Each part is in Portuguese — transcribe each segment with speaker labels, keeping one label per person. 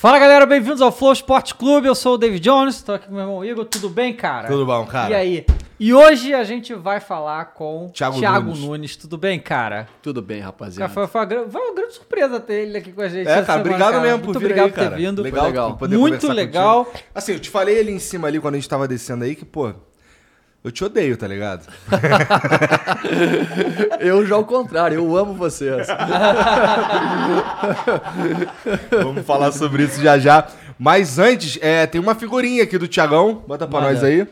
Speaker 1: Fala galera, bem-vindos ao Flow Esporte Clube. Eu sou o David Jones, estou aqui com meu irmão Igor. Tudo bem, cara?
Speaker 2: Tudo bom, cara?
Speaker 1: E aí? E hoje a gente vai falar com
Speaker 2: Thiago
Speaker 1: Nunes.
Speaker 2: Nunes.
Speaker 1: Tudo bem, cara?
Speaker 3: Tudo bem,
Speaker 1: Cara,
Speaker 3: rapaziada.
Speaker 1: foi, foi, uma, foi uma grande surpresa ter ele aqui com a gente.
Speaker 2: É, cara,
Speaker 1: semana,
Speaker 2: obrigado
Speaker 1: cara.
Speaker 2: mesmo por
Speaker 1: Muito
Speaker 2: vir
Speaker 1: obrigado
Speaker 2: aí,
Speaker 1: por ter
Speaker 2: cara.
Speaker 1: vindo.
Speaker 2: Legal,
Speaker 3: legal.
Speaker 1: Muito legal.
Speaker 2: contigo. Assim, eu te falei ali em cima ali quando a gente tava descendo aí que, pô, eu te odeio, tá ligado?
Speaker 3: Eu já ao contrário, eu amo vocês.
Speaker 2: Vamos falar sobre isso já já. Mas antes, é, tem uma figurinha aqui do Tiagão. Bota pra nós aí.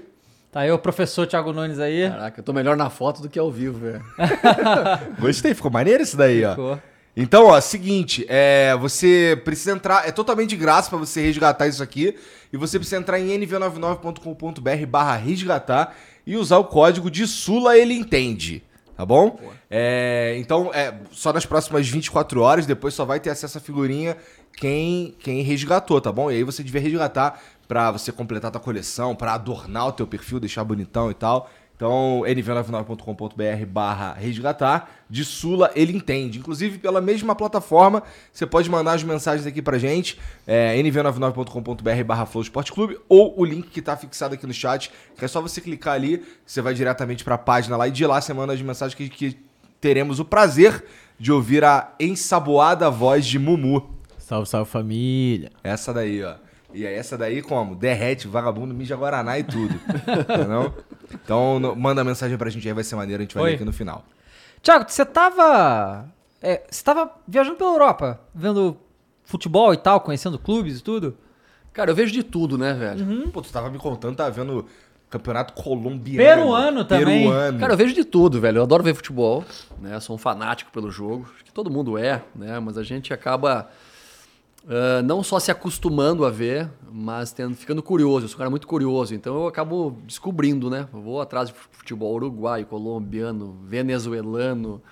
Speaker 1: Tá aí o professor Thiago Nunes aí.
Speaker 3: Caraca, eu tô melhor na foto do que ao vivo, velho.
Speaker 2: Gostei, ficou maneiro isso daí, ó.
Speaker 1: Ficou.
Speaker 2: Então, ó, seguinte, é, você precisa entrar, é totalmente de graça pra você resgatar isso aqui, e você precisa entrar em nv99.com.br barra resgatar e usar o código de Sula ele entende, tá bom? É, então, é, só nas próximas 24 horas, depois só vai ter acesso à figurinha quem, quem resgatou, tá bom? E aí você devia resgatar pra você completar a tua coleção, pra adornar o teu perfil, deixar bonitão e tal. Então, nv99.com.br barra resgatar, de Sula ele entende. Inclusive, pela mesma plataforma, você pode mandar as mensagens aqui pra gente, é, nv99.com.br barra Flow Esporte Clube, ou o link que tá fixado aqui no chat, que é só você clicar ali, você vai diretamente pra página lá, e de lá você manda as mensagens que, que teremos o prazer de ouvir a ensaboada voz de Mumu.
Speaker 3: Salve, salve família.
Speaker 2: Essa daí, ó. E aí, essa daí como? Derrete, vagabundo, mija Guaraná e tudo. Entendeu? Então, no- manda mensagem pra gente aí, vai ser maneiro, a gente vai
Speaker 1: Oi.
Speaker 2: ler aqui no final.
Speaker 1: Thiago, você tava. é, você tava viajando pela Europa, vendo futebol e tal, conhecendo clubes e tudo?
Speaker 3: Cara, eu vejo de tudo, né, velho?
Speaker 2: Pô, tu tava me contando, tá vendo campeonato colombiano.
Speaker 1: Peruano também.
Speaker 2: Peruano.
Speaker 3: Cara, eu vejo de tudo, velho. Eu adoro ver futebol, né? Sou um fanático pelo jogo. Acho que todo mundo é, né? Mas a gente acaba ah, não só se acostumando a ver, mas tendo, ficando curioso. Eu sou um cara muito curioso, então eu acabo descobrindo, né? Eu vou atrás de futebol uruguaio, colombiano, venezuelano,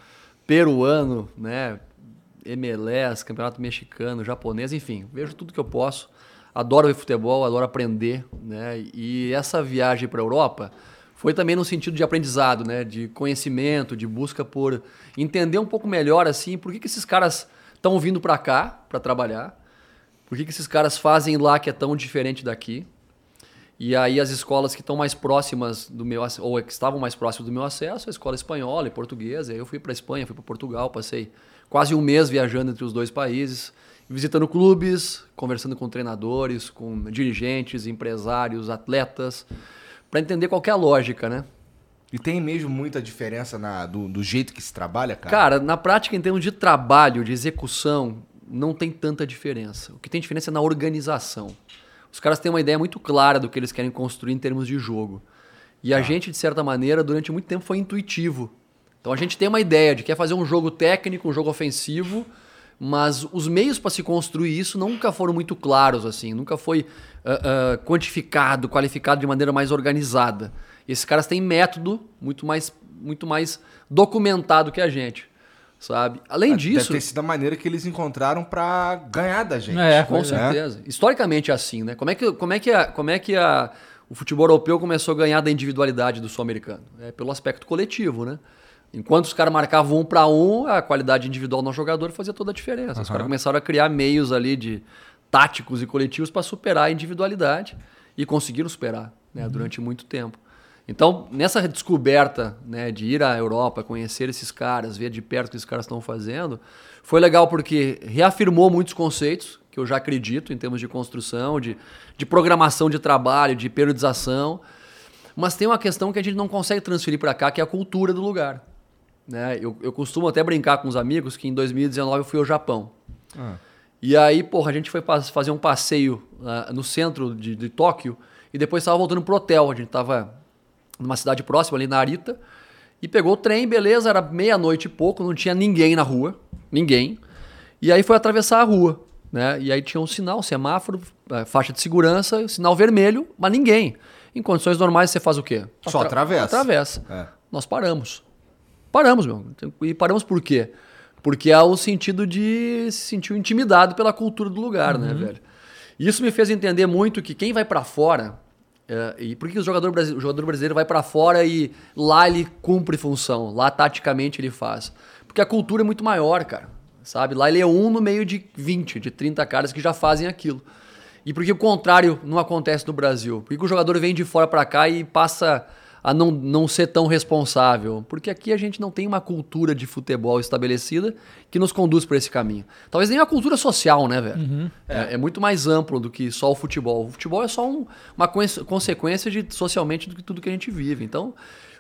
Speaker 3: peruano, né? MLS, campeonato mexicano, japonês, enfim, vejo tudo que eu posso. Adoro ver futebol, adoro aprender, né? E essa viagem para a Europa foi também no sentido de aprendizado, né? De conhecimento, de busca por entender um pouco melhor assim, por que, que esses caras estão vindo para cá para trabalhar? Por que, que esses caras fazem lá que é tão diferente daqui? E aí as escolas que estão mais próximas do meu ou que estavam mais próximas do meu acesso, a escola espanhola e portuguesa. Aí eu fui para Espanha, fui para Portugal, passei quase um mês viajando entre os dois países, visitando clubes, conversando com treinadores, com dirigentes, empresários, atletas, para entender qual é a lógica, né?
Speaker 2: E tem mesmo muita diferença na, do, do jeito que se trabalha, cara?
Speaker 3: Cara, na prática, em termos de trabalho, de execução, não tem tanta diferença. O que tem diferença é na organização. Os caras têm uma ideia muito clara do que eles querem construir em termos de jogo. E a gente, de certa maneira, durante muito tempo foi intuitivo. Então a gente tem uma ideia de que quer fazer um jogo técnico, um jogo ofensivo, mas os meios para se construir isso nunca foram muito claros, assim, nunca foi ah, ah, quantificado, qualificado de maneira mais organizada. E esses caras têm método muito mais, muito mais documentado que a gente, sabe? Além disso,
Speaker 2: Deve ter sido a maneira que eles encontraram pra ganhar da gente.
Speaker 1: É,
Speaker 3: com
Speaker 1: Pois é.
Speaker 3: certeza. Historicamente é assim, né? Como é que, como é que, a, como é que a, o futebol europeu começou a ganhar da individualidade do sul-americano? É pelo aspecto coletivo, né? Enquanto os caras marcavam um para um, a qualidade individual no jogador fazia toda a diferença. Os caras começaram a criar meios ali de táticos e coletivos para superar a individualidade e conseguiram superar né, durante muito tempo. Então, nessa descoberta né, de ir à Europa, conhecer esses caras, ver de perto o que esses caras estão fazendo, foi legal porque reafirmou muitos conceitos que eu já acredito em termos de construção, de, de programação de trabalho, de periodização. Mas tem uma questão que a gente não consegue transferir para cá, que é a cultura do lugar. Né? Eu, eu costumo até brincar com os amigos que em 2019 eu fui ao Japão. E aí, porra, a gente foi fazer um passeio ah, no centro de, de Tóquio e depois estava voltando pro hotel. A gente tava numa cidade próxima, ali na Arita, e pegou o trem, beleza, era meia-noite e pouco, não tinha ninguém na rua, ninguém. E aí foi atravessar a rua, né? E aí tinha um sinal, semáforo, eh, faixa de segurança, sinal vermelho, mas ninguém. Em condições normais você faz o quê?
Speaker 2: Só
Speaker 3: Atra-
Speaker 2: atravessa.
Speaker 3: Atravessa.
Speaker 2: É.
Speaker 3: Nós paramos. Paramos, meu. E paramos por quê? Porque há o sentido de se sentir intimidado pela cultura do lugar, né, velho? E isso me fez entender muito que quem vai pra fora. É, e por que o jogador, o jogador brasileiro vai pra fora e lá ele cumpre função, lá taticamente ele faz? Porque a cultura é muito maior, cara. Sabe? Lá ele é um no meio de 20, de 30 caras que já fazem aquilo. E por que o contrário não acontece no Brasil? Por que o jogador vem de fora pra cá e passa a não, não ser tão responsável? Porque aqui a gente não tem uma cultura de futebol estabelecida que nos conduz por esse caminho. Talvez nem uma cultura social, né, velho? É, é muito mais amplo do que só o futebol. O futebol é só um- uma conse- consequência de socialmente do que tudo que a gente vive. Então,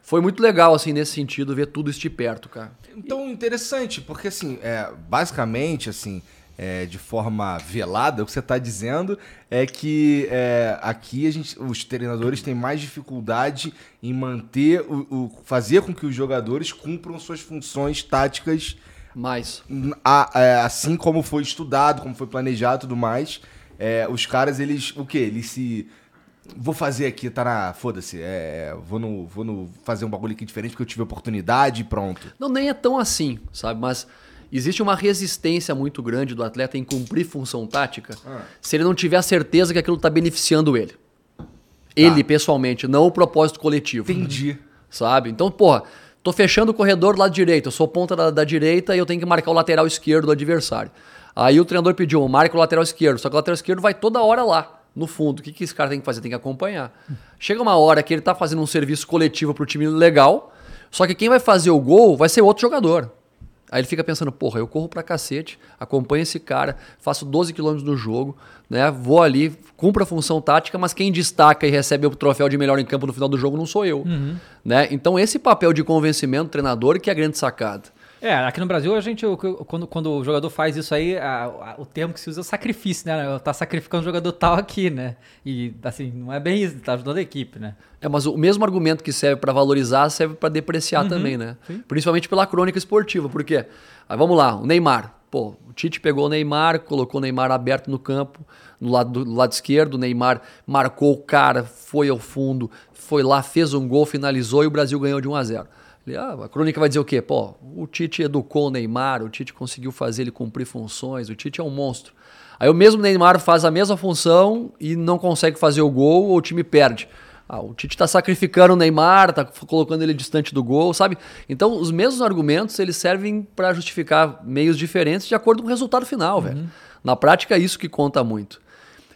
Speaker 3: foi muito legal, assim, nesse sentido, ver tudo isso de perto, cara.
Speaker 2: Então, interessante, porque assim, é, basicamente, assim, é, de forma velada, o que você está dizendo é que é, aqui a gente, os treinadores têm mais dificuldade em manter, o, o- fazer com que os jogadores cumpram suas funções táticas
Speaker 3: Mas,
Speaker 2: a- é, assim como foi estudado, como foi planejado e tudo mais. É, os caras, eles, o quê? Eles se... Vou fazer aqui, tá na... Foda-se, é, vou, no, vou no fazer um bagulho aqui diferente porque eu tive oportunidade e pronto.
Speaker 3: Não, nem é tão assim, sabe? Mas existe uma resistência muito grande do atleta em cumprir função tática se ele não tiver a certeza que aquilo está beneficiando ele. Ele, pessoalmente, não o propósito coletivo.
Speaker 2: Entendi.
Speaker 3: Sabe? Então, porra, tô fechando o corredor do lado direito, eu sou ponta da, da direita e eu tenho que marcar o lateral esquerdo do adversário. Aí o treinador pediu, marca o lateral esquerdo, só que o lateral esquerdo vai toda hora lá, no fundo. O que, que esse cara tem que fazer? Tem que acompanhar. Chega uma hora que ele tá fazendo um serviço coletivo pro time legal, só que quem vai fazer o gol vai ser outro jogador. Aí ele fica pensando, porra, eu corro pra cacete, acompanho esse cara, faço 12 quilômetros no jogo, né? Vou ali, cumpro a função tática, mas quem destaca e recebe o troféu de melhor em campo no final do jogo não sou eu. Né? Então esse papel de convencimento do treinador que é a grande sacada.
Speaker 1: É, aqui no Brasil a gente, quando, quando o jogador faz isso aí, a- a- o termo que se usa é sacrifício, né? Tá sacrificando o jogador tal aqui, né? E assim, não é bem isso, tá ajudando a equipe, né?
Speaker 3: É, mas o mesmo argumento que serve pra valorizar serve pra depreciar também, né? Principalmente pela crônica esportiva. Por quê? Aí vamos lá, o Neymar. Pô, o Tite pegou o Neymar, colocou o Neymar aberto no campo, no lado, do lado esquerdo. O Neymar marcou o cara, foi ao fundo, foi lá, fez um gol, finalizou e o Brasil ganhou de 1 a 0 Ele, ah, a crônica vai dizer o quê? Pô, o Tite educou o Neymar, o Tite conseguiu fazer ele cumprir funções, o Tite é um monstro. Aí o mesmo Neymar faz a mesma função e não consegue fazer o gol ou o time perde. Ah, o Tite tá sacrificando o Neymar, tá colocando ele distante do gol, sabe? Então, os mesmos argumentos, eles servem para justificar meios diferentes de acordo com o resultado final, velho. Na prática, é isso que conta muito.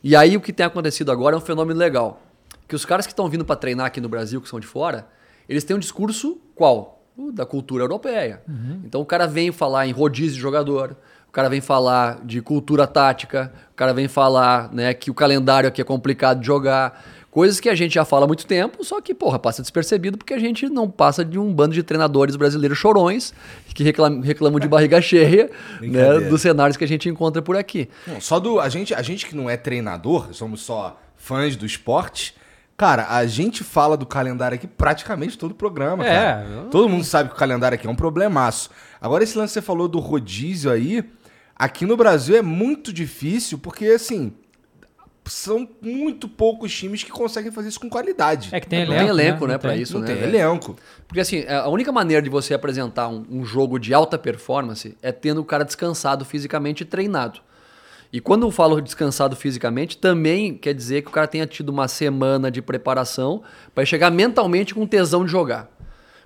Speaker 3: E aí, o que tem acontecido agora é um fenômeno legal. Que os caras que estão vindo para treinar aqui no Brasil, que são de fora, eles têm um discurso qual? O da cultura europeia. Então, o cara vem falar em rodízio de jogador, o cara vem falar de cultura tática, o cara vem falar né, que o calendário aqui é complicado de jogar. Coisas que a gente já fala há muito tempo, só que, porra, passa despercebido porque a gente não passa de um bando de treinadores brasileiros chorões que reclamam, reclamam de barriga cheia né, dos cenários que a gente encontra por aqui.
Speaker 2: Não, só do. A gente, a gente que não é treinador, somos só fãs do esporte. Cara, a gente fala do calendário aqui praticamente todo o programa,
Speaker 1: É,
Speaker 2: cara.
Speaker 1: eu-
Speaker 2: Todo mundo sabe que o calendário aqui é um problemaço. Agora, esse lance que você falou do rodízio aí, aqui no Brasil é muito difícil, porque assim. São muito poucos times que conseguem fazer isso com qualidade.
Speaker 1: É que tem
Speaker 3: Não
Speaker 1: elenco.
Speaker 3: tem elenco,
Speaker 1: né?
Speaker 3: né,
Speaker 1: tem.
Speaker 3: isso,
Speaker 2: não
Speaker 3: né?
Speaker 2: tem elenco.
Speaker 3: Porque assim, a única maneira de você apresentar um, um jogo de alta performance é tendo o cara descansado fisicamente e treinado. E quando eu falo descansado fisicamente, também quer dizer que o cara tenha tido uma semana de preparação para chegar mentalmente com tesão de jogar.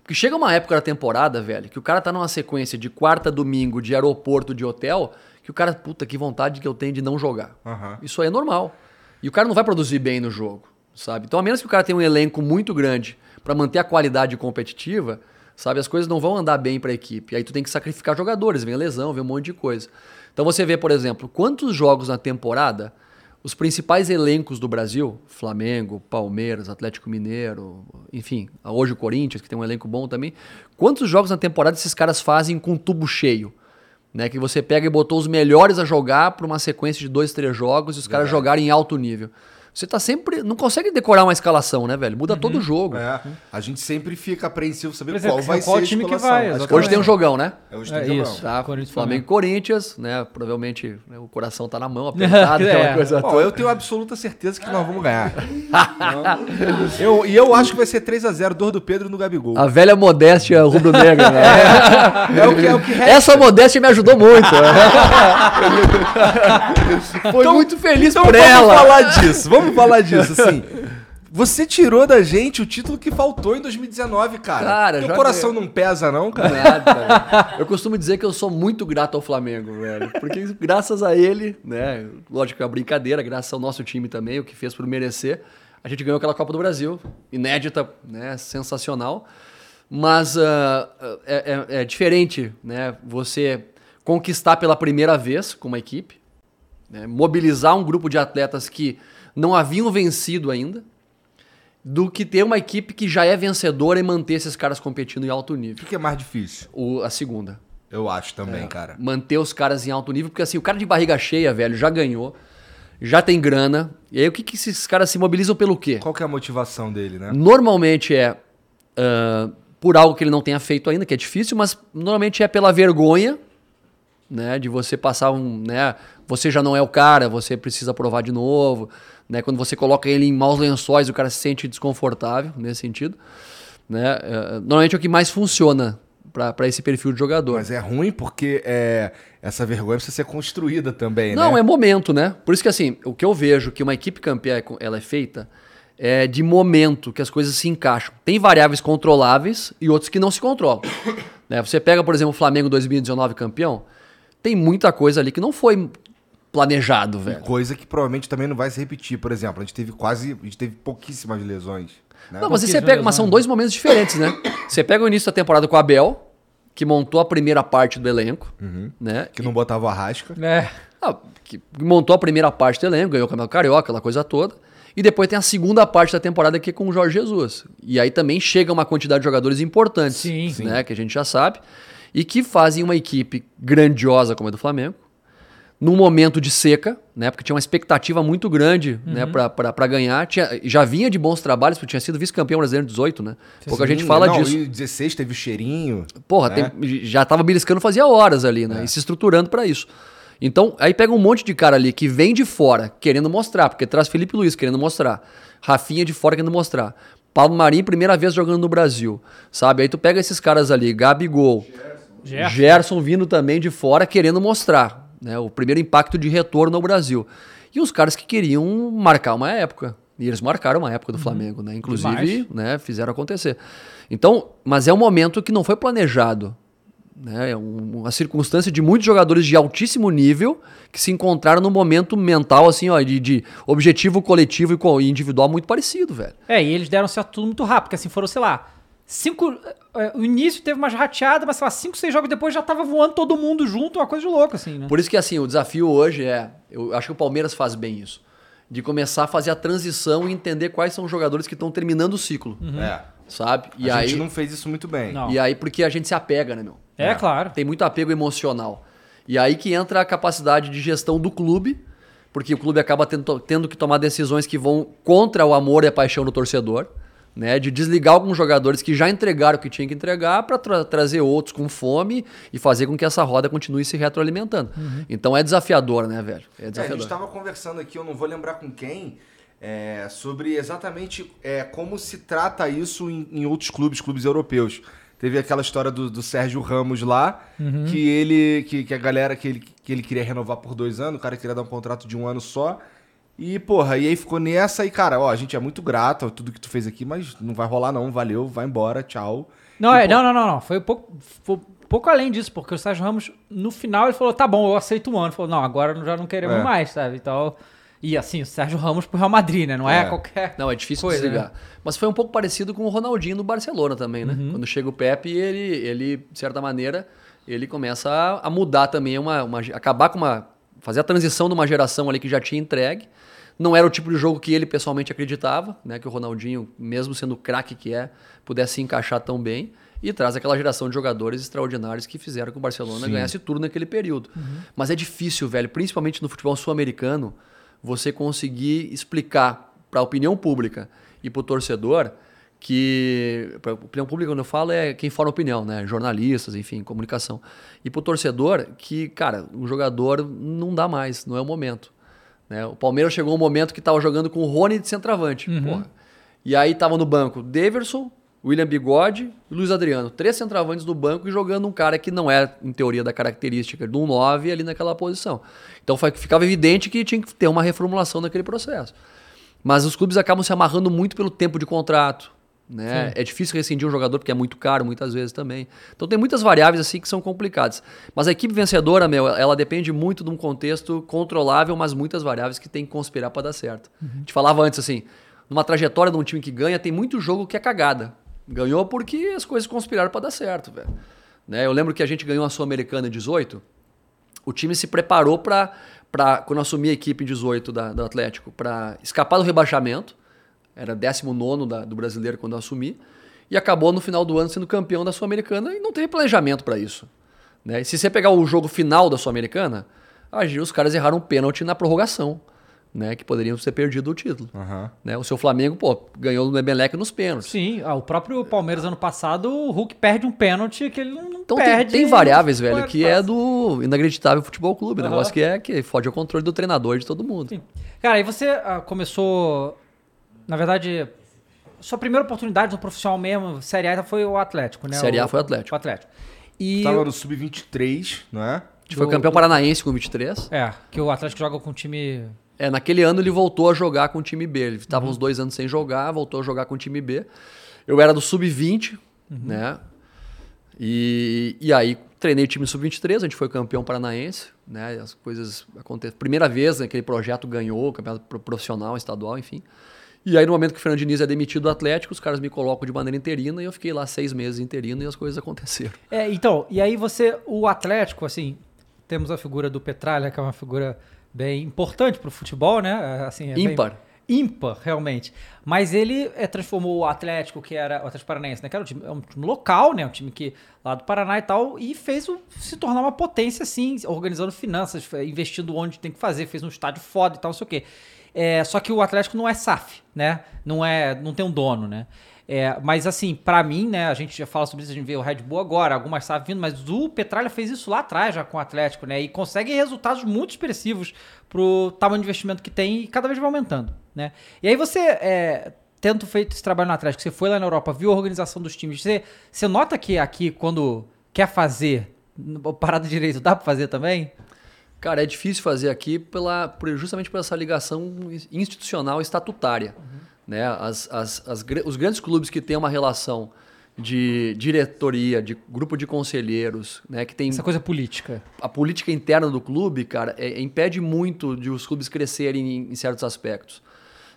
Speaker 3: Porque chega uma época da temporada, velho, que o cara tá numa sequência de quarta domingo, de aeroporto, de hotel, que o cara, puta, que vontade que eu tenho de não jogar.
Speaker 2: Aham.
Speaker 3: Isso aí é normal. E o cara não vai produzir bem no jogo, sabe? Então, a menos que o cara tenha um elenco muito grande para manter a qualidade competitiva, sabe? As coisas não vão andar bem para a equipe. Aí tu tem que sacrificar jogadores, vem lesão, vem um monte de coisa. Então você vê, por exemplo, quantos jogos na temporada os principais elencos do Brasil, Flamengo, Palmeiras, Atlético Mineiro, enfim, hoje o Corinthians, que tem um elenco bom também. Quantos jogos na temporada esses caras fazem com tubo cheio? Né, que você pega e botou os melhores a jogar para uma sequência de dois, três jogos e os caras jogarem em alto nível. Você tá sempre. Não consegue decorar uma escalação, né, velho? Muda todo o jogo.
Speaker 2: É, a gente sempre fica apreensivo saber
Speaker 1: é,
Speaker 2: qual
Speaker 1: qual
Speaker 2: vai
Speaker 1: time
Speaker 2: ser a
Speaker 1: que
Speaker 2: escalação.
Speaker 1: vai,
Speaker 2: que
Speaker 3: Hoje tem um jogão, né?
Speaker 2: É, hoje
Speaker 1: É
Speaker 2: tem jogão.
Speaker 1: isso.
Speaker 3: Tá?
Speaker 1: Corinthians e
Speaker 3: Flamengo e Corinthians, né? Provavelmente né, o coração tá na mão, apertado,
Speaker 1: É.
Speaker 3: aquela coisa
Speaker 2: Bom,
Speaker 3: toda.
Speaker 2: eu tenho absoluta certeza que nós vamos ganhar. eu, e eu acho que vai ser 3x0, dor do Pedro no Gabigol.
Speaker 3: A velha modéstia rubro-negra, né?
Speaker 2: É o que, é o que.
Speaker 3: Essa modéstia me ajudou muito. Foi muito feliz
Speaker 2: Então
Speaker 3: por
Speaker 2: vamos
Speaker 3: ela.
Speaker 2: falar disso, vamos falar disso, assim. Você tirou da gente o título que faltou em 2019, cara.
Speaker 3: Cara,
Speaker 2: Teu coração não pesa, não, cara?
Speaker 3: Nada. Eu costumo dizer que eu sou muito grato ao Flamengo, velho. Porque graças a ele, né? Lógico que é uma brincadeira, graças ao nosso time também, o que fez por merecer, a gente ganhou aquela Copa do Brasil. Inédita, né? Sensacional. Mas ah, é, é- é diferente, né? Você conquistar pela primeira vez com uma equipe, né, mobilizar um grupo de atletas que não haviam vencido ainda, do que ter uma equipe que já é vencedora e manter esses caras competindo em alto
Speaker 2: O
Speaker 3: nível.
Speaker 2: que que é mais difícil?
Speaker 3: O, a segunda.
Speaker 2: Eu acho
Speaker 3: É.
Speaker 2: também, cara.
Speaker 3: Manter os caras em alto nível, porque assim, o cara de barriga cheia, velho, já ganhou, já tem grana. E aí o que, que esses caras se mobilizam pelo quê?
Speaker 2: Qual que é a motivação dele, né?
Speaker 3: Normalmente é ah, por algo que ele não tenha feito ainda, que é difícil, mas normalmente é pela vergonha, né? De você passar um. Né, você já não é o cara, você precisa provar de novo. Né, quando você coloca ele em maus lençóis, o cara se sente desconfortável nesse sentido. Né? Eh, normalmente é o que mais funciona para esse perfil de jogador.
Speaker 2: Mas é ruim porque é, essa vergonha precisa ser construída também,
Speaker 3: Não,
Speaker 2: né?
Speaker 3: é momento, né? Por isso que assim, o que eu vejo que uma equipe campeã é- ela é feita é de momento que as coisas se encaixam. Tem variáveis controláveis e outros que não se controlam. né? Você pega, por exemplo, o Flamengo 2019 campeão, tem muita coisa ali que não foi planejado, velho.
Speaker 2: Coisa que provavelmente também não vai se repetir. Por exemplo, a gente teve quase. A gente teve pouquíssimas lesões. Né?
Speaker 3: Não, mas aí você pega, mas são dois momentos diferentes, né? Você pega o início da temporada com o Abel, que montou a primeira parte do elenco, né?
Speaker 2: Que não botava o arrasca.
Speaker 1: É.
Speaker 3: Ah, que montou a primeira parte do elenco, ganhou o Campeonato Carioca, aquela coisa toda. E depois tem a segunda parte da temporada que é com o Jorge Jesus. E aí também chega uma quantidade de jogadores importantes,
Speaker 1: Sim.
Speaker 3: né, que a gente já sabe, e que fazem uma equipe grandiosa como a do Flamengo, num momento de seca, né, porque tinha uma expectativa muito grande, né, pra, pra, pra ganhar. Tinha, já vinha de bons trabalhos, porque tinha sido vice-campeão brasileiro em 18, né? Pouca gente
Speaker 2: Sim,
Speaker 3: fala
Speaker 2: não,
Speaker 3: disso.
Speaker 2: E 16 teve o cheirinho.
Speaker 3: Porra,
Speaker 2: né?
Speaker 3: tem- já tava beliscando fazia horas ali, né? E se estruturando pra isso. Então, aí pega um monte de cara ali que vem de fora querendo mostrar, porque traz Felipe Luiz querendo mostrar, Rafinha de fora querendo mostrar, Paulo Marinho, primeira vez jogando no Brasil, sabe? Aí tu pega esses caras ali, Gabigol,
Speaker 1: Gerson.
Speaker 3: Gerson vindo também de fora querendo mostrar, né? O primeiro impacto de retorno ao Brasil. E os caras que queriam marcar uma época. E eles marcaram uma época do Flamengo, né? Inclusive, né, fizeram acontecer. Então, mas é um momento que não foi planejado. Né? É um- uma circunstância de muitos jogadores de altíssimo nível que se encontraram num momento mental, assim, ó, de, de objetivo coletivo e co- e individual muito parecido, velho.
Speaker 1: É, e eles deram certo tudo muito rápido, porque assim, foram, sei lá, cinco. É, o início teve umas rateadas, mas sei lá, cinco, seis jogos depois já tava voando todo mundo junto, uma coisa de louco, assim, né?
Speaker 3: Por isso que, assim, o desafio hoje é. Eu acho que o Palmeiras faz bem isso. De começar a fazer a transição e entender quais são os jogadores que estão terminando o ciclo.
Speaker 2: É.
Speaker 3: Sabe? E
Speaker 2: a
Speaker 3: aí.
Speaker 2: gente não fez isso muito bem.
Speaker 1: Não.
Speaker 3: E aí, porque a gente se apega, né, meu?
Speaker 1: É, claro.
Speaker 3: Tem muito apego emocional. E aí que entra a capacidade de gestão do clube, porque o clube acaba tendo, tendo que tomar decisões que vão contra o amor e a paixão do torcedor, né? De desligar alguns jogadores que já entregaram o que tinha que entregar para trazer outros com fome e fazer com que essa roda continue se retroalimentando. Então é desafiador, né, velho? É
Speaker 2: É, a
Speaker 3: desafiador.
Speaker 2: gente estava conversando aqui, eu não vou lembrar com quem, é, sobre exatamente é, como se trata isso em, em outros clubes, clubes europeus. Teve aquela história do, do Sérgio Ramos lá, que ele. Que, que a galera que ele, que ele queria renovar por dois anos, o cara queria dar um contrato de um ano só. E, porra, e aí ficou nessa e, cara, ó, a gente é muito grato a tudo que tu fez aqui, mas não vai rolar, não. Valeu, vai embora, tchau.
Speaker 1: Não,
Speaker 2: E,
Speaker 1: é,
Speaker 2: pô,
Speaker 1: não, não, não, não. Foi um pouco, foi um pouco além disso, porque o Sérgio Ramos, no final, ele falou: tá bom, eu aceito um ano. Ele falou: não, agora já não queremos
Speaker 2: É.
Speaker 1: mais, sabe? Então. E assim, o Sérgio Ramos pro Real Madrid, né? Não é,
Speaker 2: É.
Speaker 1: qualquer.
Speaker 3: Não, é difícil
Speaker 1: coisa,
Speaker 3: desligar.
Speaker 1: né?
Speaker 3: Mas foi um pouco parecido com o Ronaldinho do Barcelona também, né?
Speaker 1: Uhum.
Speaker 3: Quando chega o Pepe, ele, ele, de certa maneira, ele começa a, a mudar também, uma, uma, acabar com uma, fazer a transição de uma geração ali que já tinha entregue. Não era o tipo de jogo que ele pessoalmente acreditava, né? Que o Ronaldinho, mesmo sendo o craque que é, pudesse se encaixar tão bem. E traz aquela geração de jogadores extraordinários que fizeram com o Barcelona
Speaker 2: Sim.
Speaker 3: ganhasse tudo naquele período. Mas é difícil, velho, principalmente no futebol sul-americano, você conseguir explicar para a opinião pública e para o torcedor que. Pra opinião pública, quando eu falo, é quem forma opinião, né? Jornalistas, enfim, comunicação. E para o torcedor que, cara, o jogador não dá mais, não é o momento. Né? O Palmeiras chegou um momento que estava jogando com o Rony de centroavante. porra. E aí tava no banco Daverson, William Bigode e Luiz Adriano. Três centroavantes do banco e jogando um cara que não é, em teoria, da característica de um 9 ali naquela posição. Então foi- ficava evidente que tinha que ter uma reformulação naquele processo. Mas os clubes acabam se amarrando muito pelo tempo de contrato. Né? É difícil rescindir um jogador porque é muito caro muitas vezes também. Então tem muitas variáveis assim que são complicadas. Mas a equipe vencedora, meu, ela depende muito de um contexto controlável, mas muitas variáveis que tem que conspirar para dar certo. A gente falava antes assim, numa trajetória de um time que ganha, tem muito jogo que é cagada. Ganhou porque as coisas conspiraram para dar certo, velho. Né? Eu lembro que a gente ganhou a Sul-Americana em 18, o time se preparou para, quando eu assumi a equipe em 18 da, do Atlético, para escapar do rebaixamento. Era 19 da, do brasileiro quando eu assumi. E acabou no final do ano sendo campeão da Sul-Americana e não teve planejamento para isso. Né? E se você pegar o jogo final da Sul-Americana, ah, os caras erraram um pênalti na prorrogação, né? que poderiam ter perdido o título.
Speaker 2: Aham.
Speaker 3: Né? O seu Flamengo, pô, ganhou no Emelec nos pênaltis.
Speaker 1: Sim, ah, o próprio Palmeiras ano passado, o Hulk perde um pênalti que ele não
Speaker 3: Então tem,
Speaker 1: perde.
Speaker 3: tem variáveis, velho,
Speaker 1: Pode
Speaker 3: que é do inacreditável futebol clube.
Speaker 1: Aham.
Speaker 3: Negócio que é que fode o controle do treinador e de todo mundo.
Speaker 1: Sim. Cara, aí você ah, começou, na verdade, sua primeira oportunidade no profissional mesmo, Série A foi o Atlético, né?
Speaker 3: Série A
Speaker 1: O-
Speaker 3: foi o Atlético.
Speaker 1: O Atlético. E
Speaker 2: Tava no Sub-23, não é?
Speaker 3: A gente foi
Speaker 1: do-
Speaker 3: campeão paranaense com 23.
Speaker 1: é, que o Atlético joga com um time
Speaker 3: É, naquele ano ele voltou a jogar com o time B. Ele
Speaker 1: Uhum.
Speaker 3: estava uns dois anos sem jogar, voltou a jogar com o time B. Eu era do sub-20,
Speaker 1: Uhum.
Speaker 3: né? E, e aí treinei o time sub-23, a gente foi campeão paranaense, né? As coisas aconteceram. Primeira vez né, aquele projeto ganhou, o campeonato pro- profissional, estadual, enfim. E aí, no momento que o Fernando Diniz é demitido do Atlético, os caras me colocam de maneira interina e eu fiquei lá seis meses interino e as coisas aconteceram.
Speaker 1: É, então, e aí você, o Atlético, assim, temos a figura do Petralha, que é uma figura bem importante pro futebol, né? Assim, é bem-
Speaker 3: Ímpar.
Speaker 1: ímpar, realmente. Mas ele é, transformou o Atlético, que era o Atlético Paranaense, né? Que era um time, é um time local, né? Um time que lá do Paraná e tal, e fez o, se tornar uma potência, assim, organizando finanças, investindo onde tem que fazer, fez um estádio foda e tal, não sei o quê. É, só que o Atlético não é SAF, né? Não é, não tem um dono, né? É, mas assim, pra mim, né, a gente já fala sobre isso, a gente vê o Red Bull agora, algumas SAF vindo, mas o Petralha fez isso lá atrás já com o Atlético, né? E consegue resultados muito expressivos pro tamanho de investimento que tem e cada vez vai aumentando, né? E aí você, é, tendo feito esse trabalho no Atlético, você foi lá na Europa, viu a organização dos times, você, você nota que aqui, quando quer fazer parada direito, dá pra fazer também?
Speaker 3: Cara, é difícil fazer aqui pela, por- justamente por essa ligação institucional estatutária. Né? As, as, as os grandes clubes que têm uma relação de diretoria, de grupo de conselheiros, né? que tem
Speaker 1: Essa coisa política.
Speaker 3: a política interna do clube, cara, é- impede muito de os clubes crescerem em, em certos aspectos.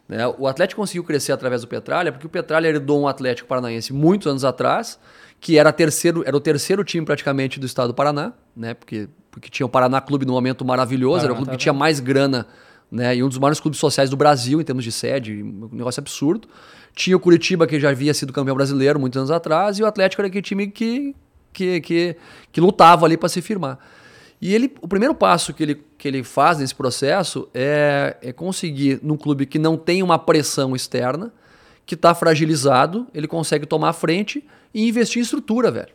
Speaker 3: né? O Atlético conseguiu crescer através do Petralha, porque o Petralha herdou um Atlético Paranaense muitos anos atrás, que era, terceiro, era o terceiro time praticamente do estado do Paraná, né? porque, porque tinha o Paraná Clube no momento maravilhoso, era o
Speaker 1: Paraná,
Speaker 3: clube
Speaker 1: tá
Speaker 3: que tinha mais grana né? e um dos maiores clubes sociais do Brasil em termos de sede, um negócio absurdo. Tinha o Curitiba, que já havia sido campeão brasileiro muitos anos atrás, e o Atlético era aquele time que, que, que, que lutava ali para se firmar. E ele, o primeiro passo que ele, que ele faz nesse processo é, é conseguir, num clube que não tem uma pressão externa, que está fragilizado, ele consegue tomar a frente e investir em estrutura, velho.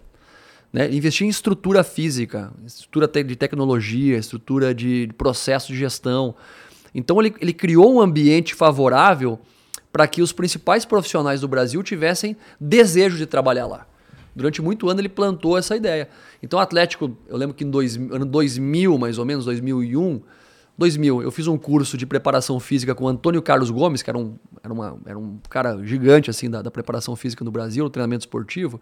Speaker 3: Né? Investir em estrutura física, estrutura de tecnologia, estrutura de de processo de gestão. Então ele, ele criou um ambiente favorável para que os principais profissionais do Brasil tivessem desejo de trabalhar lá. Durante muito ano ele plantou essa ideia. Então o Atlético, eu lembro que em dois, ano 2000, mais ou menos, 2001, 2000, eu fiz um curso de preparação física com o Antônio Carlos Gomes, que era um, era uma, era um cara gigante assim da, da preparação física no Brasil, no treinamento esportivo.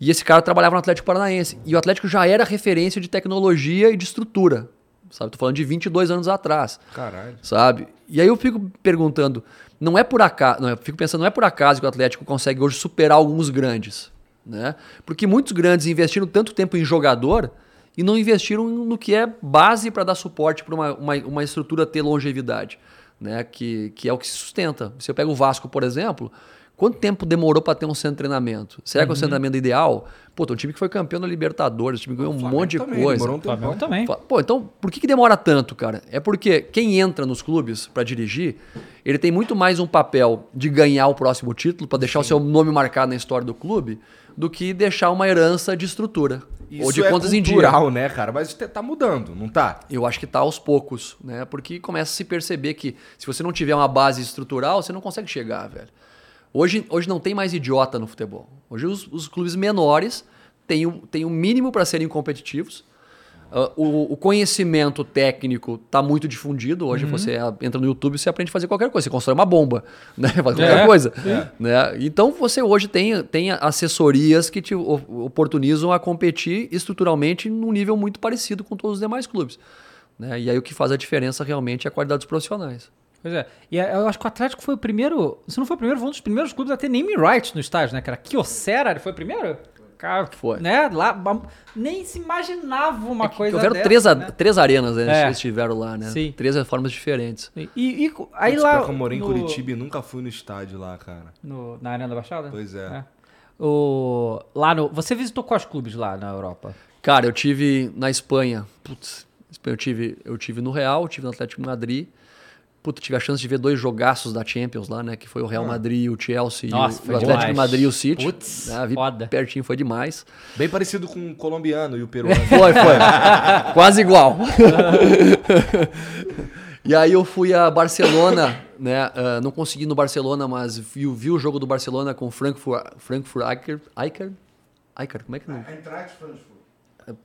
Speaker 3: E esse cara trabalhava no Atlético Paranaense. E o Atlético já era referência de tecnologia e de estrutura. Sabe? Tô falando de 22 anos atrás
Speaker 2: Caralho.
Speaker 3: sabe? E aí eu fico perguntando, não é por acaso, não, eu fico pensando, não é por acaso que o Atlético consegue hoje superar alguns grandes, né? Porque muitos grandes investiram tanto tempo em jogador e não investiram no que é base para dar suporte para uma, uma, uma estrutura ter longevidade, né? que, que é o que se sustenta. Se eu pego o Vasco, por exemplo, quanto tempo demorou para ter um centro de treinamento? Será que é o centro de treinamento ideal? Pô, tem um time que foi campeão da Libertadores, o time ganhou um monte de
Speaker 2: também,
Speaker 3: coisa.
Speaker 2: demorou um
Speaker 1: Flamengo
Speaker 2: tempão.
Speaker 1: também.
Speaker 3: Pô, então por que, que demora tanto, cara? É porque quem entra nos clubes pra dirigir, ele tem muito mais um papel de ganhar o próximo título, pra deixar o seu nome marcado na história do clube, do que deixar uma herança de estrutura.
Speaker 2: Isso
Speaker 3: ou de
Speaker 2: é
Speaker 3: contas em dia.
Speaker 2: cultural, né, cara? Mas tá mudando, não tá?
Speaker 3: Eu acho que tá aos poucos, né? Porque começa a se perceber que se você não tiver uma base estrutural, você não consegue chegar, velho. Hoje, hoje não tem mais idiota no futebol. Hoje os, os clubes menores têm o, têm o mínimo para serem competitivos. Ah, o, o conhecimento técnico está muito difundido. Hoje você ah, entra no YouTube e você aprende a fazer qualquer coisa. Você constrói uma bomba, né? Faz qualquer
Speaker 1: É,
Speaker 3: coisa. Né? Então você hoje tem, tem assessorias que te oportunizam a competir estruturalmente num nível muito parecido com todos os demais clubes. Né? E aí o que faz a diferença realmente é a qualidade dos profissionais.
Speaker 1: Pois é. E é, eu acho que o Atlético foi o primeiro. Se não foi o primeiro, foi um dos primeiros clubes a ter name rights no estádio, né? Que era Kyocera, ele foi o primeiro? Cara,
Speaker 3: Foi.
Speaker 1: Né? Lá, nem se imaginava uma coisa
Speaker 3: Houveram
Speaker 1: dessa,
Speaker 3: três, a-
Speaker 1: né?
Speaker 3: três arenas, né?
Speaker 1: É.
Speaker 3: Eles tiveram lá, né?
Speaker 1: Sim.
Speaker 3: Três formas diferentes.
Speaker 1: E, e aí
Speaker 2: Putz,
Speaker 1: lá.
Speaker 2: que eu morei em
Speaker 1: no-
Speaker 2: Curitiba e nunca fui no estádio lá, cara.
Speaker 1: no- na Arena da Baixada?
Speaker 2: Pois é.
Speaker 1: O, lá no, você visitou quais clubes lá na Europa?
Speaker 3: Cara, eu tive na Espanha. Putz, eu tive, eu tive no Real, tive no Atlético de Madrid. Putz, tive a chance de ver dois jogaços da Champions lá, né? Que foi o Real Madrid, o Chelsea
Speaker 1: Nossa,
Speaker 3: e o,
Speaker 1: foi
Speaker 3: o Atlético
Speaker 1: demais.
Speaker 3: de Madrid e o City.
Speaker 1: Putz,
Speaker 3: né, vi
Speaker 1: foda.
Speaker 3: pertinho, foi demais.
Speaker 2: Bem parecido com o colombiano e o peruano.
Speaker 3: Foi, foi. Quase igual. e aí eu fui a Barcelona, né? ah, não consegui no Barcelona, mas vi, vi o jogo do Barcelona com o Frankfurt, Frankfurt Eicher, Eicher, Eicher, como é que não?
Speaker 1: Frankfurt, isso.
Speaker 3: Aí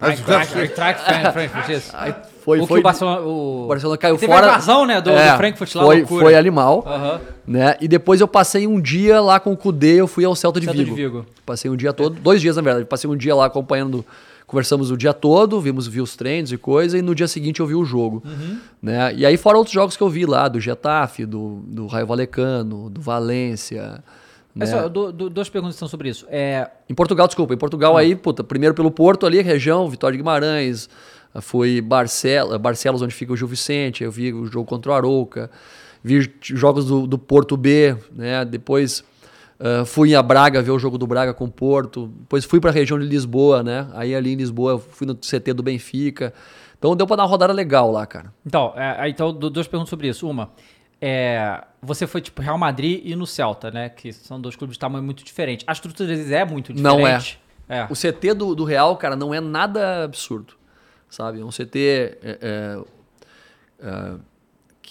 Speaker 3: foi,
Speaker 1: o que
Speaker 3: foi,
Speaker 1: o Barcelona, o...
Speaker 3: o Barcelona caiu
Speaker 1: Teve
Speaker 3: fora.
Speaker 1: a invasão, né, do,
Speaker 3: É,
Speaker 1: do Frankfurt lá,
Speaker 3: foi,
Speaker 1: loucura.
Speaker 3: foi animal,
Speaker 1: Aham.
Speaker 3: né? E depois eu passei um dia lá com o Cudê, eu fui ao Celta de,
Speaker 1: Celta de
Speaker 3: Vigo.
Speaker 1: Vigo.
Speaker 3: Passei um dia todo, dois dias na verdade, passei um dia lá acompanhando, conversamos o dia todo, vimos vi os treinos e coisa, e no dia seguinte eu vi o jogo,
Speaker 1: Uhum.
Speaker 3: né? E aí fora outros jogos que eu vi lá, do Getafe, do, do Raio Valecano, do Valência, né?
Speaker 1: É só, do- do- duas perguntas são sobre isso. É,
Speaker 3: Em Portugal, desculpa. Em Portugal aí, puta, primeiro pelo Porto ali, região, Vitória de Guimarães, fui Barcel Barcelos, onde fica o Gil Vicente, eu vi o jogo contra o Arouca, vi jogos do, do Porto B, né? Depois ah, fui a Braga ver o jogo do Braga com o Porto, depois fui para a região de Lisboa, né? Aí ali em Lisboa fui no CT do Benfica. Então deu para dar uma rodada legal lá, cara.
Speaker 1: Então, é, então, du- duas perguntas sobre isso. Uma, é, você foi tipo Real Madrid e no Celta, né? Que são dois clubes de tamanho muito diferente. A estrutura deles é muito
Speaker 3: Não é.
Speaker 1: diferente. é.
Speaker 3: O CT do, do Real, cara, não é nada absurdo, sabe? É um CT é, é, é,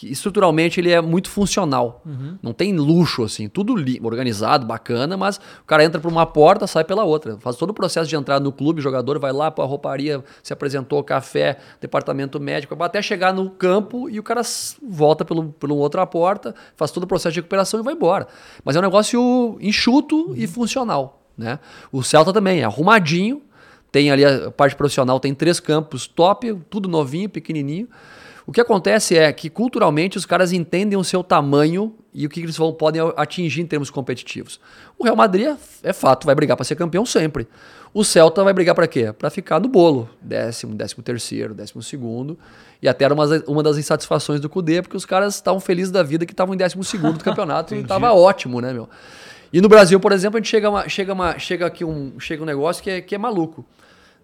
Speaker 3: que estruturalmente ele é muito funcional. Não tem luxo, assim, tudo organizado, bacana, mas o cara entra por uma porta, sai pela outra. Faz todo o processo de entrada no clube, o jogador vai lá para a rouparia, se apresentou, café, departamento médico, até chegar no campo e o cara volta pelo, pela outra porta, faz todo o processo de recuperação e vai embora. Mas é um negócio enxuto e funcional. Né? O Celta também é arrumadinho, tem ali a parte profissional, tem três campos top, tudo novinho, pequenininho. O que acontece é que culturalmente os caras entendem o seu tamanho e o que eles vão, podem atingir em termos competitivos. O Real Madrid é, é fato, vai brigar para ser campeão sempre. O Celta vai brigar para quê? Para ficar no bolo, décimo, décimo terceiro, décimo segundo. E até era uma, uma das insatisfações do Cudê, porque os caras estavam felizes da vida que estavam em décimo segundo do campeonato e estava ótimo, né, meu? E no Brasil, por exemplo, a gente chega, uma, chega, uma, chega aqui um, chega um negócio que é, que é maluco.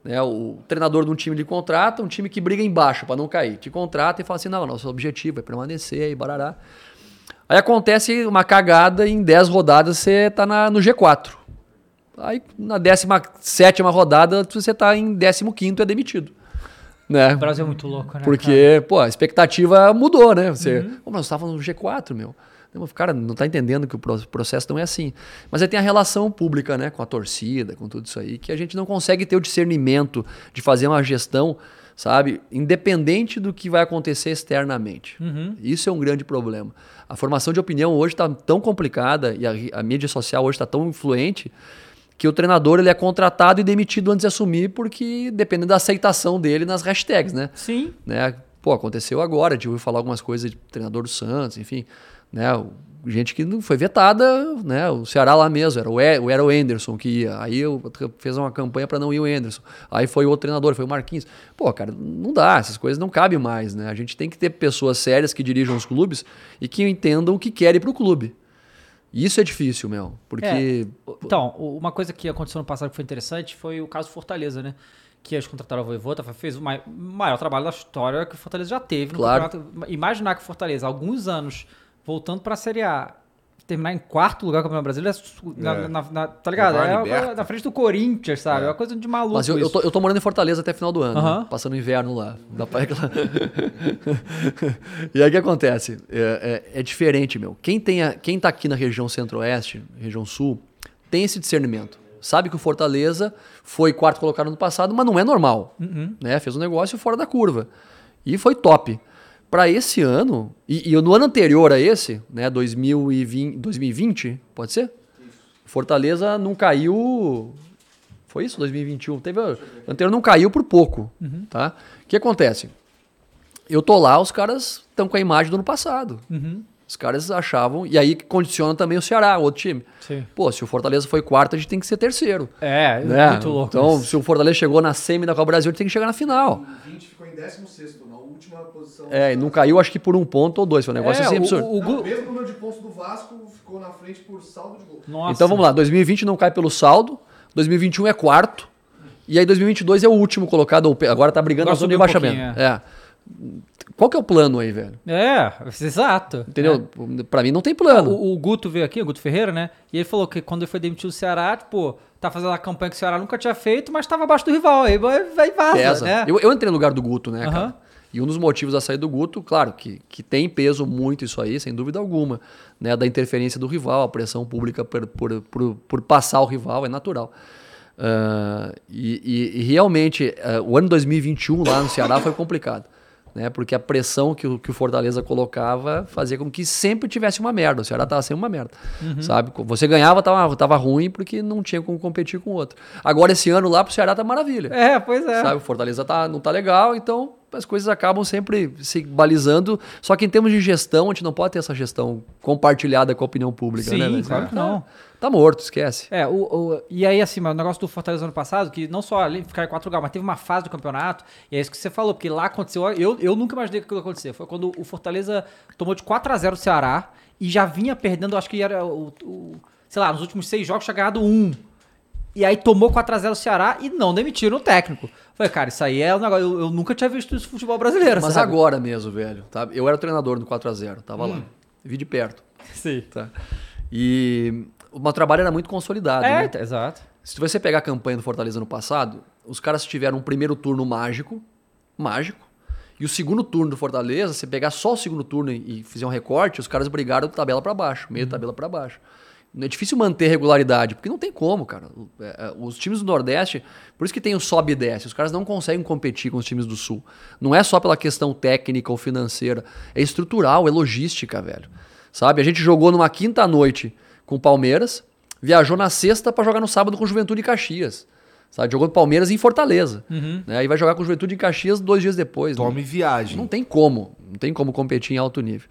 Speaker 3: Né? O treinador de um time lhe contrata, um time que briga embaixo para não cair. Te contrata e fala assim: não, nosso objetivo é permanecer e barará. Aí acontece uma cagada e em 10 rodadas você tá na, no G4. Aí na 17 rodada você tá em 15 e é demitido. Né?
Speaker 1: O Brasil é muito louco, né? cara?
Speaker 3: Porque, pô, a expectativa mudou, né? Você, Pô, mas você estava no G4, meu. Cara, não tá entendendo que o pro- processo não é assim. Mas aí tem a relação pública, né? Com a torcida, com tudo isso aí, que a gente não consegue ter o discernimento de fazer uma gestão, sabe? Independente do que vai acontecer externamente. Isso é um grande problema. A formação de opinião hoje está tão complicada e a, a mídia social hoje está tão influente que o treinador ele é contratado e demitido antes de assumir, porque dependendo da aceitação dele nas hashtags, né?
Speaker 1: Sim.
Speaker 3: né? Pô, aconteceu agora, a gente ouviu falar algumas coisas de treinador do Santos, enfim, né? Gente que não foi vetada, né? O Ceará lá mesmo, era o, e, era o Anderson que ia. Aí eu fez uma campanha para não ir o Anderson. Aí foi o outro treinador, foi o Marquinhos. Pô, cara, não dá, essas coisas não cabem mais, né? A gente tem que ter pessoas sérias que dirijam os clubes e que entendam o que querem para o clube. Isso é difícil, meu, porque...
Speaker 1: É. Então, uma coisa que aconteceu no passado que foi interessante foi o caso Fortaleza, né? que eles contrataram o Voivoda, fez o maior trabalho da história que o Fortaleza já teve.
Speaker 3: Claro.
Speaker 1: Imaginar que o Fortaleza, alguns anos, voltando para a Série A, terminar em quarto lugar no Campeonato Brasileiro, é. na, na, na, tá ligado? É na frente do Corinthians, sabe? É, uma coisa de maluco.
Speaker 3: Mas eu, eu, tô, eu tô morando em Fortaleza até final do ano, uh -huh. né? passando inverno lá. Dá pra e aí o que acontece? É, é, é, diferente, meu. Quem, tem a, quem tá aqui na região centro-oeste, região sul, tem esse discernimento. Sabe que o Fortaleza foi quarto colocado no passado, mas não é normal. Uh -huh. né? Fez um negócio fora da curva. E foi top para esse ano, e, e, no ano anterior a esse, né, 2020, 2020 pode ser? Isso. Fortaleza não caiu. Foi isso? 2021? Teve, o anterior não caiu por pouco. Uhum. Tá? O que acontece? Eu tô lá, os caras estão com a imagem do ano passado. Uhum. Os caras achavam, e aí condiciona também o Ceará, o outro time. Sim. Pô, se o Fortaleza foi quarto, a gente tem que ser terceiro.
Speaker 1: É,
Speaker 3: né? muito louco. Então, isso. se o Fortaleza chegou na semi da Copa Brasil, a gente tem que chegar na final.
Speaker 4: O 20 ficou em 16 na última posição.
Speaker 3: É, e não caiu acho que por um ponto ou dois, foi um negócio é, assim absurdo.
Speaker 4: O, o, não, o mesmo número de pontos do Vasco ficou na frente por saldo de gol.
Speaker 3: Nossa. Então vamos lá, 2020 não cai pelo saldo, 2021 é quarto, e aí 2022 é o último colocado, agora tá brigando agora na zona de rebaixamento. Um é. Qual que é o plano aí, velho?
Speaker 1: É, exato.
Speaker 3: Entendeu? É. Pra mim não tem plano.
Speaker 1: O, o, Guto veio aqui, o Guto Ferreira, né? E ele falou que quando ele foi demitido do Ceará, tipo, tá fazendo a campanha que o Ceará nunca tinha feito, mas tava abaixo do rival. Aí vai vaza, Pesa. né?
Speaker 3: Eu, eu entrei no lugar do Guto, né, uhum. cara? E um dos motivos da saída do Guto, claro, que, que tem peso muito isso aí, sem dúvida alguma, né? Da interferência do rival, a pressão pública por, por, por, por passar o rival, é natural. Uh, e, e, e, realmente, uh, o ano 2021 lá no Ceará foi complicado né? Porque a pressão que o, que o Fortaleza colocava fazia com que sempre tivesse uma merda. O Ceará tava sempre uma merda, uhum. sabe? Você ganhava, tava, tava ruim porque não tinha como competir com o outro. Agora, esse ano lá pro Ceará tá maravilha.
Speaker 1: É, pois é.
Speaker 3: Sabe? O Fortaleza tá, não tá legal, então as coisas acabam sempre se balizando. Só que em termos de gestão, a gente não pode ter essa gestão compartilhada com a opinião pública,
Speaker 1: Sim,
Speaker 3: né?
Speaker 1: Sim, claro que não.
Speaker 3: Tá morto, esquece.
Speaker 1: É, o, o, e aí, assim, o negócio do Fortaleza ano passado, que não só ali ficar em quatro lugares, mas teve uma fase do campeonato, e é isso que você falou, porque lá aconteceu. Eu, eu nunca imaginei que aquilo ia acontecer. Foi quando o Fortaleza tomou de 4 a 0 o Ceará e já vinha perdendo, acho que era o. o sei lá, nos últimos seis jogos tinha ganhado um. E aí tomou 4x0 o Ceará e não demitiram o técnico. Falei, cara, isso aí é um negócio. Eu, eu nunca tinha visto isso no futebol brasileiro.
Speaker 3: Mas
Speaker 1: sabe?
Speaker 3: agora mesmo, velho. Tá? Eu era treinador no 4x0, tava hum. lá. Vi de perto.
Speaker 1: Sim.
Speaker 3: Tá. E o meu trabalho era muito consolidado.
Speaker 1: É,
Speaker 3: né?
Speaker 1: Exato.
Speaker 3: Se você pegar a campanha do Fortaleza no passado, os caras tiveram um primeiro turno mágico, mágico, e o segundo turno do Fortaleza, se pegar só o segundo turno e, fizer um recorte, os caras brigaram tabela para baixo, meio uhum. tabela para baixo. É difícil manter regularidade, porque não tem como, cara. É, é, os times do Nordeste, por isso que tem o sobe e desce, os caras não conseguem competir com os times do Sul. Não é só pela questão técnica ou financeira, é estrutural, é logística, velho. Sabe? A gente jogou numa quinta noite com o Palmeiras, viajou na sexta para jogar no sábado com Juventude e Caxias. Sabe? Jogou Palmeiras em Fortaleza. Uhum. Né? E vai jogar com Juventude em Caxias dois dias depois.
Speaker 2: Tome
Speaker 3: né?
Speaker 2: viagem.
Speaker 3: Não tem como. Não tem como competir em alto nível.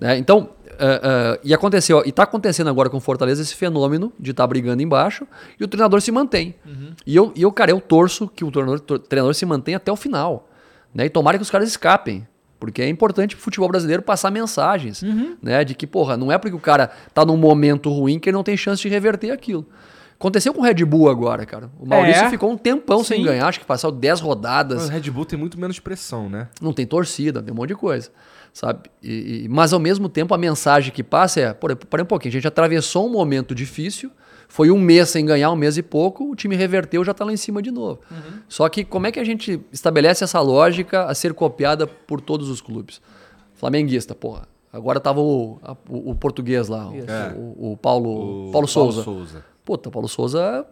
Speaker 3: Né? Então, uh, uh, e aconteceu, e está acontecendo agora com o Fortaleza esse fenômeno de estar tá brigando embaixo e o treinador se mantém. Uhum. E, eu, e eu, cara, eu torço que o treinador, treinador se mantenha até o final. Né? E tomara que os caras escapem. Porque é importante pro futebol brasileiro passar mensagens, uhum. né? De que, porra, não é porque o cara tá num momento ruim que ele não tem chance de reverter aquilo. Aconteceu com o Red Bull agora, cara. O Maurício é. ficou um tempão Sim. sem ganhar, acho que passou 10 rodadas.
Speaker 2: O Red Bull tem muito menos pressão, né?
Speaker 3: Não tem torcida, tem um monte de coisa, sabe? E, e, mas ao mesmo tempo a mensagem que passa é, por, um pouquinho, a gente atravessou um momento difícil, foi um mês sem ganhar, um mês e pouco, o time reverteu, já está lá em cima de novo. Uhum. Só que como é que a gente estabelece essa lógica a ser copiada por todos os clubes? Flamenguista, porra. Agora tava o, a, o, o, português lá, é. o, o, Paulo, o Paulo Souza. Paulo Souza. Puta, Paulo Souza,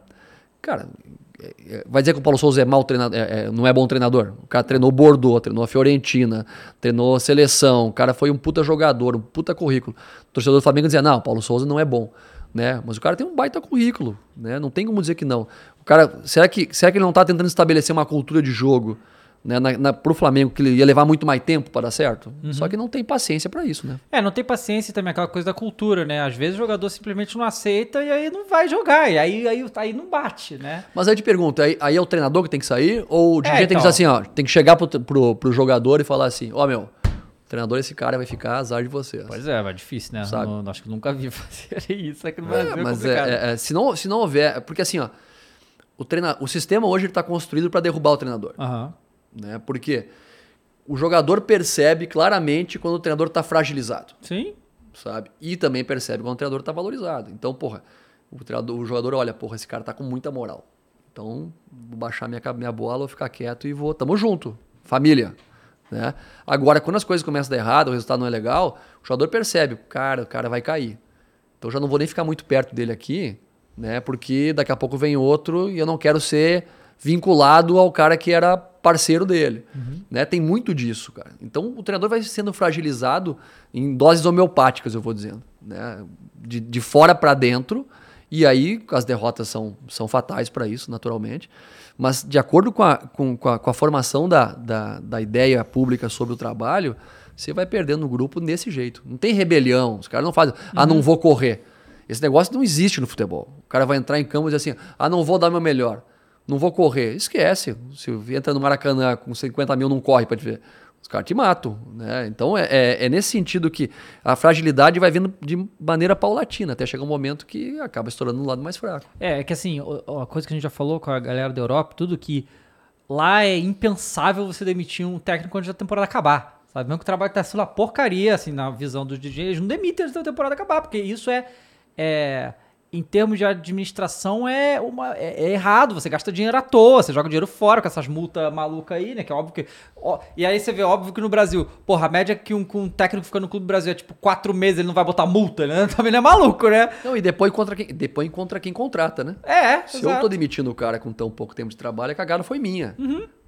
Speaker 3: cara, vai dizer que o Paulo Souza é mau treinador, é, é, não é bom treinador. O cara treinou Bordeaux, treinou a Fiorentina, treinou seleção, o cara foi um puta jogador, um puta currículo. O torcedor do Flamengo dizia: não, o Paulo Souza não é bom né? Mas o cara tem um baita currículo, né? Não tem como dizer que não. O cara, será que, será que ele não está tentando estabelecer uma cultura de jogo, né, na, na, pro Flamengo que ia levar muito mais tempo para dar certo. Só que não tem paciência para isso, né?
Speaker 1: É, não tem paciência também, aquela coisa da cultura, né? Às vezes o jogador simplesmente não aceita e aí não vai jogar. E aí, aí, aí não bate, né?
Speaker 3: Mas aí eu te pergunto, aí, aí é o treinador que tem que sair? Ou o dirigente tem que
Speaker 1: então.
Speaker 3: dizer assim, ó, tem que chegar pro, pro, pro jogador e falar assim, ó meu, o treinador esse cara vai ficar azar de vocês.
Speaker 1: Pois é, vai difícil, né?
Speaker 3: Sabe?
Speaker 1: Não, acho que nunca vi fazer isso aqui no
Speaker 3: É,
Speaker 1: Brasil. É,
Speaker 3: mas
Speaker 1: complicado.
Speaker 3: é, é, se, não, se não houver. Porque assim, ó, o, treina, o sistema hoje está construído para derrubar o treinador.
Speaker 1: Aham.
Speaker 3: Né? Porque o jogador percebe claramente quando o treinador está fragilizado,
Speaker 1: Sim.
Speaker 3: sabe? E também percebe quando o treinador está valorizado. Então, porra, o, treinador, o jogador olha, porra, esse cara tá com muita moral. Então, vou baixar minha, minha bola, vou ficar quieto e vou. Tamo junto. Família. Né? Agora, quando as coisas começam a dar errado, o resultado não é legal, o jogador percebe, cara, o cara vai cair. Então já não vou nem ficar muito perto dele aqui, né? Porque daqui a pouco vem outro e eu não quero ser vinculado ao cara que era parceiro dele. Né? Tem muito disso, cara. Então o treinador vai sendo fragilizado em doses homeopáticas, eu vou dizendo. Né? De, de fora para dentro. E aí as derrotas são, são fatais para isso, naturalmente. Mas de acordo com a, com, com a, com a formação da, da, da ideia pública sobre o trabalho, você vai perdendo o grupo desse jeito. Não tem rebelião. Os caras não fazem, ah, não vou correr. Esse negócio não existe no futebol. O cara vai entrar em campo e dizer assim, ah, não vou dar meu melhor. Não vou correr. Esquece. Se entra no Maracanã com 50 mil, não corre para te ver. Os caras te matam. Né? Então é, é, é nesse sentido que a fragilidade vai vindo de maneira paulatina, até chegar um momento que acaba estourando no lado mais fraco.
Speaker 1: É, é que assim, a coisa que a gente já falou com a galera da Europa, tudo que lá é impensável você demitir um técnico antes da temporada acabar. Sabe? Mesmo que o trabalho tá sendo uma porcaria, assim, na visão dos DJs, não demitem antes da temporada acabar, porque isso é. é em termos de administração, é, uma, é, é errado. Você gasta dinheiro à toa, você joga dinheiro fora com essas multas malucas aí, né? Que é óbvio que. ó, e aí você vê, óbvio que no Brasil, porra, a média que um, que um técnico fica no Clube do Brasil é tipo quatro meses, ele não vai botar multa, né? Também não é maluco, né?
Speaker 3: Não, e depois contra quem, depois contra quem contrata, né?
Speaker 1: É,
Speaker 3: Se eu
Speaker 1: exato.
Speaker 3: tô demitindo o cara com tão pouco tempo de trabalho, a cagada foi minha.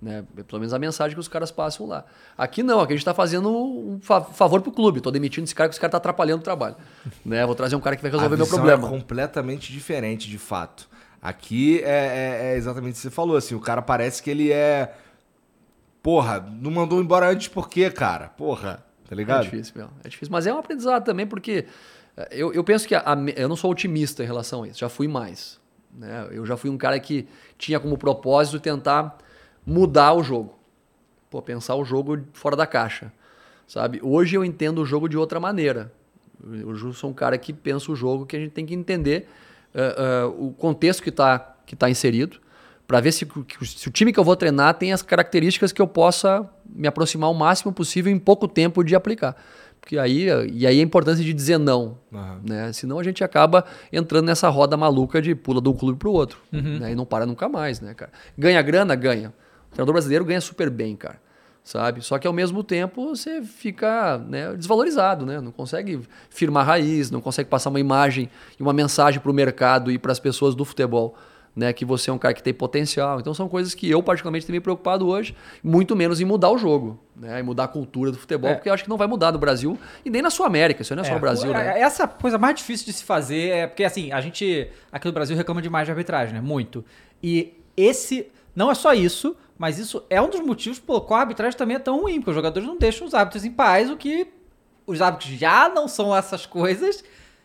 Speaker 3: Né? Pelo menos a mensagem que os caras passam lá. Aqui não, aqui a gente tá fazendo um fa- favor pro clube. Tô demitindo esse cara que esse cara tá atrapalhando o trabalho. né? Vou trazer um cara que vai resolver meu
Speaker 2: visão
Speaker 3: problema.
Speaker 2: é completamente diferente, de fato. Aqui é, é- é exatamente o que você falou, assim, o cara parece que ele é... Porra, não mandou embora antes por quê, cara? Porra, tá
Speaker 3: É
Speaker 2: ligado?
Speaker 3: difícil, meu. É difícil. Mas é um aprendizado também, porque eh, eu, eu penso que a- a eu não sou otimista em relação a isso. Já fui mais. Né? Eu já fui um cara que tinha como propósito tentar mudar o jogo. Pô, pensar o jogo fora da caixa. Sabe? Hoje eu entendo o jogo de outra maneira. Hoje eu sou um cara que pensa o jogo que a gente tem que entender eh, eh, o contexto que está que tá inserido para ver se, se o time que eu vou treinar tem as características que eu possa me aproximar o máximo possível em pouco tempo de aplicar. Porque aí, e aí a importância de dizer não.
Speaker 2: Aham.
Speaker 3: Né? Senão a gente acaba entrando nessa roda maluca de pula de um clube para o outro. Né? E não para nunca mais, né, cara? Ganha grana? Ganha. O treinador brasileiro ganha super bem, cara. Sabe? Só que ao mesmo tempo você fica né, desvalorizado, né? Não consegue firmar raiz, não consegue passar uma imagem e uma mensagem para o mercado e para as pessoas do futebol, né? Que você é um cara que tem potencial. Então são coisas que eu particularmente tenho me preocupado hoje, muito menos em mudar o jogo, né? E mudar a cultura do futebol,
Speaker 1: É.
Speaker 3: porque eu acho que não vai mudar no Brasil e nem na Sul América. Isso não é só o Brasil,
Speaker 1: É,
Speaker 3: né?
Speaker 1: Essa coisa mais difícil de se fazer é porque, assim, a gente aqui no Brasil reclama demais de arbitragem, né? Muito. E esse. Não é só isso, mas isso é um dos motivos pelo qual a arbitragem também é tão ruim, porque os jogadores não deixam os árbitros em paz, o que os árbitros já não são essas coisas.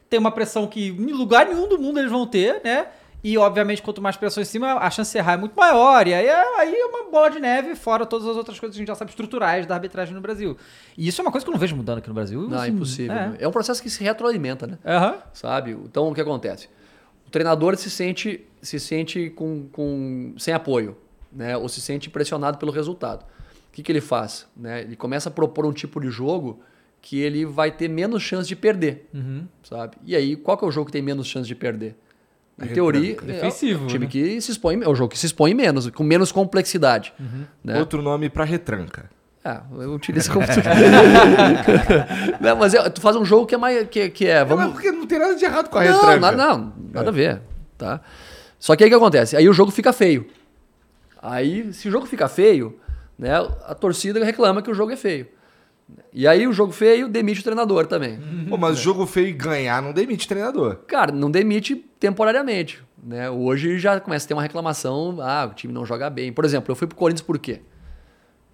Speaker 1: Tem uma pressão que em lugar nenhum do mundo eles vão ter, né? E, obviamente, quanto mais pressão em cima, a chance de errar é muito maior. E aí é, aí é uma bola de neve, fora todas as outras coisas que a gente já sabe estruturais da arbitragem no Brasil. E isso é uma coisa que eu não vejo mudando aqui no Brasil.
Speaker 3: Não, é
Speaker 1: assim,
Speaker 3: impossível.
Speaker 1: É.
Speaker 3: né? É um processo que se retroalimenta, né?
Speaker 1: Aham.
Speaker 3: Sabe? Então, o que acontece? O treinador se sente, se sente com, com, sem apoio, né? ou se sente pressionado pelo resultado. O que, que ele faz? Né? Ele começa a propor um tipo de jogo que ele vai ter menos chance de perder. Sabe? E aí, qual que é o jogo que tem menos chance de perder? Em teoria,
Speaker 1: retranca. Defensivo,
Speaker 3: é o time
Speaker 1: né?
Speaker 3: que se expõe, é o jogo que se expõe menos, com menos complexidade. Né?
Speaker 2: Outro nome pra retranca.
Speaker 3: É, eu utilizo como tu... Não, mas é, tu faz um jogo que é mais que, que é,
Speaker 2: Vamos... Mas porque não tem nada de errado com a
Speaker 3: não,
Speaker 2: retranca.
Speaker 3: nada, não, nada a ver, tá? Só que aí o que acontece? Aí o jogo fica feio. Aí, se o jogo fica feio, né, a torcida reclama que o jogo é feio. E aí o jogo feio demite o treinador também.
Speaker 2: Pô, mas jogo feio e ganhar não demite treinador.
Speaker 3: Cara, não demite temporariamente. Né? Hoje já começa a ter uma reclamação, ah, o time não joga bem. Por exemplo, eu fui pro Corinthians por quê?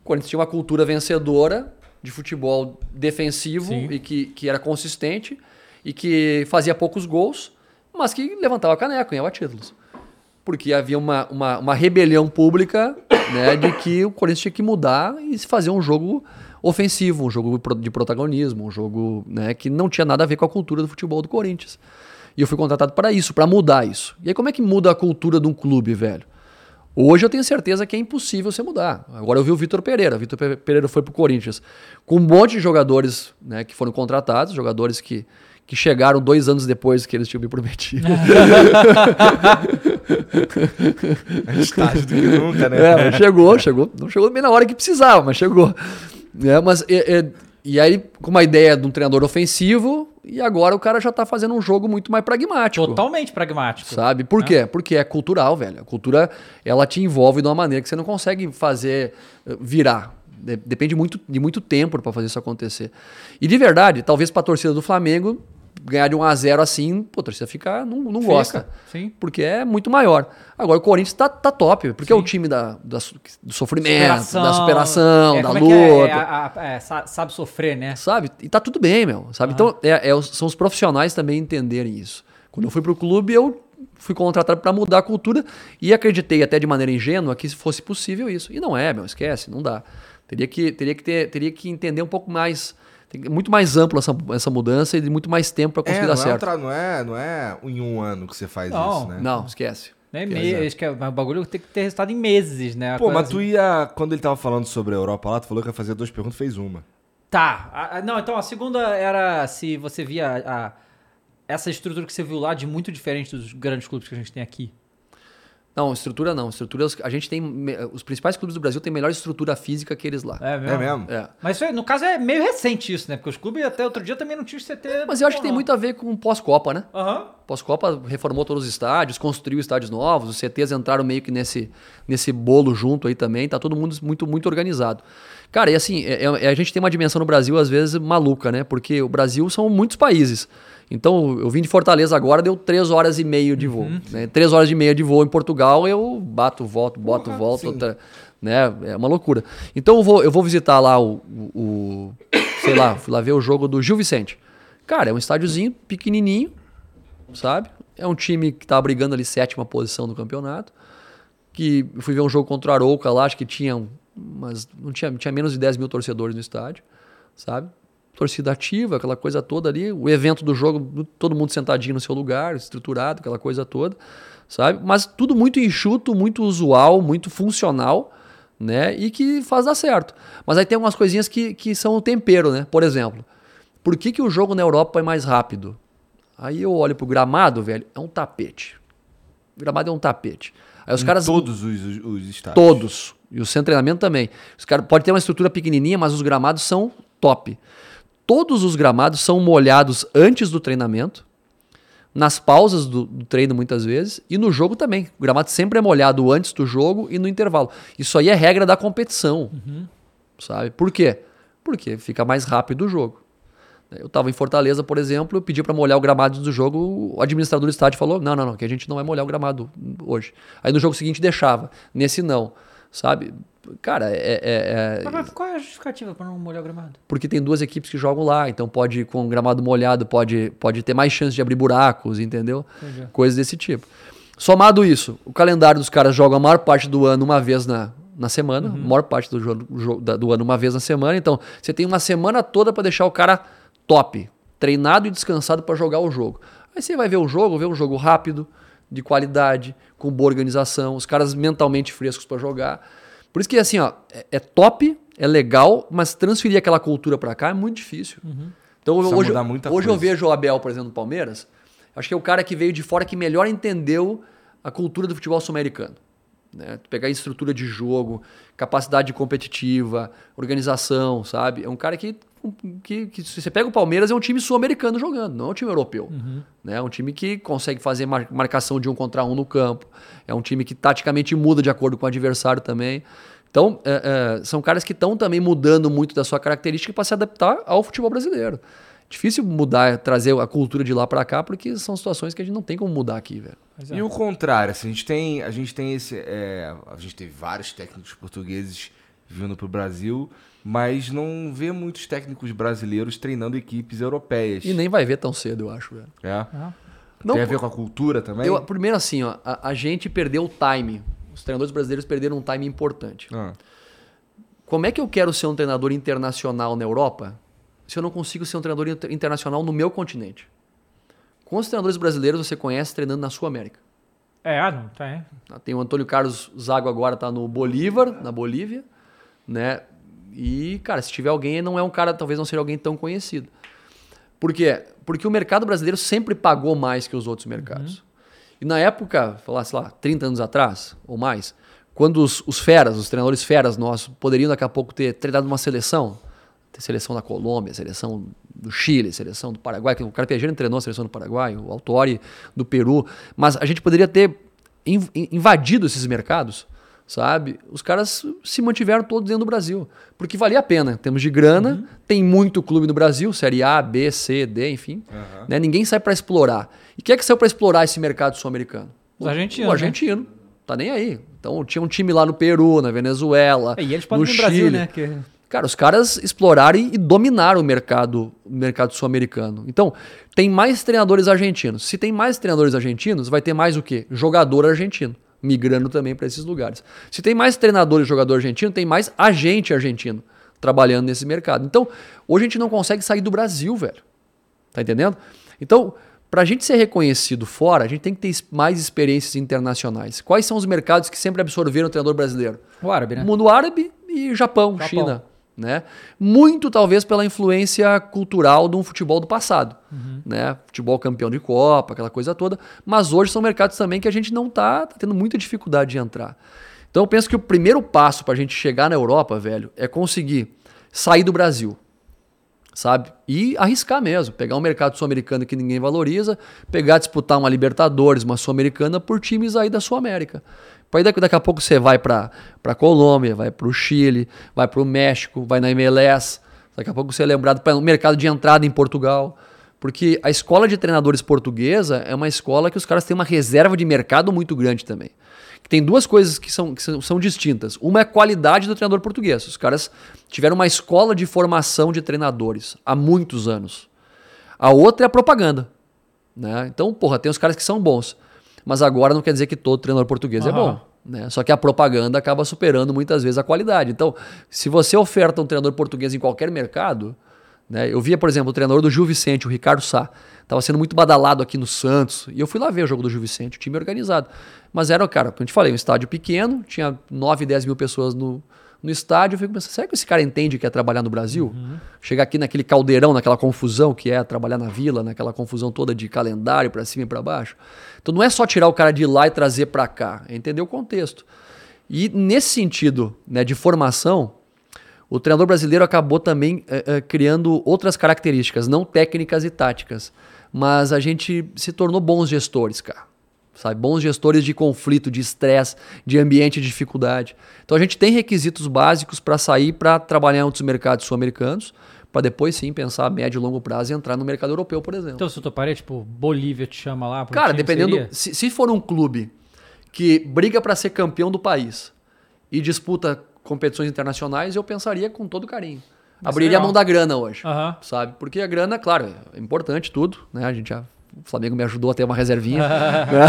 Speaker 3: O Corinthians tinha uma cultura vencedora de futebol defensivo
Speaker 1: Sim.
Speaker 3: e que, que era consistente e que fazia poucos gols, mas que levantava a caneca, ganhava títulos. Porque havia uma, uma, uma rebelião pública né, de que o Corinthians tinha que mudar e se fazer um jogo ofensivo, um jogo de protagonismo, um jogo né, que não tinha nada a ver com a cultura do futebol do Corinthians. E eu fui contratado para isso, para mudar isso. E aí como é que muda a cultura de um clube, velho? Hoje eu tenho certeza que é impossível você mudar. Agora eu vi o Vitor Pereira. O Vitor Pe- Pereira foi pro Corinthians com um monte de jogadores né, que foram contratados, jogadores que, que chegaram dois anos depois que eles tinham me prometido.
Speaker 2: Mais tarde do que nunca, né?
Speaker 3: É, chegou, chegou. Não chegou bem na hora que precisava, mas chegou. É, mas, é, é, e aí, com uma ideia de um treinador ofensivo, e agora o cara já tá fazendo um jogo muito mais pragmático.
Speaker 1: Totalmente pragmático.
Speaker 3: Sabe? Por quê? Porque é cultural, velho. A cultura, ela te envolve de uma maneira que você não consegue fazer eh, virar. De- Depende muito, de muito tempo para fazer isso acontecer. E de verdade, talvez pra torcida do Flamengo, ganhar de 1 a 0 assim, pô, a torcida fica, não, não
Speaker 1: Fica,
Speaker 3: gosta.
Speaker 1: sim.
Speaker 3: Porque é muito maior. Agora, o Corinthians tá, tá top, porque é o time da, da do sofrimento, da superação,
Speaker 1: É,
Speaker 3: da luta.
Speaker 1: é é? É, a- a- é, sa- sabe sofrer, né?
Speaker 3: Sabe? E tá tudo bem, meu. Sabe? Então, é, são os profissionais também entenderem isso. Quando eu fui pro clube, eu fui contratado para mudar a cultura e acreditei até de maneira ingênua que fosse possível isso. E não é, meu, esquece, não dá. Teria que, teria que, ter, teria que entender um pouco mais. Tem- muito mais amplo essa, essa mudança e de muito mais tempo para conseguir
Speaker 2: É,
Speaker 3: dar
Speaker 2: não, é
Speaker 3: certo.
Speaker 2: tra- não, é, não é em um ano que você faz
Speaker 1: Não.
Speaker 2: isso, né?
Speaker 3: Não, esquece.
Speaker 1: né?
Speaker 3: Quer
Speaker 1: Me-
Speaker 3: dizer,
Speaker 1: acho que é, o bagulho tem que ter resultado em meses, né? A
Speaker 2: Pô, mas
Speaker 1: assim.
Speaker 2: tu ia. Quando ele tava falando sobre a Europa lá, tu falou que ia fazer duas perguntas, fez uma.
Speaker 1: Tá. A- a- não, então a segunda era se você via a- essa estrutura que você viu lá de muito diferente dos grandes clubes que a gente tem aqui.
Speaker 3: Não, estrutura não. Estrutura, a gente tem. Os principais clubes do Brasil têm melhor estrutura física que eles lá.
Speaker 1: É mesmo?
Speaker 2: É mesmo?
Speaker 3: É.
Speaker 1: Mas no caso é meio recente isso, né? Porque os clubes até outro dia também não tinham CT.
Speaker 3: Mas eu acho que tem muito a ver com pós-Copa, né?
Speaker 1: Aham.
Speaker 3: Pós-Copa reformou todos os estádios, construiu estádios novos, os CTs entraram meio que nesse, nesse bolo junto aí também, tá todo mundo muito, muito organizado. Cara, e assim, é- é- a gente tem uma dimensão no Brasil, às vezes, maluca, né? Porque o Brasil são muitos países. Então, eu vim de Fortaleza agora, deu três horas e meia de voo. Né? Três horas e meia de voo em Portugal, eu bato, volto, boto, volto. outra- né? É uma loucura. Então, eu vou, eu vou visitar lá o, o- o- Sei lá, fui lá ver o jogo do Gil Vicente. Cara, é um estádiozinho pequenininho, sabe? É um time que tá brigando ali sétima posição no campeonato. Que fui ver um jogo contra o Arouca lá, acho que tinha, mas não tinha, tinha menos de 10 mil torcedores no estádio, sabe? Torcida ativa, aquela coisa toda ali. O evento do jogo, todo mundo sentadinho no seu lugar, estruturado, aquela coisa toda, sabe? Mas tudo muito enxuto, muito usual, muito funcional, né? E que faz dar certo. Mas aí tem algumas coisinhas que, que são o tempero, né? Por exemplo, por que, que o jogo na Europa é mais rápido? Aí eu olho pro gramado, velho, é um tapete. O gramado é um tapete. Aí os
Speaker 2: Em
Speaker 3: caras.
Speaker 2: Todos os, os, os estádios.
Speaker 3: Todos. E o centro de treinamento também. Os caras pode ter uma estrutura pequenininha, mas os gramados são top. Todos os gramados são molhados antes do treinamento, nas pausas do, do treino muitas vezes e no jogo também. O gramado sempre é molhado antes do jogo e no intervalo. Isso aí é regra da competição, sabe? Por quê? Porque fica mais rápido o jogo. Eu estava em Fortaleza, por exemplo, eu pedi para molhar o gramado do jogo, o administrador do estádio falou: não, não, não, que a gente não vai molhar o gramado hoje. Aí no jogo seguinte deixava, nesse não, sabe? Cara, é, é- é-
Speaker 1: Mas qual é a justificativa pra não molhar o gramado?
Speaker 3: porque tem duas equipes que jogam lá, então pode, com o gramado molhado, pode, pode ter mais chance de abrir buracos, entendeu? Coisas desse tipo. Somado isso, o calendário dos caras joga a maior parte do ano uma vez na, na semana, a maior parte do, jogo, do ano uma vez na semana, então você tem uma semana toda para deixar o cara top, treinado e descansado para jogar o jogo. Aí você vai ver o jogo, ver um jogo rápido, de qualidade, com boa organização, os caras mentalmente frescos para jogar. Por isso que assim, ó, é, é top, é legal, mas transferir aquela cultura para cá é muito difícil. Então
Speaker 2: Precisa
Speaker 3: hoje, hoje eu vejo o Abel, por exemplo, no Palmeiras, acho que é o cara que veio de fora que melhor entendeu a cultura do futebol sul-americano. Né? Pegar estrutura de jogo, capacidade competitiva, organização, sabe? É um cara que, que, que se você pega o Palmeiras, é um time sul-americano jogando, não é um time europeu. Né? É um time que consegue fazer mar- marcação de um contra um no campo. É um time que taticamente muda de acordo com o adversário também. Então, é, é, são caras que estão também mudando muito da sua característica para se adaptar ao futebol brasileiro. Difícil mudar, trazer a cultura de lá para cá, porque são situações que a gente não tem como mudar aqui, velho.
Speaker 2: E o contrário, assim, a gente tem, a gente tem esse, é, a gente teve vários técnicos portugueses vindo pro Brasil, mas não vê muitos técnicos brasileiros treinando equipes europeias.
Speaker 3: E nem vai ver tão cedo, eu acho, velho.
Speaker 2: É.
Speaker 3: Não,
Speaker 2: Tem a ver com a cultura também?
Speaker 3: eu, primeiro assim, ó, a, a gente perdeu o time. Os treinadores brasileiros perderam um time importante.
Speaker 2: Ah,
Speaker 3: Como é que eu quero ser um treinador internacional na Europa se eu não consigo ser um treinador inter- internacional no meu continente? Quantos treinadores brasileiros você conhece treinando na Sul América?
Speaker 1: É, não tem.
Speaker 3: Tem o Antônio Carlos Zago agora, tá no Bolívar, na Bolívia, né? E, cara, se tiver alguém, não é um cara, talvez não seja alguém tão conhecido. Por quê? Porque o mercado brasileiro sempre pagou mais que os outros mercados. E na época, falar, sei lá, 30 anos atrás ou mais, quando os, os feras, os treinadores feras nossos, poderiam daqui a pouco ter treinado uma seleção, ter seleção da Colômbia, seleção do Chile, seleção do Paraguai, que o Carpegiani treinou a seleção do Paraguai, o Autori do Peru, mas a gente poderia ter in- in- invadido esses mercados, sabe? Os caras se mantiveram todos dentro do Brasil, porque valia a pena. Temos de grana, tem muito clube no Brasil, Série A, B, C, D, enfim. né? Ninguém sai para explorar. E quem é que saiu para explorar esse mercado sul-americano?
Speaker 1: Os argentinos,
Speaker 3: O
Speaker 1: né?
Speaker 3: argentino. Tá nem aí. Então tinha um time lá no Peru, na Venezuela,
Speaker 1: É, e eles podem
Speaker 3: no
Speaker 1: no Brasil,
Speaker 3: Chile.
Speaker 1: né? Que...
Speaker 3: Cara, os caras exploraram e dominaram o mercado, o mercado sul-americano. Então, tem mais treinadores argentinos. Se tem mais treinadores argentinos, vai ter mais o quê? Jogador argentino, migrando também para esses lugares. Se tem mais treinadores e jogador argentino, tem mais agente argentino trabalhando nesse mercado. Então, hoje a gente não consegue sair do Brasil, velho. Tá entendendo? Então, para a gente ser reconhecido fora, a gente tem que ter mais experiências internacionais. Quais são os mercados que sempre absorveram o treinador brasileiro?
Speaker 1: O árabe, né?
Speaker 3: O mundo árabe e Japão,
Speaker 1: Japão.
Speaker 3: China. Né? Muito talvez pela influência cultural de um futebol do passado. Né? Futebol campeão de Copa, aquela coisa toda. Mas hoje são mercados também que a gente não está tendo muita dificuldade de entrar. Então eu penso que o primeiro passo para a gente chegar na Europa, velho, é conseguir sair do Brasil sabe? E arriscar mesmo, pegar um mercado sul-americano que ninguém valoriza, pegar disputar uma Libertadores, uma Sul-Americana por times aí da Sul-América. Aí daqui, daqui a pouco você vai para para Colômbia, vai para o Chile, vai para o México, vai na MLS. Daqui a pouco você é lembrado para o mercado de entrada em Portugal. Porque a escola de treinadores portuguesa é uma escola que os caras têm uma reserva de mercado muito grande também. Tem duas coisas que são, que são, são distintas. Uma é a qualidade do treinador português. Os caras tiveram uma escola de formação de treinadores há muitos anos. A outra é a propaganda. Né? Então, porra, tem os caras que são bons. Mas agora não quer dizer que todo treinador português é
Speaker 1: Aham.
Speaker 3: bom. Né? Só que a propaganda acaba superando muitas vezes a qualidade. Então, se você oferta um treinador português em qualquer mercado, né? Eu via, por exemplo, o treinador do Gil Vicente, o Ricardo Sá. Estava sendo muito badalado aqui no Santos. E eu fui lá ver o jogo do Gil Vicente, o time organizado. Mas era, cara, como eu te falei, um estádio pequeno, tinha 9, 10 mil pessoas no, no estádio. Eu fico pensando, será que esse cara entende que é trabalhar no Brasil? Chegar aqui naquele caldeirão, naquela confusão que é trabalhar na vila, naquela confusão toda de calendário para cima e para baixo. Então não é só tirar o cara de lá e trazer para cá, é entender o contexto. E nesse sentido né, de formação, o treinador brasileiro acabou também eh, eh, criando outras características, não técnicas e táticas. Mas a gente se tornou bons gestores, cara. Sabe? Bons gestores de conflito, de estresse, de ambiente de dificuldade. Então a gente tem requisitos básicos para sair para trabalhar em outros mercados sul-americanos, para depois sim pensar a médio e longo prazo e entrar no mercado europeu, por exemplo.
Speaker 1: Então, se eu toparia, tipo, Bolívia te chama lá.
Speaker 3: Cara, dependendo. Se, se for um clube que briga para ser campeão do país e disputa competições internacionais, eu pensaria com todo carinho. Abriria
Speaker 1: legal.
Speaker 3: a mão da grana hoje,
Speaker 1: Aham.
Speaker 3: sabe? Porque a grana, claro, é importante tudo, né? A gente já. O Flamengo me ajudou a ter uma reservinha. né?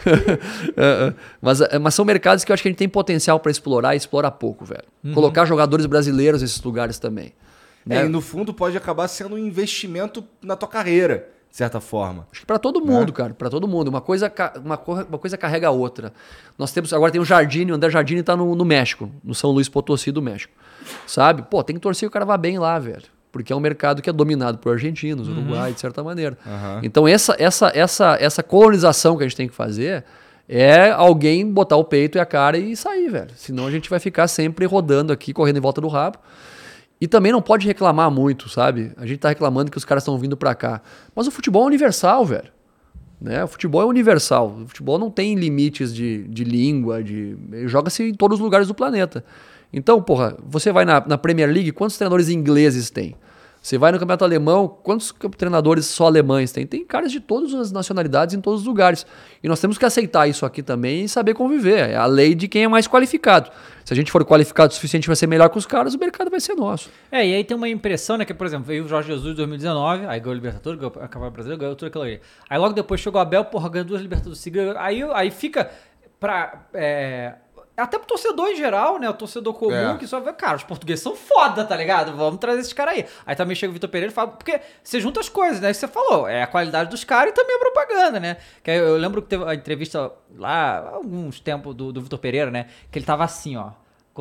Speaker 3: É, é. mas, é, mas são mercados que eu acho que a gente tem potencial para explorar e explorar pouco, velho. Colocar jogadores brasileiros nesses lugares também.
Speaker 2: É,
Speaker 3: né?
Speaker 2: e no fundo pode acabar sendo um investimento na tua carreira, de certa forma.
Speaker 3: Acho que para todo mundo, cara, para todo mundo. Uma coisa, uma, uma coisa carrega a outra. Nós temos agora tem o Jardine, o André Jardine tá no, no México, no São Luís Potosí do México. Sabe? Pô, tem que torcer que o cara vá bem lá, velho. Porque é um mercado que é dominado por argentinos, Uruguai, de certa maneira. Então essa, essa, essa, essa colonização que a gente tem que fazer é alguém botar o peito e a cara e sair, velho. Senão a gente vai ficar sempre rodando aqui, correndo em volta do rabo. E também não pode reclamar muito, sabe? A gente tá reclamando que os caras estão vindo pra cá. Mas o futebol é universal, velho. Né? O futebol é universal. O futebol não tem limites de, de língua, de joga-se em todos os lugares do planeta. Então, porra, você vai na, na Premier League, quantos treinadores ingleses tem? Você vai no campeonato alemão, quantos treinadores só alemães tem? Tem caras de todas as nacionalidades em todos os lugares. E nós temos que aceitar isso aqui também e saber conviver. É a lei de quem é mais qualificado. Se a gente for qualificado o suficiente para ser melhor que os caras, o mercado vai ser nosso.
Speaker 1: É, e aí tem uma impressão, né? Que, por exemplo, veio o Jorge Jesus em 2019, aí ganhou o Libertadores, ganhou a Brasileiro, ganhou tudo aquilo ali. Aí logo depois chegou o Abel, porra, ganhou duas Libertadores seguidas. Aí, aí fica pra. é, até pro torcedor em geral, né? O torcedor comum
Speaker 2: É.
Speaker 1: que só vê, cara, os portugueses são foda, tá ligado? Vamos trazer esses caras aí. Aí também chega o Vitor Pereira e fala, porque você junta as coisas, né? Que você falou, é a qualidade dos caras e também a propaganda, né? Que eu lembro que teve a entrevista lá, há alguns tempos do, do Vitor Pereira, né? Que ele tava assim, ó.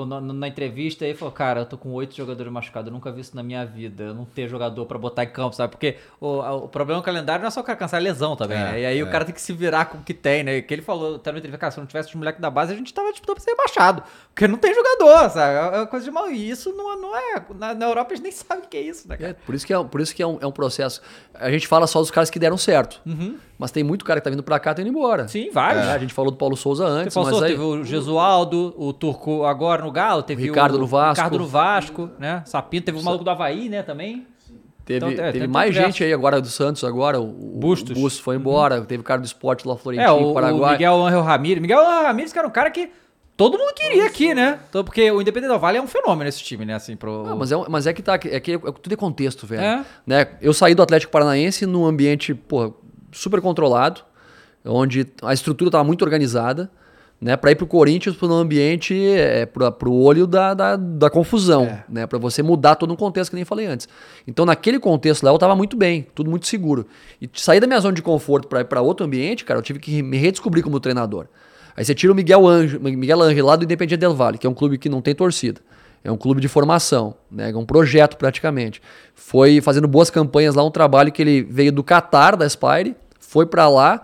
Speaker 1: Quando, na, entrevista ele falou, cara, eu tô com oito jogadores machucados, eu nunca vi isso na minha vida, eu não ter jogador pra botar em campo, sabe? Porque o, a- o problema do calendário não é só o cara cansar, é lesão também,
Speaker 2: É,
Speaker 1: né? E aí o
Speaker 2: é.
Speaker 1: cara tem que se virar com o que tem, né? Que ele falou até na entrevista, cara, se não tivesse os moleques da base, a gente tava disputando pra ser rebaixado. Porque não tem jogador, sabe? É uma coisa de mal. E isso não, não é. Na, na Europa eles nem sabem o que é isso, né, cara?
Speaker 3: É, por isso que, é, por isso que é, um, é um processo. A gente fala só dos caras que deram certo. Mas tem muito cara que tá vindo pra cá e tá indo embora.
Speaker 1: Sim, vários.
Speaker 3: É, a gente falou do Paulo Souza
Speaker 1: Você
Speaker 3: antes,
Speaker 1: falou,
Speaker 3: mas aí,
Speaker 1: teve o Gesualdo, o Turco agora no Galo, teve
Speaker 3: O Ricardo no Vasco.
Speaker 1: Ricardo no Vasco, né? Sapinto, teve o maluco do Havaí, né, também.
Speaker 3: teve,
Speaker 1: Então, é,
Speaker 3: teve mais
Speaker 1: tudo
Speaker 3: gente aí agora do Santos agora. O, o
Speaker 1: Bustos.
Speaker 3: o Bustos foi embora. Teve cara do esporte lá, Florentino,
Speaker 1: É, o, o
Speaker 3: Paraguai.
Speaker 1: Miguel Angel Ramírez. Miguel Angel Ramírez, que era um cara que todo mundo queria aqui, né? Então, porque o Independente do Vale é um fenômeno esse time, né? Assim, pro...
Speaker 3: Não, mas, é, mas é que tá, é que é- tudo é contexto, velho.
Speaker 1: É.
Speaker 3: Né? Eu saí do Atlético Paranaense num ambiente, pô, super controlado, onde a estrutura estava muito organizada, né? Para ir pro Corinthians, para um ambiente, é, pro olho da, da, da confusão,
Speaker 1: É.
Speaker 3: né? Para você mudar todo um contexto que nem falei antes. Então, naquele contexto lá, eu tava muito bem, tudo muito seguro. E sair da minha zona de conforto para ir para outro ambiente, cara, eu tive que me redescobrir como treinador. Aí você tira o Miguel Anjo, Miguel Angel lá do Independiente Del Valle, que é um clube que não tem torcida. É um clube de formação, né? é um projeto praticamente. Foi fazendo boas campanhas lá, um trabalho que ele veio do Qatar, da Spire, foi para lá,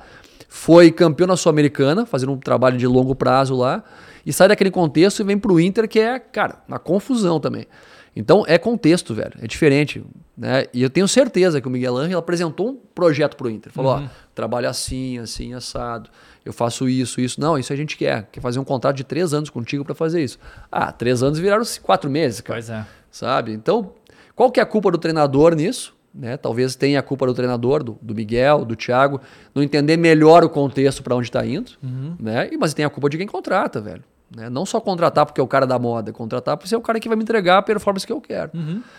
Speaker 3: foi campeão na Sul-Americana, fazendo um trabalho de longo prazo lá, e sai daquele contexto e vem pro Inter, que é, cara, uma confusão também. Então é contexto, velho, é diferente. Né? E eu tenho certeza que o Miguel Angel apresentou um projeto pro Inter. Falou, ó, trabalho assim, assim, assado. Eu faço isso, isso. Não, isso a gente quer. Quer fazer um contrato de três anos contigo para fazer isso. Ah, três anos viraram quatro meses, cara.
Speaker 1: Pois é.
Speaker 3: Sabe? Então, qual que é a culpa do treinador nisso? Né? Talvez tenha a culpa do treinador, do, do Miguel, do Thiago, não entender melhor o contexto para onde está indo. Né? E, mas tem a culpa de quem contrata, velho. Né? Não só contratar porque é o cara da moda, contratar porque é o cara que vai me entregar a performance que eu quero.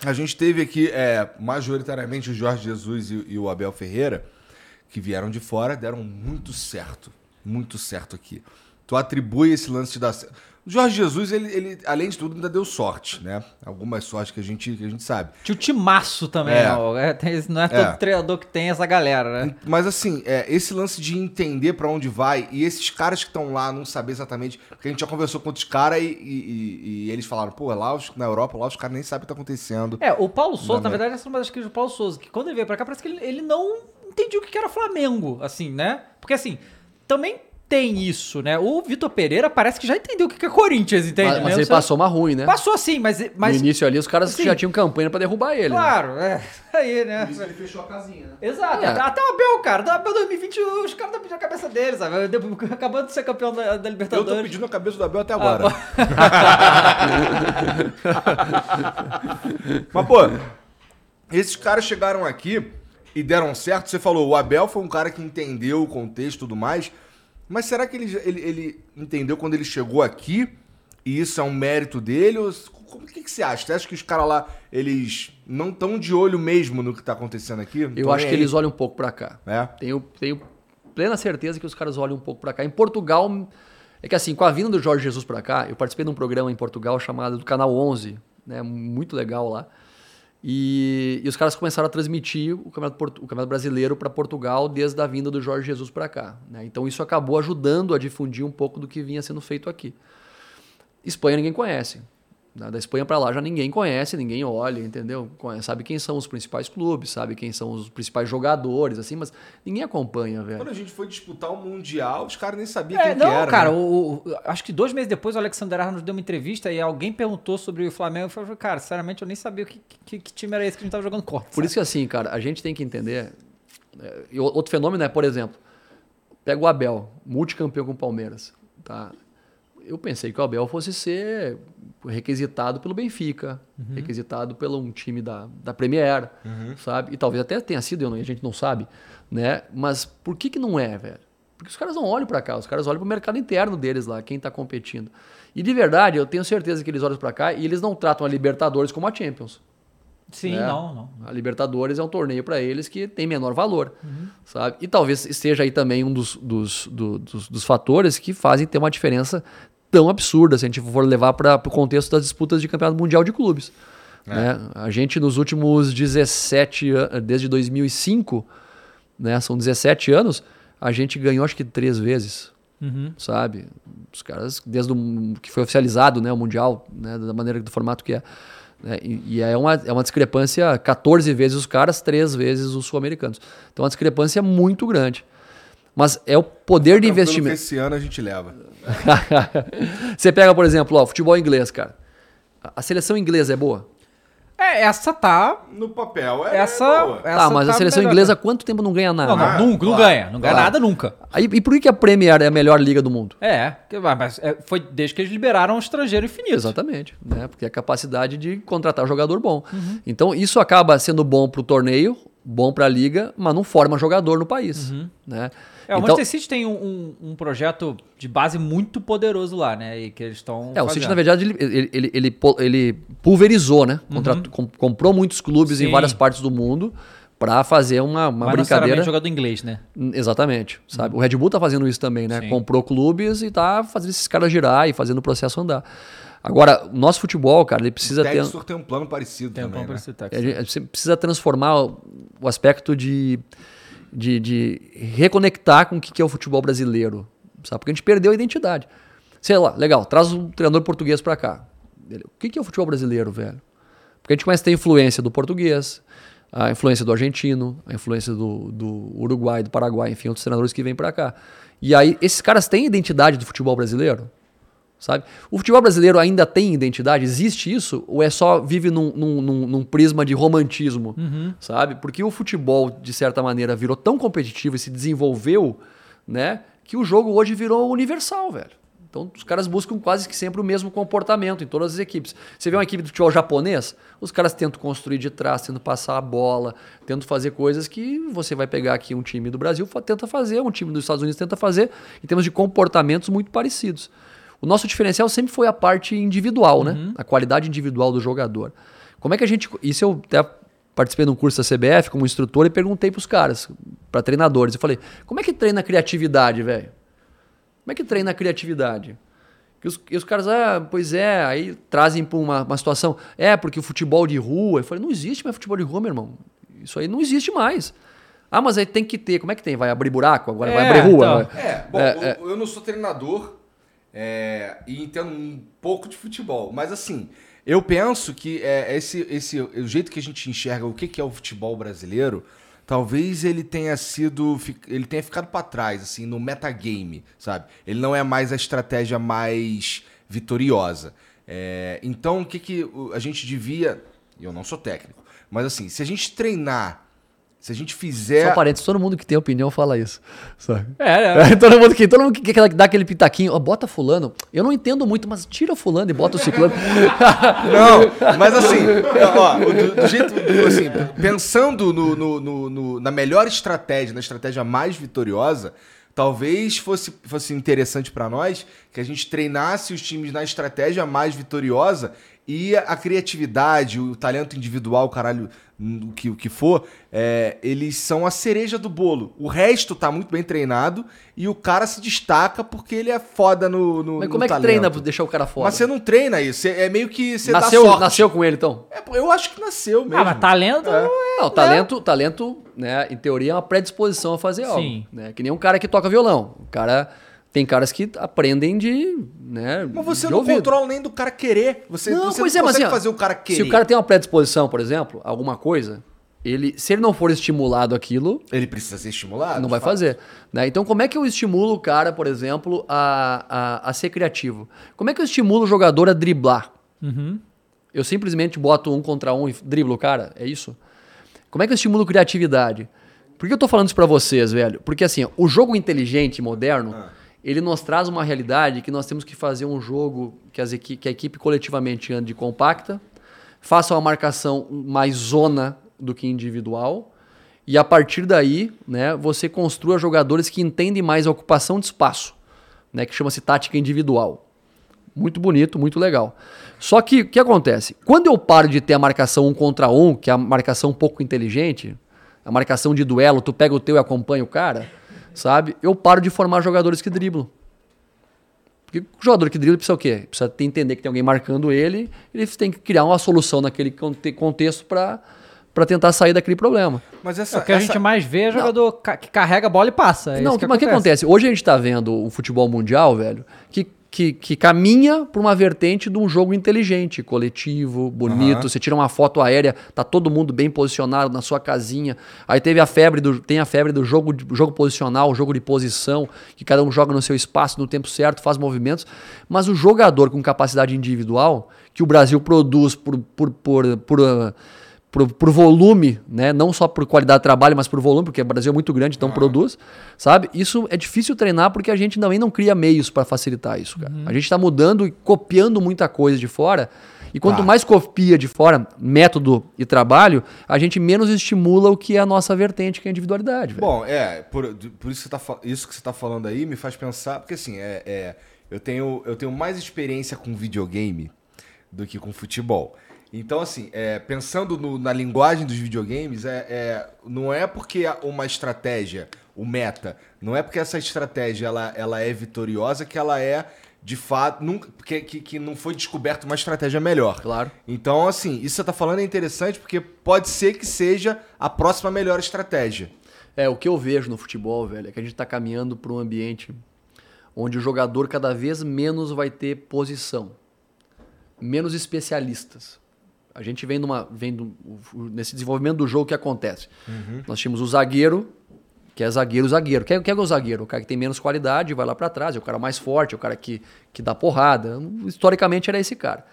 Speaker 2: A gente teve aqui, é, majoritariamente, o Jorge Jesus e, e o Abel Ferreira, que vieram de fora, deram muito certo. Muito certo aqui. Tu atribui esse lance de dar certo. O Jorge Jesus, ele, ele, além de tudo, ainda deu sorte, né? Algumas sortes que a gente, que a gente sabe.
Speaker 1: Tinha o timaço também,
Speaker 2: É.
Speaker 1: É, tem- não é todo
Speaker 2: É.
Speaker 1: treinador que tem essa galera, né?
Speaker 2: Mas assim, é, esse lance de entender pra onde vai e esses caras que estão lá não saber exatamente. Porque a gente já conversou com outros caras e, e- e- eles falaram, pô, lá os- na Europa, lá os caras nem sabem o que tá acontecendo.
Speaker 1: É, o Paulo Souza, na
Speaker 2: América.
Speaker 1: verdade, essa é uma das críticas do Paulo Souza, que quando ele veio pra cá, parece que ele, ele não entendia o que era Flamengo, assim, né? Porque, assim, também tem isso, né? O Vitor Pereira parece que já entendeu o que é Corinthians, entende?
Speaker 3: Mas, mas ele passou uma ruim, né?
Speaker 1: Passou assim, mas... mas
Speaker 3: no início ali, os caras
Speaker 1: assim,
Speaker 3: já tinham campanha para derrubar ele. né?
Speaker 1: Claro, é. Aí, né?
Speaker 4: Por isso ele fechou a casinha, né?
Speaker 1: Exato,
Speaker 3: É.
Speaker 1: até, o Abel, cara. Do Abel 2020, os caras estão pedindo a cabeça dele, sabe? Acabando de ser campeão da, da
Speaker 2: Eu tô
Speaker 1: Libertadores.
Speaker 2: pedindo a cabeça do Abel até agora. Mas, pô, esses caras chegaram aqui e deram certo. Você falou, o Abel foi um cara que entendeu o contexto e tudo mais. Mas será que ele, ele, ele entendeu quando ele chegou aqui? E isso é um mérito dele? Ou, como- que, que você acha? Você acha que os caras lá, eles não estão de olho mesmo no que tá acontecendo aqui?
Speaker 3: Eu
Speaker 2: tão
Speaker 3: acho
Speaker 2: nem
Speaker 3: que
Speaker 2: aí?
Speaker 3: eles olham um pouco para cá.
Speaker 2: É.
Speaker 3: Tenho, tenho plena certeza que os caras olham um pouco para cá. Em Portugal, é que assim, com a vinda do Jorge Jesus para cá, eu participei de um programa em Portugal chamado do Canal 11, né, muito legal lá. E, e os caras começaram a transmitir o Campeonato, o Campeonato Brasileiro para Portugal desde a vinda do Jorge Jesus para cá. né? Então isso acabou ajudando a difundir um pouco do que vinha sendo feito aqui. Espanha ninguém conhece. Né? Da Espanha para lá já ninguém conhece, ninguém olha, entendeu? Sabe quem são os principais clubes, sabe quem são os principais jogadores, assim, mas ninguém acompanha, velho.
Speaker 2: Quando a gente foi disputar o Mundial, os caras nem sabiam
Speaker 1: É,
Speaker 2: quem
Speaker 1: não,
Speaker 2: que era.
Speaker 1: cara,
Speaker 2: né?
Speaker 1: o, o- acho que dois meses depois o Alexander Arnold deu uma entrevista e alguém perguntou sobre o Flamengo. Eu falei, cara, sinceramente eu nem sabia o que, que, que time era esse que a gente tava jogando contra.
Speaker 3: Por isso que assim, cara, a gente tem que entender. é, outro fenômeno é, por exemplo, pega o Abel, multicampeão com o Palmeiras, tá? Eu pensei que o Abel fosse ser requisitado pelo Benfica, requisitado pelo um time da, da Premier, sabe? E talvez até tenha sido, a gente não sabe, né? Mas por que que não é, velho? Porque os caras não olham pra cá, os caras olham pro mercado interno deles lá, quem tá competindo. E de verdade, eu tenho certeza que eles olham pra cá e eles não tratam a Libertadores como a Champions.
Speaker 1: Sim,
Speaker 3: É.
Speaker 1: não, não.
Speaker 3: A Libertadores é um torneio para eles que tem menor valor, sabe? E talvez esteja aí também um dos, dos, do- dos, dos fatores que fazem ter uma diferença tão absurda se a gente for levar para o contexto das disputas de campeonato mundial de clubes. né? A gente nos últimos 17 anos, desde 2005, né, são 17 anos, a gente ganhou acho que três vezes, sabe? Os caras, desde o, que foi oficializado né, o Mundial, né, da maneira, do formato que é. né, e, é, uma, é uma discrepância 14 vezes os caras, três vezes os sul-americanos. Então é uma discrepância muito grande. Mas é o poder de
Speaker 2: que
Speaker 3: investimento.
Speaker 2: Esse ano a gente leva.
Speaker 3: Você pega, por exemplo, ó, futebol inglês, cara. A- A seleção inglesa é boa?
Speaker 1: É, essa tá.
Speaker 2: No papel, é.
Speaker 1: Essa.
Speaker 2: boa.
Speaker 1: essa
Speaker 3: tá, mas a
Speaker 1: tá
Speaker 3: seleção
Speaker 1: melhor.
Speaker 3: inglesa há quanto tempo não ganha nada?
Speaker 1: Não, não,
Speaker 2: Ah,
Speaker 1: nunca, não
Speaker 2: claro,
Speaker 1: ganha. Não ganha
Speaker 3: claro.
Speaker 1: nada nunca.
Speaker 3: Aí, e por que a Premier é a melhor liga do mundo?
Speaker 1: É, mas é, foi desde que eles liberaram o estrangeiro infinito.
Speaker 3: Exatamente, né? Porque é a capacidade de contratar jogador bom. Então isso acaba sendo bom pro torneio, bom pra liga, mas não forma jogador no país, né?
Speaker 1: É, o
Speaker 3: então,
Speaker 1: Manchester City tem um, um- um projeto de base muito poderoso lá, né? E que eles estão.
Speaker 3: é, o City, na verdade, ele, ele, ele, ele, pu- ele pulverizou, né? Contratou- com- comprou muitos clubes em
Speaker 1: Sim.
Speaker 3: várias partes do mundo para fazer uma, uma
Speaker 1: Mas
Speaker 3: brincadeira.
Speaker 1: necessariamente jogador inglês, né?
Speaker 3: Exatamente, sabe? O Red Bull tá fazendo isso também, né?
Speaker 1: Sim.
Speaker 3: Comprou clubes e tá fazendo esses caras girar e fazendo o processo andar. Agora, o nosso futebol, cara, ele precisa
Speaker 2: o
Speaker 3: ter.
Speaker 2: Textor tem um plano parecido
Speaker 1: Tem um
Speaker 2: também,
Speaker 1: plano
Speaker 2: né?
Speaker 3: A gente você precisa transformar o, o aspecto de, de, de reconectar com o que é o futebol brasileiro, sabe? Porque a gente perdeu a identidade. Sei lá, legal, traz um treinador português pra cá. O que é o futebol brasileiro, velho? Porque a gente começa a ter influência do português, a influência do argentino, a influência do, do Uruguai, do Paraguai, enfim, outros treinadores que vêm pra cá. E aí, esses caras têm identidade do futebol brasileiro? Sabe? O futebol brasileiro ainda tem identidade? Existe isso? Ou é só vive num, num- num- num prisma de romantismo, sabe? Porque o futebol, de certa maneira, virou tão competitivo e se desenvolveu, né? Que o jogo hoje virou universal, velho. Então os caras buscam quase que sempre o mesmo comportamento em todas as equipes. Você vê uma equipe de futebol japonês, os caras tentam construir de trás, tentam passar a bola, tentam fazer coisas que você vai pegar aqui um time do Brasil, tenta fazer, um time dos Estados Unidos tenta fazer, em termos de comportamentos muito parecidos. O nosso diferencial sempre foi a parte individual, né? A qualidade individual do jogador. Como é que a gente. Isso eu até participei de um curso da CBF como instrutor e perguntei pros caras, para treinadores. Eu falei: como é que treina a criatividade, velho? Como é que treina a criatividade? E os, e os caras, ah, pois é, aí trazem para uma, uma situação. É, porque o futebol de rua. Eu falei: não existe mais futebol de rua, meu irmão. Isso aí não existe mais. Ah, mas aí tem que ter. Como é que tem? Vai abrir buraco? Agora vai
Speaker 1: É,
Speaker 3: abrir rua?
Speaker 1: então.
Speaker 3: Vai-
Speaker 2: É, bom,
Speaker 3: É,
Speaker 2: eu, eu não sou treinador é, e entendo um pouco de futebol, mas assim, eu penso que é, esse, esse, o jeito que a gente enxerga o que, que é o futebol brasileiro, talvez ele tenha sido, ele tenha ficado pra trás, assim, no metagame, sabe? Ele não é mais a estratégia mais vitoriosa. É, então, o que, que a gente devia, eu não sou técnico, mas assim, se a gente treinar, se a gente fizer...
Speaker 3: Só parênteses, todo mundo que tem opinião fala isso. Sabe?
Speaker 1: É, é.
Speaker 3: todo mundo que todo mundo que quer dar aquele pitaquinho, ó, bota fulano. Eu não entendo muito, mas tira fulano e bota o ciclano.
Speaker 2: Não, mas assim, ó, do, do jeito, assim, pensando no, no- no- no- na melhor estratégia, na estratégia mais vitoriosa, talvez fosse, fosse interessante pra nós que a gente treinasse os times na estratégia mais vitoriosa e a criatividade, o talento individual, caralho, o que, o que for, é, eles são a cereja do bolo. O resto tá muito bem treinado e o cara se destaca porque ele é foda no, no
Speaker 3: Mas
Speaker 2: no
Speaker 3: como é que
Speaker 2: talento.
Speaker 3: treina pra deixar o cara fora?
Speaker 2: Mas você não treina isso, você- é meio que você
Speaker 3: nasceu,
Speaker 2: dá sorte.
Speaker 3: nasceu com ele, então?
Speaker 2: É, eu acho que nasceu mesmo.
Speaker 1: Ah, mas talento.
Speaker 2: É.
Speaker 3: Não, talento, talento, né, em teoria, é uma predisposição a fazer algo.
Speaker 1: Sim.
Speaker 3: Né? Que nem um cara que toca violão. O cara. Tem caras que aprendem de. Né,
Speaker 2: Mas você
Speaker 3: de
Speaker 2: não
Speaker 3: ouvido.
Speaker 2: controla nem do cara querer. Você
Speaker 3: Não,
Speaker 2: você
Speaker 3: pois
Speaker 2: não
Speaker 3: é, mas
Speaker 2: consegue
Speaker 3: assim, ó,
Speaker 2: fazer o cara querer.
Speaker 3: Se o cara tem uma predisposição, por exemplo, alguma coisa, ele, se ele não for estimulado aquilo,
Speaker 2: Ele precisa ser estimulado.
Speaker 3: não vai
Speaker 2: fato.
Speaker 3: fazer. Né? Então, como é que eu estimulo o cara, por exemplo, a, a, a ser criativo? Como é que eu estimulo o jogador a driblar? Eu simplesmente boto um contra um e driblo o cara? É isso? Como é que eu estimulo criatividade? Por que eu tô falando isso pra vocês, velho? Porque assim, o jogo inteligente e moderno, ele nos traz uma realidade que nós temos que fazer um jogo que, as equi que a equipe coletivamente ande compacta, faça uma marcação mais zona do que individual, e a partir daí, né, você construa jogadores que entendem mais a ocupação de espaço, né, que chama-se tática individual. Muito bonito, muito legal. Só que o que acontece? Quando eu paro de ter a marcação um contra um, que é a marcação um pouco inteligente, a marcação de duelo, tu pega o teu e acompanha o cara, sabe? Eu paro de formar jogadores que driblam. Porque o jogador que dribla precisa o quê? Precisa ter- entender que tem alguém marcando ele, ele tem que criar uma solução naquele conte- contexto para para tentar sair daquele problema.
Speaker 2: Mas essa.
Speaker 1: o que a
Speaker 2: essa-
Speaker 1: gente mais vê é jogador ca- que carrega a bola e passa. É
Speaker 3: não,
Speaker 1: isso que
Speaker 3: mas o que acontece? Hoje a gente tá vendo o futebol mundial, velho, que, que, que caminha por uma vertente de um jogo inteligente, coletivo, bonito.
Speaker 2: Aham.
Speaker 3: Você tira uma foto aérea, tá todo mundo bem posicionado na sua casinha. Aí teve a febre do, tem a febre do jogo, jogo posicional, jogo de posição, que cada um joga no seu espaço, no tempo certo, faz movimentos. Mas o jogador com capacidade individual, que o Brasil produz por, por, por, por, ah, por, por volume, né? Não só por qualidade de trabalho, mas por volume, porque o Brasil é muito grande, então produz, sabe? Isso é difícil treinar porque a gente também não cria meios para facilitar isso, cara. A gente está mudando e copiando muita coisa de fora. E quanto
Speaker 2: Tá.
Speaker 3: mais copia de fora, método e trabalho, a gente menos estimula o que é a nossa vertente, que é a individualidade. velho.
Speaker 2: Bom, é, por, por isso, que você tá, isso que você tá falando aí me faz pensar, porque assim, é, é, eu, tenho, eu tenho mais experiência com videogame do que com futebol. Então, assim, é, pensando no- na linguagem dos videogames, é, é, não é porque há uma estratégia, o meta, não é porque essa estratégia ela, ela é vitoriosa que ela é, de fato, nunca, que, que, que não foi descoberta uma estratégia melhor.
Speaker 3: Claro.
Speaker 2: Então, assim, isso que você tá falando é interessante porque pode ser que seja a próxima melhor estratégia.
Speaker 3: É, o que eu vejo no futebol, velho, é que a gente está caminhando para um ambiente onde o jogador cada vez menos vai ter posição, menos especialistas. A gente vem, numa, vem do- nesse desenvolvimento do jogo que acontece. Nós tínhamos o zagueiro, que é zagueiro, zagueiro. Quem é, quem é o zagueiro? O cara que tem menos qualidade vai lá para trás, é o cara mais forte, é o cara que, que dá porrada. Historicamente era esse cara.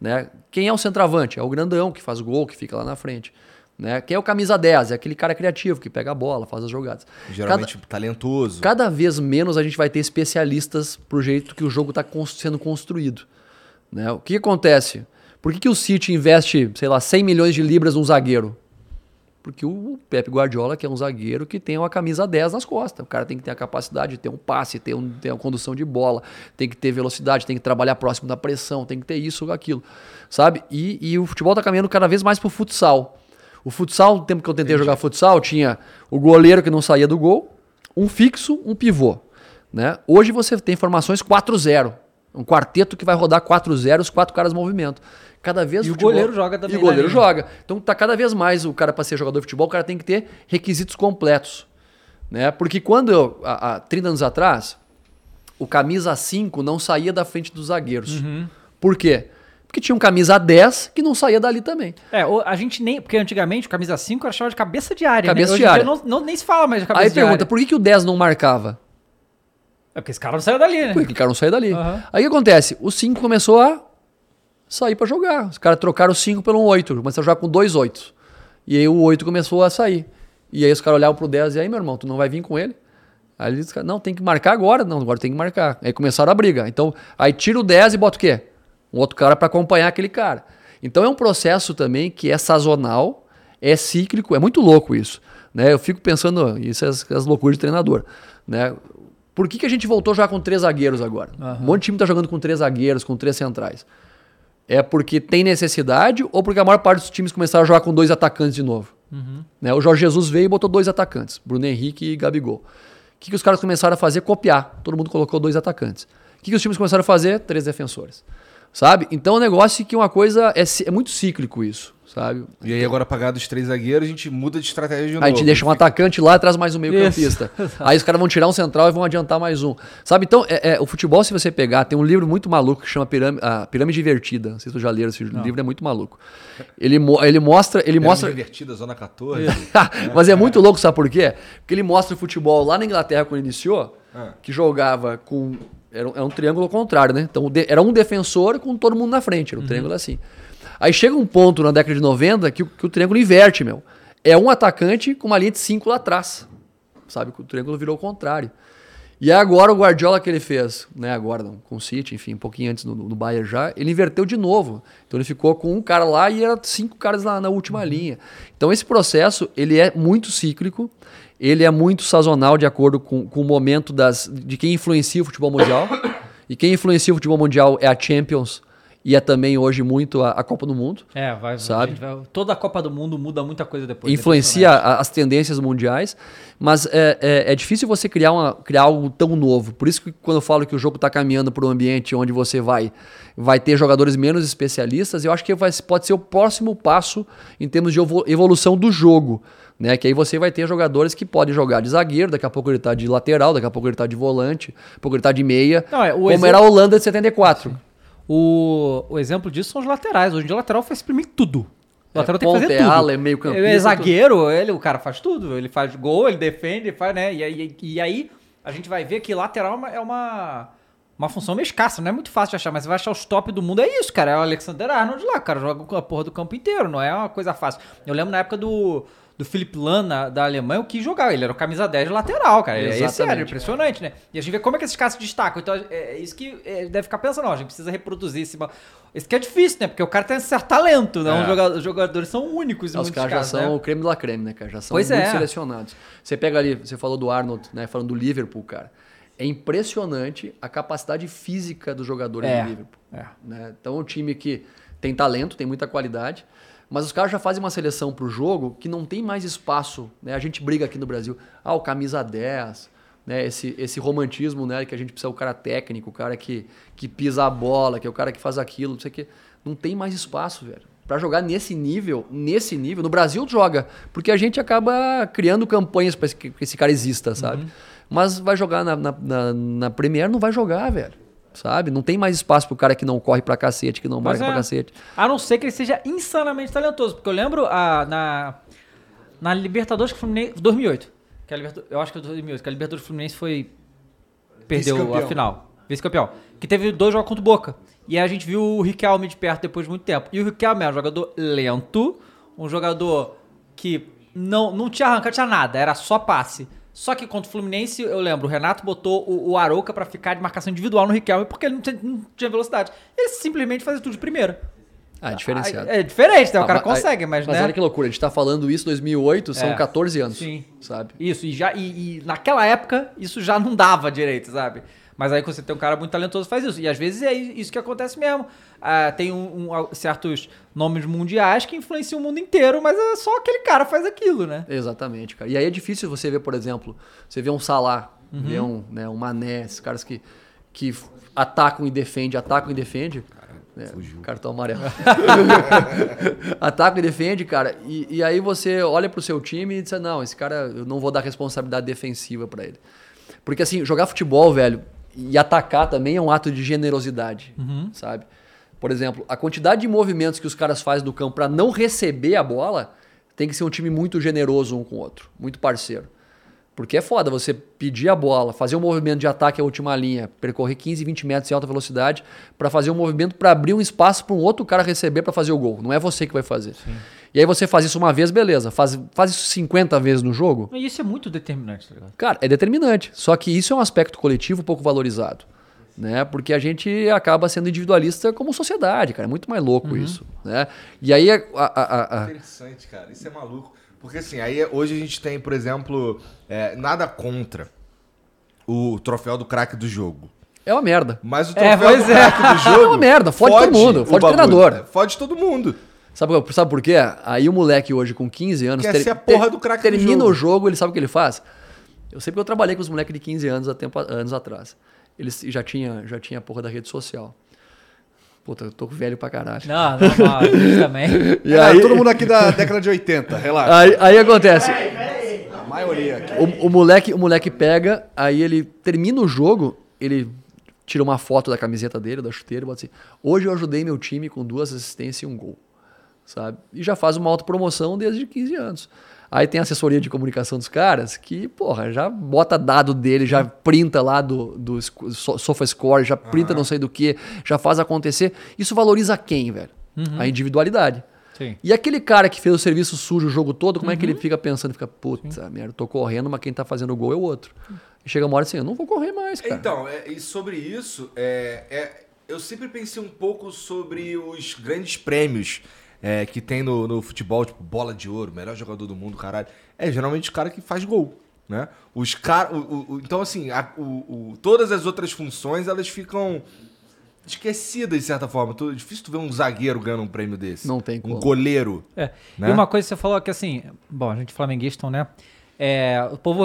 Speaker 3: Né? Quem é o centroavante? É o grandão que faz gol, que fica lá na frente. Né? Quem é o camisa 10? É aquele cara criativo que pega a bola, faz as jogadas.
Speaker 2: Geralmente talentoso.
Speaker 3: Cada vez menos a gente vai ter especialistas pro jeito que o jogo está sendo construído. Né? O que acontece? Por que, que o City investe, sei lá, 100 milhões de libras num zagueiro? Porque o Pepe Guardiola, que é um zagueiro que tem uma camisa 10 nas costas. O cara tem que ter a capacidade de ter um passe, ter, um, ter uma condução de bola, tem que ter velocidade, tem que trabalhar próximo da pressão, tem que ter isso ou aquilo. Sabe? E, e o futebol está caminhando cada vez mais pro futsal. O futsal, no tempo que eu tentei jogar futsal, tinha o goleiro que não saía do gol, um fixo, um pivô. Né? Hoje você tem formações 4-0. Um quarteto que vai rodar 4-0, os quatro caras em movimento. Cada vez
Speaker 1: E o goleiro joga também
Speaker 3: E o goleiro
Speaker 1: na linha.
Speaker 3: joga. Então tá cada vez mais o cara para ser jogador de futebol, o cara tem que ter requisitos completos. Né? Porque quando eu, há, há 30 anos atrás, o camisa 5 não saía da frente dos zagueiros.
Speaker 1: Uhum.
Speaker 3: Por quê? Porque tinha um camisa 10 que não saía dali também.
Speaker 1: É, a gente nem. Porque antigamente o camisa 5 era chamado de cabeça de área.
Speaker 3: Cabeça
Speaker 1: né?
Speaker 3: de área.
Speaker 1: Não, não- nem se fala mais de cabeça
Speaker 3: Aí
Speaker 1: de
Speaker 3: pergunta,
Speaker 1: área.
Speaker 3: por que, que o 10 não marcava?
Speaker 1: É porque esse cara não saiu dali, né?
Speaker 3: Porque o cara não saía dali.
Speaker 1: Aham.
Speaker 3: Aí o que acontece? O 5 começou a sair pra jogar. Os caras trocaram o 5 pelo 8. Começaram a jogar com dois 8. E aí o 8 começou a sair. E aí os caras olhavam pro 10 e aí, meu irmão, tu não vai vir com ele? Aí eles, não, tem que marcar agora. Não, agora tem que marcar. Aí começaram a briga. Então, aí tira o 10 e bota o quê? Um outro cara pra acompanhar aquele cara. Então é um processo também que é sazonal, é cíclico, é muito louco isso. Né? Eu fico pensando, isso é as, as loucuras de treinador. Né? Por que, que a gente voltou a jogar com três zagueiros agora? Um monte de time tá jogando com três zagueiros, com três centrais. É porque tem necessidade ou porque a maior parte dos times começaram a jogar com dois atacantes de novo? Né? O Jorge Jesus veio e botou dois atacantes, Bruno Henrique e Gabigol. O que, que os caras começaram a fazer? Copiar. Todo mundo colocou dois atacantes. O que, que os times começaram a fazer? Três defensores. Sabe? Então é um negócio que uma coisa. É, é muito cíclico isso, sabe?
Speaker 2: E aí agora pagar dos três zagueiros, a gente muda de estratégia de novo.
Speaker 3: A gente deixa um atacante lá e traz mais um meio campista.
Speaker 1: Isso.
Speaker 3: Aí os caras vão tirar um central e vão adiantar mais um. Sabe? Então, é, é, o futebol, se você pegar, tem um livro muito maluco que chama Pirâmide, a Pirâmide Invertida. Não sei se tu já leram esse livro, é muito maluco. Ele, mo- ele mostra. Ele mostra
Speaker 2: Invertida, zona 14.
Speaker 3: Mas é muito louco, sabe por quê? Porque ele mostra o futebol lá na Inglaterra quando iniciou,
Speaker 2: Ah.
Speaker 3: que jogava com. Era um, era um triângulo contrário, né? Então de- era um defensor com todo mundo na frente. Era um triângulo assim. Aí chega um ponto na década de 90 que, o- que o triângulo inverte, meu. É um atacante com uma linha de cinco lá atrás. Sabe? Que o triângulo virou o contrário. E agora o Guardiola que ele fez, né? Agora não, com o City, enfim, um pouquinho antes no, no Bayern já, ele inverteu de novo. Então ele ficou com um cara lá e era cinco caras na, na última linha. Então esse processo, ele é muito cíclico, ele é muito sazonal de acordo com, com o momento das, de quem influencia o futebol mundial. e quem influencia o futebol mundial é a Champions e é também hoje muito a, a Copa do Mundo.
Speaker 1: É, vai,
Speaker 3: Sabe?
Speaker 1: vai- toda a Copa do Mundo muda muita coisa depois.
Speaker 3: influencia a- as tendências mundiais, mas é, é, é difícil você criar, uma, criar algo tão novo. Por isso que quando eu falo que o jogo está caminhando para um ambiente onde você vai, vai ter jogadores menos especialistas, eu acho que vai- pode ser o próximo passo em termos de evo- evolução do jogo. Né? Que aí você vai ter jogadores que podem jogar de zagueiro, daqui a pouco ele está de lateral, daqui a pouco ele está de volante, daqui a pouco ele está de meia,
Speaker 1: Não, é,
Speaker 3: como
Speaker 1: exemplo-
Speaker 3: era a Holanda de 74.
Speaker 1: O, o exemplo disso são os laterais. Hoje em dia o lateral faz primeiro tudo. O lateral
Speaker 3: É
Speaker 1: tem que fazer
Speaker 3: é
Speaker 1: tudo.
Speaker 3: ala, é meio-campista,
Speaker 1: É zagueiro, ele, o cara faz tudo. Ele faz gol, ele defende, ele faz, né? E, aí- e aí a gente vai ver que lateral é uma- é uma, uma função meio escassa. Não é muito fácil de achar, mas você vai achar os top do mundo. É isso, cara. É o Alexander Arnold lá, cara. Joga com a porra do campo inteiro. Não é uma coisa fácil. Eu lembro na época do, do Philipp Lahm na- da Alemanha, o que jogava. Ele era o camisa 10 de lateral, cara. É esse era
Speaker 3: Exatamente.
Speaker 1: impressionante, né? E a gente vê como é que esses caras se destacam. Então é isso que é, deve ficar pensando, ó, a gente precisa reproduzir esse. Esse que é difícil, né? Porque o cara tem um certo talento, né?
Speaker 2: É.
Speaker 1: Os joga- os jogadores são únicos
Speaker 3: Os caras já são
Speaker 1: né?
Speaker 3: o creme de la creme, né, cara? Já são
Speaker 1: Pois
Speaker 3: muito
Speaker 1: é.
Speaker 3: selecionados. Você pega ali, você falou do Arnold, né? Falando do Liverpool, cara. É impressionante a capacidade física dos jogadores
Speaker 1: É,
Speaker 3: do Liverpool.
Speaker 1: é.
Speaker 3: né? Então é um time que tem talento, tem muita qualidade, mas os caras já fazem uma seleção pro jogo que não tem mais espaço. Né? A gente briga aqui no Brasil. Ah, o camisa 10. Né? Esse, esse romantismo, né? Que a gente precisa o cara técnico, o cara que, que pisa a bola, que é o cara que faz aquilo, não sei o quê. Não tem mais espaço, velho. Pra jogar nesse nível, nesse nível, no Brasil joga, porque a gente acaba criando campanhas para que esse cara exista, sabe? Mas vai jogar na, na, na, na Premier, não vai jogar, velho. Sabe? Não tem mais espaço pro cara que não corre pra cacete, que não
Speaker 1: Pois
Speaker 3: marca
Speaker 1: é.
Speaker 3: pra cacete.
Speaker 1: A não ser que ele seja insanamente talentoso. Porque eu lembro a, na, na Libertadores que Fluminense. 2008. Que a eu acho que é 2008. Que a Libertadores do Fluminense foi. Perdeu a final. Vice-campeão. Que teve dois jogos contra o Boca. E aí a gente viu o Riquelme de perto depois de muito tempo. E o Riquelme era um jogador lento. Um jogador que não, não tinha arranca, tinha nada. Era só passe. Só que contra o Fluminense, eu lembro, o Renato botou o, o Arouca pra ficar de marcação individual no Riquelme porque ele não tinha, não tinha velocidade. Ele simplesmente fazia tudo de primeira.
Speaker 3: Ah, é diferenciado.
Speaker 1: É diferente, né? O
Speaker 3: Ah,
Speaker 1: cara
Speaker 3: mas-
Speaker 1: consegue, mas,
Speaker 3: Mas
Speaker 1: né?
Speaker 3: olha que loucura, a gente tá falando isso em 2008, são
Speaker 1: É.
Speaker 3: 14 anos.
Speaker 1: Sim.
Speaker 3: Sabe?
Speaker 1: Isso, e, já, e, e naquela época isso já não dava direito, sabe? Mas aí quando você tem um cara muito talentoso faz isso. E às vezes é isso que acontece mesmo. Ah, tem um- um- certos nomes mundiais que influenciam o mundo inteiro, mas é só aquele cara faz aquilo, né?
Speaker 3: Exatamente, cara. E aí é difícil você ver, por exemplo, você vê um Salah,
Speaker 1: Uhum.
Speaker 3: vê um, né, um Mané, esses caras que, que atacam e defendem, atacam e defendem. É, cartão amarelo. Ataca e defende, cara. E, e aí você olha pro seu time e diz: não, esse cara, eu não vou dar responsabilidade defensiva pra ele. Porque assim, jogar futebol, velho, e atacar também é um ato de generosidade, sabe? Por exemplo, a quantidade de movimentos que os caras fazem no campo pra não receber a bola tem que ser um time muito generoso um com o outro, muito parceiro. Porque é foda você pedir a bola, fazer um movimento de ataque à última linha, percorrer 15, 20 metros em alta velocidade pra fazer um movimento pra abrir um espaço pra um outro cara receber pra fazer o gol. Não é você que vai fazer. E aí você faz isso uma vez, beleza. Faz, faz isso 50 vezes no jogo,
Speaker 1: E isso é muito determinante, tá ligado?
Speaker 3: Cara, é determinante. Só que isso é um aspecto coletivo pouco valorizado. Né? Porque a gente acaba sendo individualista como sociedade, cara. É muito mais louco isso. Né? E aí a, a- a- a-
Speaker 2: Interessante, cara. Isso é maluco. Porque assim, aí hoje a gente tem, por exemplo, é, nada contra o troféu do craque do jogo.
Speaker 3: é uma merda.
Speaker 2: Mas o
Speaker 1: É,
Speaker 2: troféu
Speaker 1: pois
Speaker 2: do
Speaker 1: é.
Speaker 2: craque do jogo.
Speaker 3: É uma merda, fode todo mundo, fode o
Speaker 2: bagulho.
Speaker 3: treinador.
Speaker 2: Fode todo mundo.
Speaker 3: Sabe, sabe por quê? Aí o moleque hoje com 15 anos
Speaker 2: Quer ser a porra do craque do
Speaker 3: termina
Speaker 2: jogo.
Speaker 3: o jogo, ele sabe o que ele faz? Eu sei porque eu trabalhei com os moleques de 15 anos há tempo, anos atrás. Eles já tinha, já tinha a porra da rede social. Puta, eu tô velho pra caralho.
Speaker 1: Não, gente também.
Speaker 3: E
Speaker 4: Ah,
Speaker 3: aí,
Speaker 4: todo mundo aqui da década de 80, relaxa.
Speaker 3: aí, aí acontece.
Speaker 4: A maioria aqui.
Speaker 3: O, o moleque, o moleque pega, aí ele termina o jogo, ele tira uma foto da camiseta dele, da chuteira, e bota assim: Hoje eu ajudei meu time com duas assistências e um gol. Sabe? E já faz uma autopromoção desde 15 anos. Aí tem a assessoria de comunicação dos caras que, porra, já bota dado dele, já printa lá do, do sco- so- SofaScore, já printa não sei do que, já faz acontecer. Isso valoriza quem, velho? A individualidade.
Speaker 1: Sim.
Speaker 3: E aquele cara que fez o serviço sujo o jogo todo, como é que ele fica pensando? Fica, puta merda, eu tô correndo, mas quem tá fazendo o gol é o outro. E chega uma hora assim, eu não vou correr mais, cara.
Speaker 2: Então, é, e sobre isso, é, é, eu sempre pensei um pouco sobre os grandes prêmios é, que tem no, no futebol, tipo bola de ouro, melhor jogador do mundo, caralho. É geralmente o cara que faz gol. Né? Os car... O, o- o- então, assim, a- o- o- todas as outras funções elas ficam esquecidas de certa forma. Tu- É difícil tu ver um zagueiro ganhando um prêmio desse.
Speaker 3: Não tem
Speaker 2: Um
Speaker 3: como.
Speaker 2: goleiro.
Speaker 1: É.
Speaker 2: Né?
Speaker 1: E uma coisa que você falou que assim, bom, a gente é flamenguista, né? É, o povo.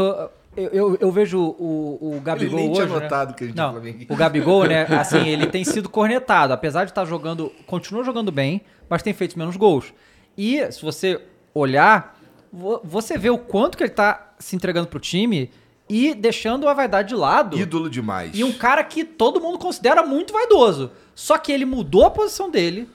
Speaker 1: Eu, eu, eu vejo o, o Gabigol
Speaker 2: nem tinha
Speaker 1: hoje, né?
Speaker 2: notado que a gente
Speaker 1: Não, o Gabigol, né? Assim, ele tem sido cornetado, apesar de estar jogando, continua jogando bem, mas tem feito menos gols. E se você olhar, vo- você vê o quanto que ele tá se entregando pro time e deixando a vaidade de lado.
Speaker 2: Ídolo demais.
Speaker 1: E um cara que todo mundo considera muito vaidoso. Só que ele mudou a posição dele.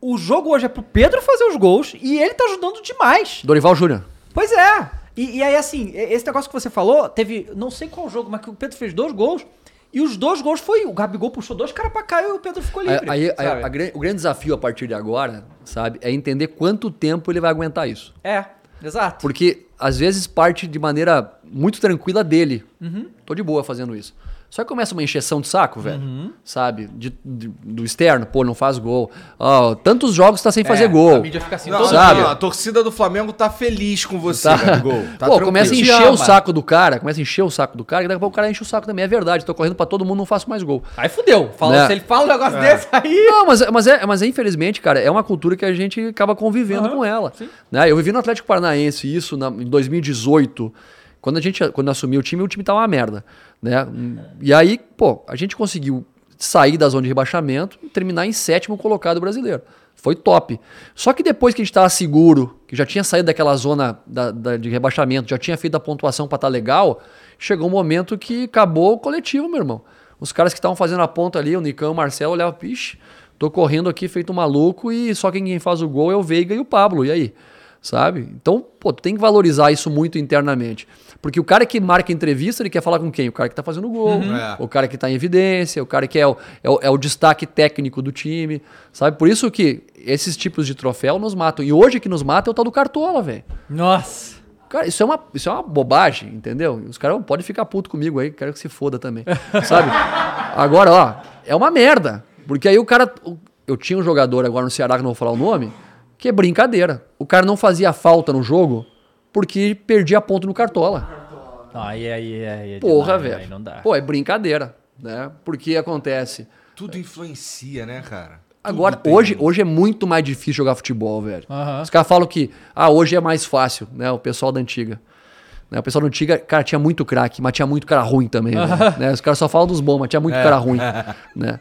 Speaker 1: O jogo hoje é pro Pedro fazer os gols e ele tá ajudando demais.
Speaker 3: Dorival Júnior.
Speaker 1: Pois é. E, e aí, assim, esse negócio que você falou, teve, não sei qual jogo, mas que o Pedro fez dois gols. E os dois gols foi. O Gabigol puxou dois caras pra cá e o Pedro ficou livre.
Speaker 3: Aí, aí- a gran- o grande desafio a partir de agora, sabe, é entender quanto tempo ele vai aguentar isso.
Speaker 1: É, exato.
Speaker 3: Porque às vezes parte de maneira muito tranquila dele.
Speaker 1: Uhum.
Speaker 3: Tô de boa fazendo isso. Só que começa uma encheção de saco, velho.
Speaker 1: Uhum.
Speaker 3: Sabe? De- de- do externo, pô, não faz gol. Ó, tantos jogos tá sem fazer
Speaker 1: É, A
Speaker 3: gol.
Speaker 1: mídia fica assim,
Speaker 2: Não,
Speaker 1: todo
Speaker 3: sabe?
Speaker 2: não, a torcida do Flamengo tá feliz com você,
Speaker 3: Tá.
Speaker 2: Gabigol. Tá
Speaker 3: Pô, começa a encher o saco do cara, começa a encher o saco do cara, e daqui a pouco o cara enche o saco também. É verdade, tô correndo pra todo mundo, não faço mais gol.
Speaker 1: Aí fudeu. Fala,
Speaker 3: Né?
Speaker 1: Se ele fala um negócio desse aí.
Speaker 3: Não, mas, mas, é, mas é, infelizmente, cara, é uma cultura que a gente acaba convivendo
Speaker 1: Aham,
Speaker 3: com ela. Né? Eu vivi no Atlético Paranaense isso na- em 2018. Quando a gente quando assumiu o time, o time tava uma merda. Né? E aí, pô, a gente conseguiu sair da zona de rebaixamento e terminar em sétimo colocado brasileiro. Foi top. Só que depois que a gente tava seguro, que já tinha saído daquela zona da- da- de rebaixamento, já tinha feito a pontuação pra estar legal, chegou um momento que acabou o coletivo, meu irmão. Os caras que estavam fazendo a ponta ali, o Nicão, o Marcelo, olhavam, pixe, tô correndo aqui feito um maluco e só quem faz o gol é o Veiga e o Pablo. E aí? Sabe? Então, pô, tem que valorizar isso muito internamente. Porque o cara que marca entrevista, ele quer falar com quem? O cara que tá fazendo o gol,
Speaker 2: É.
Speaker 3: o cara que tá em evidência, o cara que é o, é o, é o destaque técnico do time, sabe? Por isso que esses tipos de troféu nos matam. E hoje que nos mata é o tal do Cartola, velho.
Speaker 1: Nossa.
Speaker 3: Cara, isso é uma, isso é uma bobagem, entendeu? Os caras podem ficar puto comigo aí, quero que se foda também. sabe? Agora, ó, é uma merda. Porque aí o cara. Eu tinha um jogador agora no Ceará, que não vou falar o nome, que é brincadeira. O cara não fazia falta no jogo porque perdia ponto no Cartola.
Speaker 1: Aí, aí, aí. é
Speaker 3: Porra,
Speaker 1: demais,
Speaker 3: velho.
Speaker 1: Aí não dá.
Speaker 3: Pô, é brincadeira, né? Porque acontece.
Speaker 2: Tudo influencia, né, cara?
Speaker 3: Agora,
Speaker 2: Tudo tem-
Speaker 3: hoje, hoje é muito mais difícil jogar futebol, velho.
Speaker 1: Aham.
Speaker 3: Os caras falam que, ah, hoje é mais fácil, né? O pessoal da antiga. Né, o pessoal da antiga, cara, tinha muito craque, mas tinha muito cara ruim também, velho, né? Os caras só falam dos bons, mas tinha muito cara ruim, né?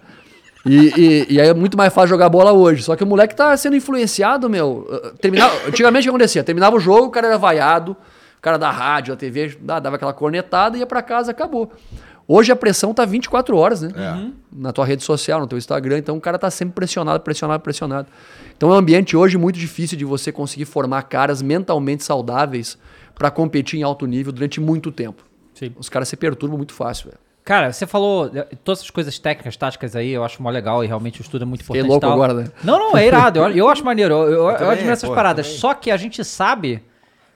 Speaker 3: E, e- e aí é muito mais fácil jogar bola hoje. Só que o moleque tá sendo influenciado, meu. uh, Terminava, antigamente o que acontecia? Terminava o jogo, o cara era vaiado, o cara da rádio, da TV, dava aquela cornetada, ia pra casa, acabou. Hoje a pressão tá 24 horas, né? Na tua rede social, no teu Instagram, então o cara tá sempre pressionado, pressionado, pressionado. Então é um ambiente hoje muito difícil de você conseguir formar caras mentalmente saudáveis pra competir em alto nível durante muito tempo.
Speaker 1: Sim.
Speaker 3: Os caras se perturbam muito fácil, velho.
Speaker 1: Cara, você falou eh, todas essas coisas técnicas, táticas aí, eu acho mó legal e realmente o estudo é muito importante. e
Speaker 3: louco
Speaker 1: tal.
Speaker 3: agora, né?
Speaker 1: Não, não, é irado. Eu, eu acho maneiro. Eu, eu, eu
Speaker 2: também,
Speaker 1: admiro essas
Speaker 2: pô,
Speaker 1: paradas.
Speaker 2: também.
Speaker 1: Só que a gente sabe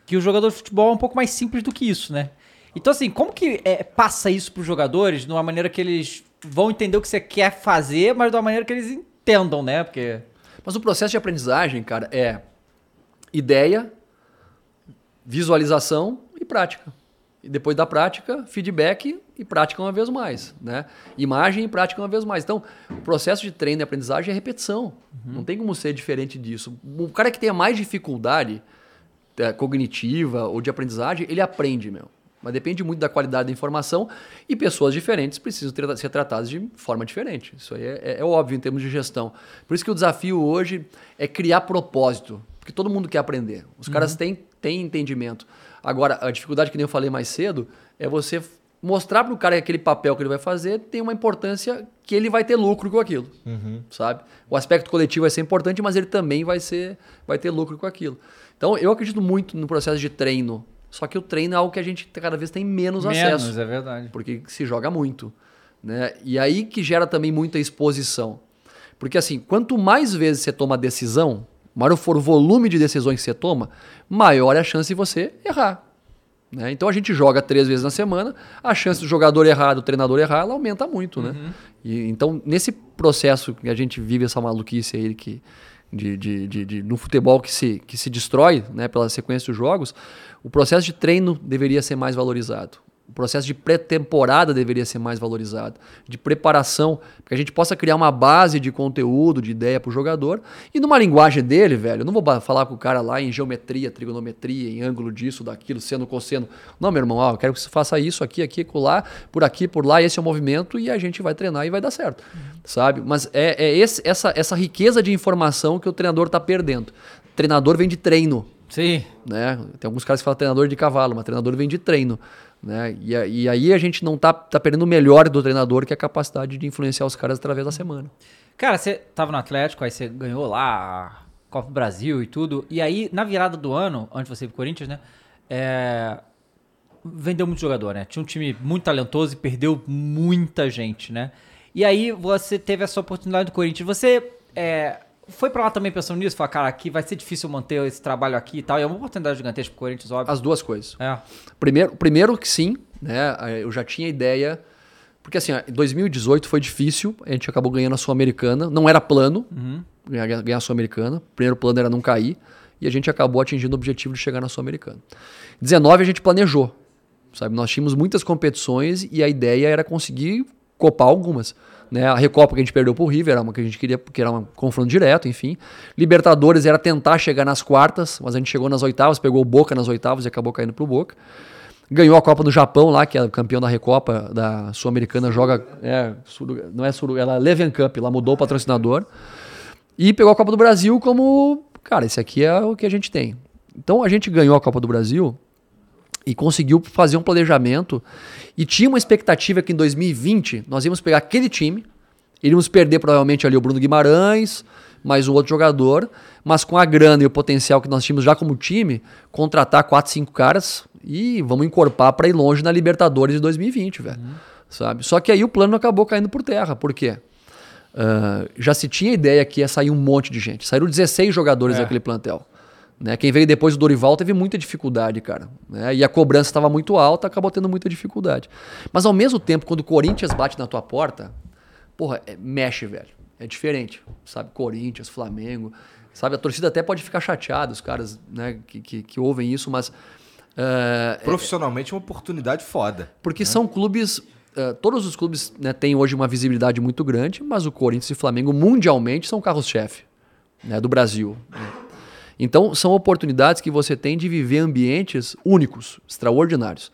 Speaker 1: que o jogador de futebol é um pouco mais simples do que isso, né? Então, assim, como que é, passa isso pros jogadores de uma maneira que eles vão entender o que você quer fazer, mas de uma maneira que eles entendam, né? Porque.
Speaker 3: Mas o processo de aprendizagem, cara, é ideia, visualização e prática. E depois da prática, feedback e prática uma vez mais, né? Imagem e prática uma vez mais. Então, o processo de treino e aprendizagem é repetição. Não tem como ser diferente disso. O cara que tenha mais dificuldade eh, cognitiva ou de aprendizagem, ele aprende, meu. Mas depende muito da qualidade da informação e pessoas diferentes precisam ter- ser tratadas de forma diferente. Isso aí é, é- é óbvio em termos de gestão. Por isso que o desafio hoje é criar propósito, porque todo mundo quer aprender. Os caras têm, têm entendimento. Agora, a dificuldade que nem eu falei mais cedo é você mostrar para o cara que aquele papel que ele vai fazer tem uma importância que ele vai ter lucro com aquilo, sabe? O aspecto coletivo vai ser importante, mas ele também vai ser vai ter lucro com aquilo. Então, eu acredito muito no processo de treino. Só que o treino é algo que a gente cada vez tem menos, acesso
Speaker 1: é verdade.
Speaker 3: porque se joga muito, né? E aí que gera também muita exposição. Porque assim, quanto mais vezes você toma decisão, maior for o volume de decisões que você toma, maior é a chance de você errar. Né? Então a gente joga três vezes na semana, a chance do jogador errar, do treinador errar, ela aumenta muito. Né? E, então, nesse processo que a gente vive essa maluquice aí que, de, de, de, de- no futebol que se, que se destrói né, pela sequência dos jogos, o processo de treino deveria ser mais valorizado. O processo de pré-temporada deveria ser mais valorizado, de preparação, para que a gente possa criar uma base de conteúdo, de ideia para o jogador. E numa linguagem dele, velho, eu não vou falar com o cara lá em geometria, trigonometria, em ângulo disso, daquilo, seno, cosseno. Não, meu irmão, ó, eu quero que você faça isso aqui, aqui, lá, por aqui, por lá, esse é o movimento e a gente vai treinar e vai dar certo, sabe? Mas é, é esse- essa, essa riqueza de informação que o treinador está perdendo. treinador vem de treino,
Speaker 1: Sim.
Speaker 3: né? Tem alguns caras que falam treinador de cavalo, mas treinador vem de treino, né? E, e aí a gente não tá, tá perdendo o melhor do treinador, que é a capacidade de influenciar os caras através da semana.
Speaker 1: Cara, você tava no Atlético, aí você ganhou lá a Copa do Brasil e tudo. E aí, na virada do ano, antes você ir pro Corinthians, né? é, Vendeu muito jogador, né? Tinha um time muito talentoso e perdeu muita gente, né? E aí você teve essa oportunidade do Corinthians. Você é, foi pra lá também pensando nisso? Falou, cara, aqui vai ser difícil manter esse trabalho aqui e tal. E é uma oportunidade gigantesca pro Corinthians, óbvio.
Speaker 3: As duas coisas.
Speaker 1: É.
Speaker 3: Primeiro, primeiro que sim, né? Eu já tinha ideia. Porque assim, em 2018 foi difícil, a gente acabou ganhando a Sul-Americana. Não era plano ganhar, ganhar a Sul-Americana. O primeiro plano era não cair. E a gente acabou atingindo o objetivo de chegar na Sul-Americana. 19 a gente planejou. Sabe? Nós tínhamos muitas competições e a ideia era conseguir copar algumas. Né? A Recopa que a gente perdeu pro River era uma que a gente queria, porque era um confronto direto, enfim. Libertadores era tentar chegar nas quartas, mas a gente chegou nas oitavas, pegou o Boca nas oitavas e acabou caindo pro Boca. Ganhou a Copa do Japão lá, que é campeão da Recopa da Sul-Americana, joga. É, não é Suru, ela é Leven Cup, lá mudou o patrocinador. E pegou a Copa do Brasil como, cara, esse aqui é o que a gente tem. Então a gente ganhou a Copa do Brasil e conseguiu fazer um planejamento e tinha uma expectativa que em 2020 nós íamos pegar aquele time, iríamos perder provavelmente ali o Bruno Guimarães, mais um outro jogador, mas com a grana e o potencial que nós tínhamos já como time, contratar quatro, cinco caras e vamos encorpar para ir longe na Libertadores de 2020, velho. Sabe? Só que aí o plano acabou caindo por terra. Por quê? Ah, já se tinha ideia que ia sair um monte de gente. Saíram 16 jogadores daquele plantel. Né? Quem veio depois do Dorival teve muita dificuldade, cara. né? E a cobrança estava muito alta, acabou tendo muita dificuldade. Mas ao mesmo tempo, quando o Corinthians bate na tua porta, porra, é- mexe, velho. É diferente, sabe? Corinthians, Flamengo, sabe? A torcida até pode ficar chateada, os caras né, que, que, que ouvem isso, mas. ah,
Speaker 2: Profissionalmente é uma oportunidade foda.
Speaker 3: porque são clubes. eh, todos os clubes né, têm hoje uma visibilidade muito grande, mas o Corinthians e o Flamengo mundialmente são carros-chefe né, do Brasil. né. Então são oportunidades que você tem de viver ambientes únicos, extraordinários.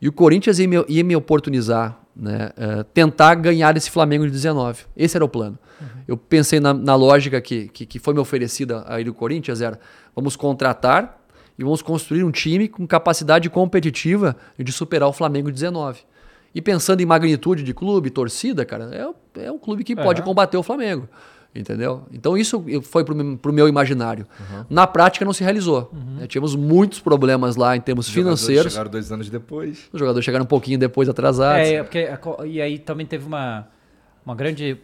Speaker 3: E o Corinthians ia me, ia me oportunizar, né, eh, tentar ganhar esse Flamengo de 19. Esse era o plano. Eu pensei na, na lógica que, que, que foi me oferecida aí do Corinthians, era vamos contratar e vamos construir um time com capacidade competitiva de superar o Flamengo de 19. E pensando em magnitude de clube, torcida, cara, é, é um clube que pode combater o Flamengo. Entendeu? Então isso foi pro, meu- pro meu imaginário. Na prática não se realizou. né? Tínhamos muitos problemas lá em termos
Speaker 2: Os jogadores
Speaker 3: financeiros.
Speaker 2: Chegaram dois anos depois.
Speaker 3: Os jogadores chegaram um pouquinho depois atrasados.
Speaker 1: É, é, porque, e aí também teve uma, uma grande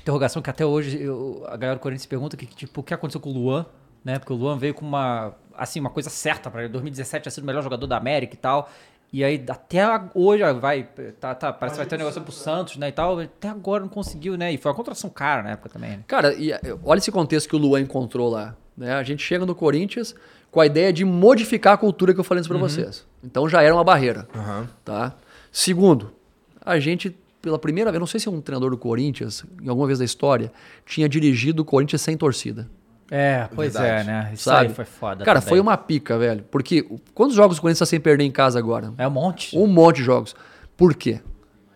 Speaker 1: interrogação que até hoje eu- a galera do Corinthians se pergunta que, tipo, o que aconteceu com o Luan, né? Porque o Luan veio com uma, assim, uma coisa certa para ele. 2017 tinha sido o melhor jogador da América e tal. E aí até hoje vai, tá, tá, parece que vai ter um negócio pro Santos, né, e tal. Até agora não conseguiu, né? E foi uma contratação cara na época também, né?
Speaker 3: Cara, e, eh, olha esse contexto que o Luan encontrou lá. Né? A gente chega no Corinthians com a ideia de modificar a cultura que eu falei antes pra vocês. Então já era uma barreira. Tá? Segundo, a gente, pela primeira vez, não sei se um treinador do Corinthians, em alguma vez da história, tinha dirigido o Corinthians sem torcida.
Speaker 1: É, pois
Speaker 2: Verdade.
Speaker 1: é, né? Isso
Speaker 3: Sabe?
Speaker 1: aí foi foda.
Speaker 3: Cara,
Speaker 1: também.
Speaker 3: foi uma pica, velho. Porque quantos jogos o Corinthians tá sem perder em casa agora?
Speaker 1: É um monte.
Speaker 3: Um monte de jogos. Por quê?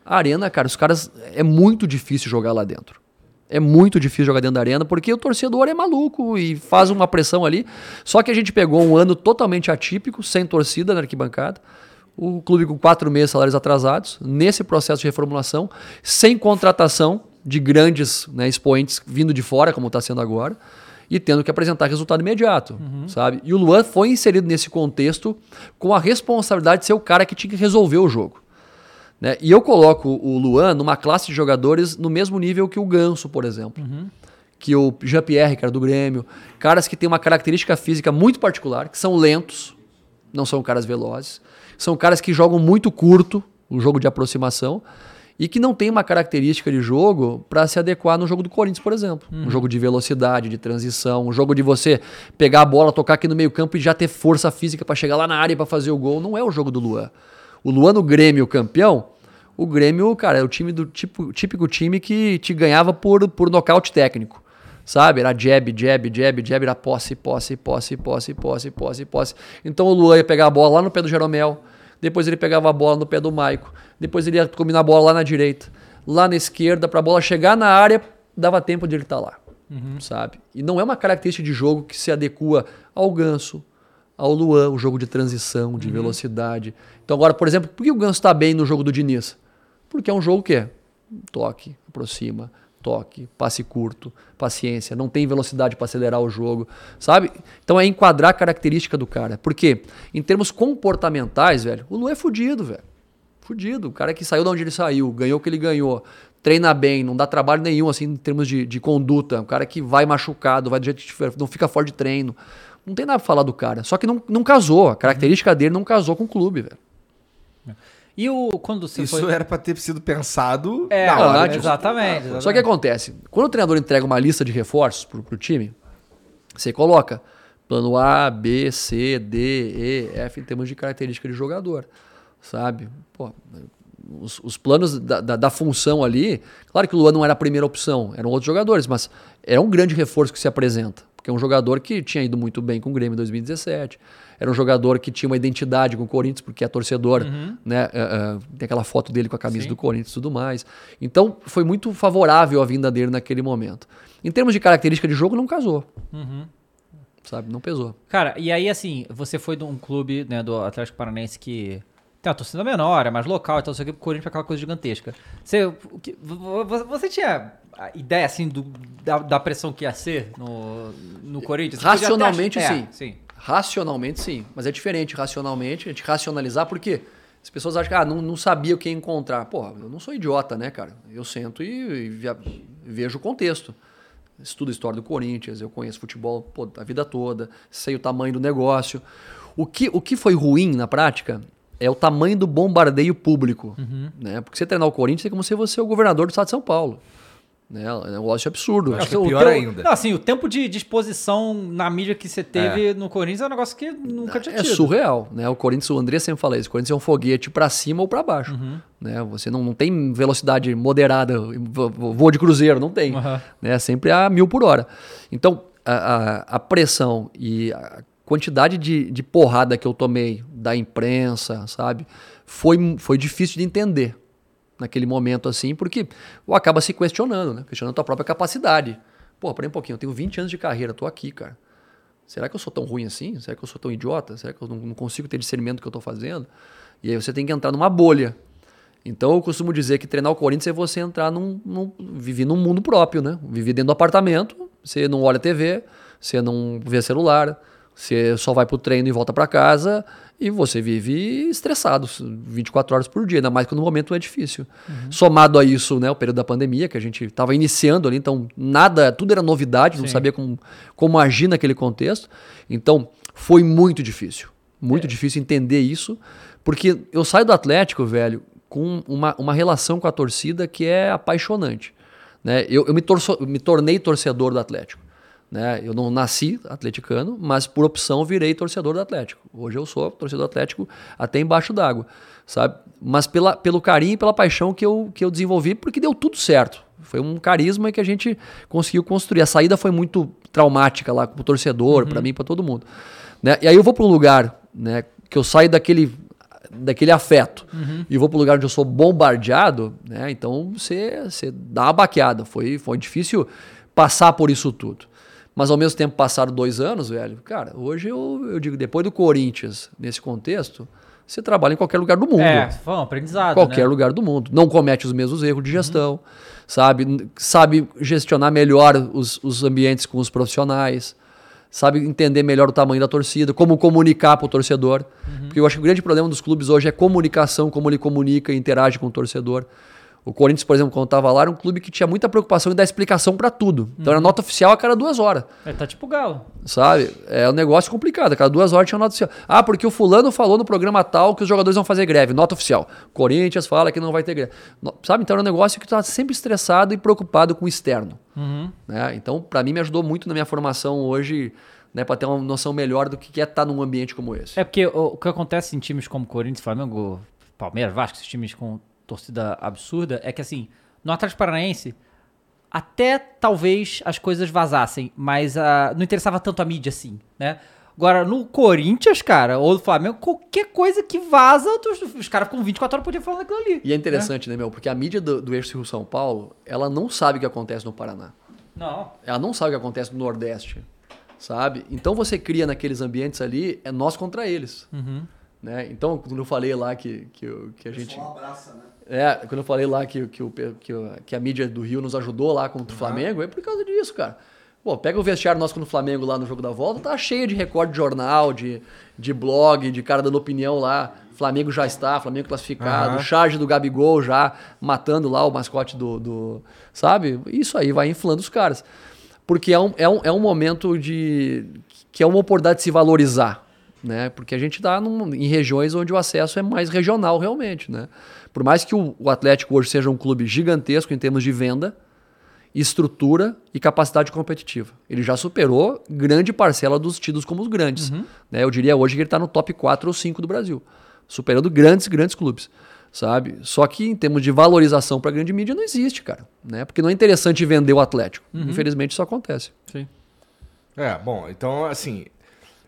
Speaker 3: A arena, cara, os caras. É muito difícil jogar lá dentro. É muito difícil jogar dentro da arena, porque o torcedor é maluco e faz uma pressão ali. Só que a gente pegou um ano totalmente atípico, sem torcida na arquibancada. O clube com quatro meses de salários atrasados, nesse processo de reformulação, sem contratação de grandes né, expoentes vindo de fora, como está sendo agora, e tendo que apresentar resultado imediato, sabe? E o Luan foi inserido nesse contexto com a responsabilidade de ser o cara que tinha que resolver o jogo. Né? E eu coloco o Luan numa classe de jogadores no mesmo nível que o Ganso, por exemplo. Que o Jean-Pierre, cara do Grêmio. Caras que têm uma característica física muito particular, que são lentos, não são caras velozes. São caras que jogam muito curto o jogo de aproximação e que não tem uma característica de jogo para se adequar no jogo do Corinthians, por exemplo. Um jogo de velocidade, de transição, um jogo de você pegar a bola, tocar aqui no meio-campo e já ter força física para chegar lá na área para fazer o gol. Não é o jogo do Luan. O Luan no Grêmio campeão, o Grêmio, cara, é o time do tipo, típico time que te ganhava por, por nocaute técnico. Sabe? Era jab, jab, jab, jab, era posse, posse, posse, posse, posse, posse, posse. Então o Luan ia pegar a bola lá no pé do Jeromel, depois ele pegava a bola no pé do Maico, depois ele ia combinar a bola lá na direita, lá na esquerda, para a bola chegar na área, dava tempo de ele estar lá. Sabe? E não é uma característica de jogo que se adequa ao ganso, ao Luan, o jogo de transição, de velocidade. Então agora, por exemplo, por que o ganso está bem no jogo do Diniz? Porque é um jogo que é toque, aproxima, toque, passe curto, paciência, não tem velocidade para acelerar o jogo, sabe? Então é enquadrar a característica do cara. Porque em termos comportamentais, velho, o Lu é fudido, velho. Fudido. O cara que saiu de onde ele saiu, ganhou o que ele ganhou, treina bem, não dá trabalho nenhum, assim, em termos de, de conduta. O cara que vai machucado, vai do jeito que não fica fora de treino. Não tem nada pra falar do cara. Só que não, não casou. A característica dele não casou com o clube, velho.
Speaker 1: E o quando você
Speaker 2: Isso
Speaker 1: foi
Speaker 2: era pra ter sido pensado
Speaker 1: É,
Speaker 2: na hora.
Speaker 3: antes.
Speaker 1: exatamente, exatamente.
Speaker 3: Só que acontece, quando o treinador entrega uma lista de reforços pro, pro time, você coloca plano A, B, C, D, E, F em termos de característica de jogador, sabe? Pô, os, os planos da, da, da função ali, claro que o Luan não era a primeira opção, eram outros jogadores, mas era um grande reforço que se apresenta. Porque é um jogador que tinha ido muito bem com o Grêmio em 2017. Era um jogador que tinha uma identidade com o Corinthians, porque é torcedor, né? é, é, tem aquela foto dele com a camisa
Speaker 1: Sim.
Speaker 3: do Corinthians e tudo mais. Então, foi muito favorável a vinda dele naquele momento. Em termos de característica de jogo, não casou. Sabe? Não pesou.
Speaker 1: Cara, e aí assim, você foi de um clube, né, do Atlético Paranaense que tem uma torcida menor, é mais local, então você o Corinthians é aquela coisa gigantesca. Você, o que- vo- vo- você tinha a ideia, assim, do, da, da pressão que ia ser no, no Corinthians? Até
Speaker 3: Racionalmente,
Speaker 1: ach- é,
Speaker 3: sim.
Speaker 1: sim.
Speaker 3: Racionalmente, sim. Mas é diferente racionalmente, a gente racionalizar, porque as pessoas acham que ah, não, não sabia o que ia encontrar. Pô, eu não sou idiota, né, cara? Eu sento e, e via- vejo o contexto. Estudo a história do Corinthians, eu conheço futebol pô, a vida toda, sei o tamanho do negócio. O que, o que foi ruim na prática é o tamanho do bombardeio público. Né? Porque você treinar o Corinthians é como se você é o governador do estado de São Paulo. Né? É um negócio absurdo.
Speaker 2: Acho que é
Speaker 1: O
Speaker 2: pior ainda.
Speaker 1: Não, assim, o tempo de disposição na mídia que você teve no Corinthians é um negócio que nunca tinha
Speaker 3: É
Speaker 1: tido.
Speaker 3: surreal, né? O Corinthians, o André sempre fala isso, o Corinthians é um foguete pra cima ou pra baixo,
Speaker 1: Uhum.
Speaker 3: né? Você não, não tem velocidade moderada, vo- vo- voo de cruzeiro, não tem,
Speaker 1: Aham.
Speaker 3: né? Sempre a mil por hora. Então, a, a- a pressão e a quantidade de, de porrada que eu tomei da imprensa, sabe? Foi, foi difícil de entender naquele momento assim, porque acaba se questionando, né? Questionando a tua própria capacidade. Pô, peraí um pouquinho, eu tenho 20 anos de carreira, tô aqui, cara. Será que eu sou tão ruim assim? Será que eu sou tão idiota? Será que eu não, não consigo ter discernimento do que eu estou fazendo? E aí você tem que entrar numa bolha. Então eu costumo dizer que treinar o Corinthians é você entrar num, num viver num mundo próprio, né? Viver dentro do apartamento, você não olha TV, você não vê celular, você só vai pro treino e volta para casa e você vive estressado 24 horas por dia, ainda mais quando o momento é difícil. Somado a isso, né, o período da pandemia, que a gente estava iniciando ali, então nada, tudo era novidade, não
Speaker 1: Sim.
Speaker 3: sabia como, como agir naquele contexto. Então foi muito difícil, muito difícil entender isso, porque eu saio do Atlético, velho, com uma, uma relação com a torcida que é apaixonante. Né? Eu, eu me, torço- me tornei torcedor do Atlético. Né? Eu não nasci atleticano, mas por opção virei torcedor do Atlético. Hoje eu sou torcedor do Atlético até embaixo d'água, sabe? Mas pela, pelo carinho e pela paixão que eu, que eu desenvolvi, porque deu tudo certo. Foi um carisma que a gente conseguiu construir. A saída foi muito traumática lá pro torcedor, pra mim, pra todo mundo. Né? E aí eu vou para um lugar né, que eu saio daquele daquele afeto e vou para um lugar onde eu sou bombardeado, né? Então você, você dá uma baqueada. Foi, foi difícil passar por isso tudo. Mas ao mesmo tempo passaram dois anos, velho. Cara, hoje eu, eu digo, depois do Corinthians, nesse contexto, você trabalha em qualquer lugar do mundo.
Speaker 1: É, foi um aprendizado,
Speaker 3: Qualquer
Speaker 1: né?
Speaker 3: lugar do mundo. Não comete os mesmos erros de gestão, sabe? N- Sabe gestionar melhor os, os ambientes com os profissionais, sabe entender melhor o tamanho da torcida, como comunicar para o torcedor. Porque eu acho que o grande problema dos clubes hoje é comunicação, como ele comunica e interage com o torcedor. O Corinthians, por exemplo, quando tava lá, era um clube que tinha muita preocupação em dar explicação pra tudo. Então era nota oficial a cada duas horas,
Speaker 1: É, tá tipo Galo.
Speaker 3: sabe? É um negócio complicado. A cada duas horas tinha nota oficial. Ah, porque o fulano falou no programa tal que os jogadores vão fazer greve. Nota oficial. Corinthians fala que não vai ter greve. Sabe? Então era um negócio que tu tá sempre estressado e preocupado com o externo. Né? Então, pra mim, me ajudou muito na minha formação hoje, né? Pra ter uma noção melhor do que é estar num ambiente como esse.
Speaker 1: É porque o, o que acontece em times como Corinthians, Flamengo, Palmeiras, Vasco, esses times com torcida absurda, é que assim, no Atlético Paranaense, até talvez as coisas vazassem, mas ah, não interessava tanto a mídia assim, né? Agora, no Corinthians, cara, ou no Flamengo, qualquer coisa que vaza, os, os caras com 24 horas podiam falar daquilo ali.
Speaker 3: E é interessante, né, meu? Porque a mídia do, do eixo Rio-São Paulo, ela não sabe o que acontece no Paraná.
Speaker 1: Não.
Speaker 3: Ela não sabe o que acontece no Nordeste, sabe? Então você cria naqueles ambientes ali, é nós contra eles. Né? Então, quando eu falei lá que, que, que a gente...
Speaker 4: Só um abraça, né?
Speaker 3: É, quando eu falei lá que, que, o, que, que a mídia do Rio nos ajudou lá contra o Flamengo, é por causa disso, cara. Pô, pega o vestiário nosso contra o Flamengo lá no jogo da volta, tá cheio de recorde de jornal, de, de blog, de cara dando opinião lá. Flamengo já está, Flamengo classificado,
Speaker 2: Aham.
Speaker 3: charge do Gabigol já matando lá o mascote do, do. Sabe? Isso aí vai inflando os caras. Porque é um, é um, é um momento de. que é uma oportunidade de se valorizar. Né? Porque a gente está em regiões onde o acesso é mais regional, realmente. Né? Por mais que o, o Atlético hoje seja um clube gigantesco em termos de venda, estrutura e capacidade competitiva. Ele já superou grande parcela dos tidos como os grandes. Né? Eu diria hoje que ele está no top 4 ou 5 do Brasil. Superando grandes, grandes clubes. Sabe? Só que em termos de valorização para a grande mídia não existe, cara. Né? Porque não é interessante vender o Atlético. Infelizmente isso acontece.
Speaker 1: Sim.
Speaker 2: É, bom, então assim.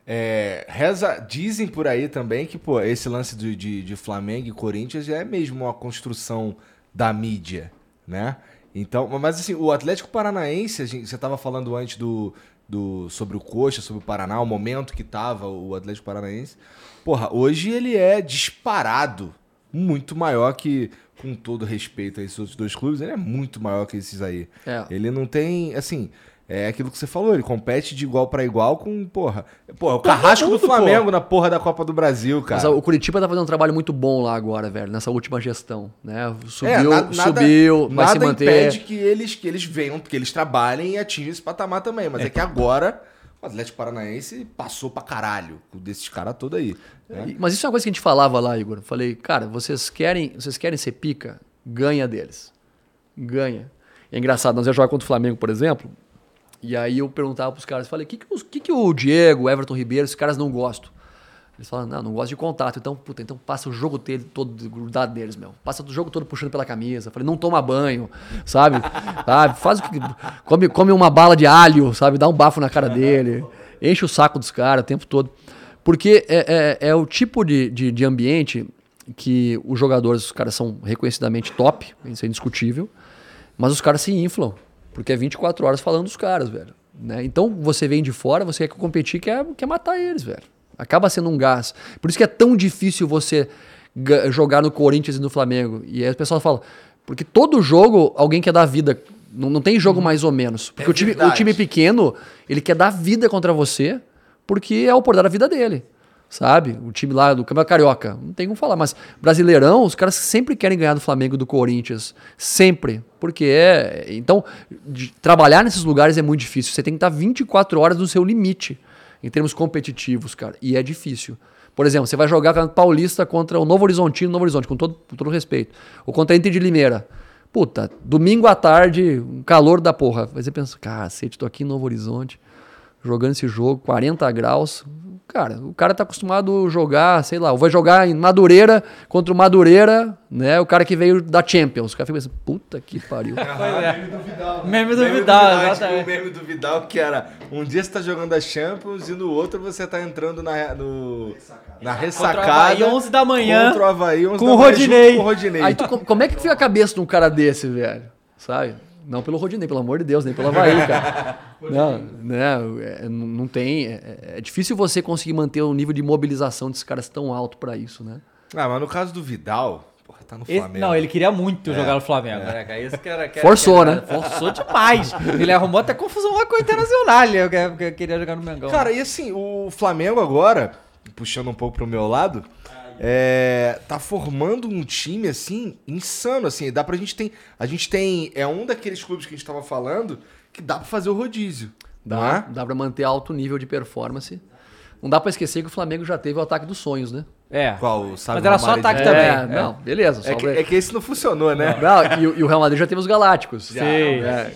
Speaker 2: É, reza, dizem por aí também que, pô, esse lance de, de, de Flamengo e Corinthians é mesmo uma construção da mídia, né? Então, mas assim, o Atlético Paranaense, gente, você tava falando antes do, do sobre o Coxa, sobre o Paraná, o momento que tava o Atlético Paranaense. Porra, hoje ele é disparado, muito maior que, com todo respeito a esses outros dois clubes, ele é muito maior que esses aí.
Speaker 3: É.
Speaker 2: Ele não tem, assim, é aquilo que você falou, ele compete de igual pra igual com, porra, porra, o carrasco do
Speaker 1: pô.
Speaker 2: Flamengo na porra da Copa do Brasil, cara.
Speaker 3: Mas o Curitiba tá fazendo um trabalho muito bom lá agora, velho, nessa última gestão. Né? Subiu,
Speaker 2: É, na- nada-
Speaker 3: subiu, vai se
Speaker 2: nada
Speaker 3: manter.
Speaker 2: impede que eles, que eles venham, que eles trabalhem e atinjam esse patamar também. Mas é, que agora o Atlético Paranaense passou pra caralho desses caras todos aí. né?
Speaker 3: Mas isso é uma coisa que a gente falava lá, Igor. Falei, cara, vocês querem, vocês querem ser pica? Ganha deles. Ganha. É engraçado, nós ia jogar contra o Flamengo, por exemplo, e aí eu perguntava pros caras, falei, o que, que, que, o Diego, o Everton Ribeiro, esses caras não gostam? Eles falam, não, não gosto de contato. Então, puta, então passa o jogo dele todo grudado deles, meu. Passa o jogo todo puxando pela camisa. Falei, não toma banho, sabe? sabe? Faz o que. Come, come uma bala de alho, sabe? Dá um bafo na cara dele. Enche o saco dos caras o tempo todo. Porque é, é, é o tipo de, de, de ambiente que os jogadores, os caras são reconhecidamente top, isso é indiscutível, mas os caras se inflam, porque é 24 horas falando dos caras, velho. Né? Então você vem de fora, você quer competir, quer, quer matar eles, velho. Acaba sendo um gás. Por isso que é tão difícil você ga- jogar no Corinthians e no Flamengo. E aí o pessoal fala, porque todo jogo alguém quer dar vida. Não, não tem jogo mais ou menos. Porque
Speaker 2: É
Speaker 3: o, time, o time pequeno, ele quer dar vida contra você, porque é a oportunidade da vida dele. Sabe? O time lá do Campeonato Carioca. Não tem como falar, mas Brasileirão, os caras sempre querem ganhar do Flamengo e do Corinthians. Sempre. Porque é. Então, trabalhar nesses lugares é muito difícil. Você tem que estar 24 horas no seu limite, em termos competitivos, cara. E é difícil. Por exemplo, você vai jogar Campeonato Paulista contra o Novo Horizontino, Novo Horizonte, com todo, com todo respeito. Ou contra a Inter de Limeira. Puta, domingo à tarde, um calor da porra. Aí você pensa, cacete, tô aqui em Novo Horizonte, jogando esse jogo, 40 graus. Cara, o cara tá acostumado a jogar, sei lá, vai jogar em Madureira contra o Madureira, né? O cara que veio da Champions. O cara fica pensando, puta que pariu.
Speaker 1: Meme do
Speaker 2: Meme do
Speaker 1: Vidal,
Speaker 2: Vidal, tipo,
Speaker 1: exatamente.
Speaker 2: o meme do Vidal que era um dia você tá jogando a Champions e no outro você tá entrando na, no, na ressacada.
Speaker 1: Contra o Havaí, 11 da manhã,
Speaker 2: Contra o Havaí, 11
Speaker 1: com
Speaker 2: da
Speaker 1: o
Speaker 2: manhã,
Speaker 1: Rodinei.
Speaker 2: junto Com o Rodinei.
Speaker 3: Aí tu, como é que fica a cabeça de um cara desse, velho? Sabe? Não pelo Rodinei, pelo amor de Deus, nem pelo Havaí, cara. não, não, é, não não tem. É, é difícil você conseguir manter o nível de mobilização desses caras tão alto pra isso, né?
Speaker 2: Ah, mas no caso do Vidal, porra, tá no
Speaker 1: Esse-
Speaker 2: Flamengo.
Speaker 1: não, ele queria muito jogar no Flamengo, né, cara? Isso que era, que era-
Speaker 3: Forçou,
Speaker 1: que era-
Speaker 3: né?
Speaker 1: Forçou demais. Ele arrumou até confusão lá com o Internacional, né? que queria jogar no Mengão.
Speaker 2: Cara, e assim, o Flamengo agora, puxando um pouco pro meu lado, é, tá formando um time, assim, insano, assim, dá pra gente tem, a gente tem, é um daqueles clubes que a gente tava falando, que dá pra fazer o rodízio,
Speaker 3: Dá,
Speaker 2: é?
Speaker 3: dá pra manter alto nível de performance. Não dá pra esquecer que o Flamengo já teve o ataque dos sonhos, né?
Speaker 1: É.
Speaker 2: Qual, sabe,
Speaker 1: Mas era só ataque
Speaker 2: de-
Speaker 1: também.
Speaker 3: É,
Speaker 1: é.
Speaker 3: não, beleza. só
Speaker 2: É que, é que esse não funcionou, né?
Speaker 3: Não, e, o- e o Real Madrid já teve os Galácticos.
Speaker 1: Sim.
Speaker 3: É.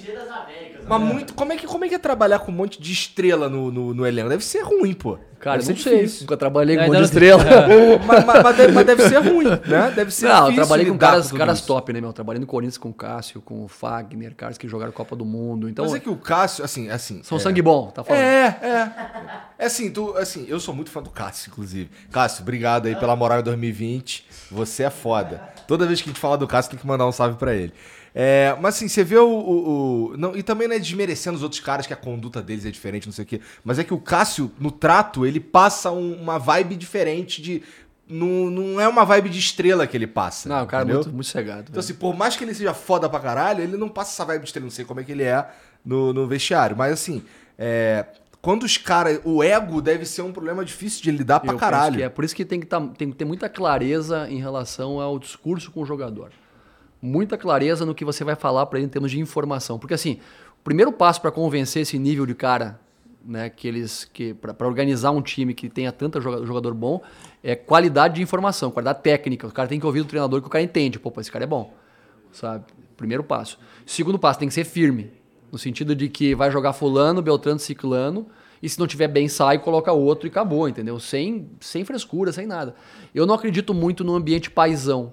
Speaker 2: Mas muito, como é, que, como é que é trabalhar com um monte de estrela no, no, no elenco? Deve ser ruim, pô.
Speaker 3: Cara,
Speaker 2: deve
Speaker 3: não
Speaker 2: ser
Speaker 3: sei.
Speaker 2: difícil.
Speaker 3: Nunca trabalhei com um monte de
Speaker 1: não-
Speaker 3: estrela.
Speaker 2: mas, mas- mas deve, mas deve ser ruim, né? Deve ser
Speaker 3: Não, eu trabalhei com caras,
Speaker 2: tudo
Speaker 3: caras top, né, meu? Trabalhei no Corinthians com o Cássio, com o Fagner, caras que jogaram Copa do Mundo. Então,
Speaker 2: Mas é que o Cássio, assim, assim...
Speaker 3: são
Speaker 2: é...
Speaker 3: sangue bom, tá falando?
Speaker 2: É, é. É assim, tu, assim, eu sou muito fã do Cássio, inclusive. Cássio, obrigado aí pela moral em 2020. Você é foda. Toda vez que a gente fala do Cássio, tem que mandar um salve pra ele. É, mas assim, você vê o, o- o- não, e também não é desmerecendo os outros caras que a conduta deles é diferente, não sei o quê. Mas é que o Cássio, no trato, ele passa um- uma vibe diferente de. Não, não é uma vibe de estrela que ele passa.
Speaker 3: Não, o cara é muito, muito cegado.
Speaker 2: Então,
Speaker 3: velho.
Speaker 2: assim, por mais que ele seja foda pra caralho, ele não passa essa vibe de estrela. Não sei como é que ele é no, no vestiário. Mas, assim, é, quando os caras. O ego deve ser um problema difícil de lidar pra
Speaker 3: Eu
Speaker 2: caralho.
Speaker 3: é por isso que tem que, tá- tem que ter muita clareza em relação ao discurso com o jogador. Muita clareza no que você vai falar para ele em termos de informação. Porque assim, o primeiro passo para convencer esse nível de cara, né, que eles que para organizar um time que tenha tanto joga- jogador bom, é qualidade de informação, qualidade técnica. O cara tem que ouvir do treinador que o cara entende. Pô, esse cara é bom. Sabe? Primeiro passo. Segundo passo, tem que ser firme. No sentido de que vai jogar fulano, beltrano, ciclano, e se não tiver bem, sai, coloca outro e acabou, entendeu? Sem, sem frescura, sem nada. Eu não acredito muito no ambiente paisão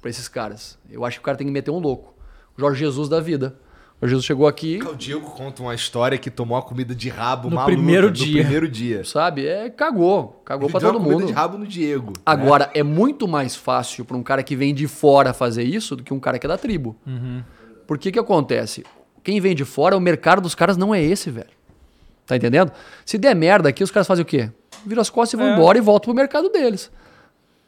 Speaker 3: pra esses caras. Eu acho que o cara tem que meter um louco. O Jorge Jesus da vida. O Jorge Jesus chegou aqui,
Speaker 2: O Diego conta uma história que tomou uma comida de rabo
Speaker 1: No
Speaker 2: maluca
Speaker 1: primeiro
Speaker 2: no
Speaker 1: dia.
Speaker 2: primeiro dia.
Speaker 3: sabe? É, cagou. Cagou
Speaker 2: Ele
Speaker 3: pra
Speaker 2: deu
Speaker 3: todo
Speaker 2: uma comida
Speaker 3: mundo.
Speaker 2: de rabo no Diego. né?
Speaker 3: Agora, é muito mais fácil para um cara que vem de fora fazer isso do que um cara que é da tribo. Por que que acontece? Quem vem de fora, o mercado dos caras não é esse, velho. Tá entendendo? Se der merda aqui, os caras fazem o quê? Viram as costas e vão
Speaker 1: É.
Speaker 3: embora e voltam pro mercado deles.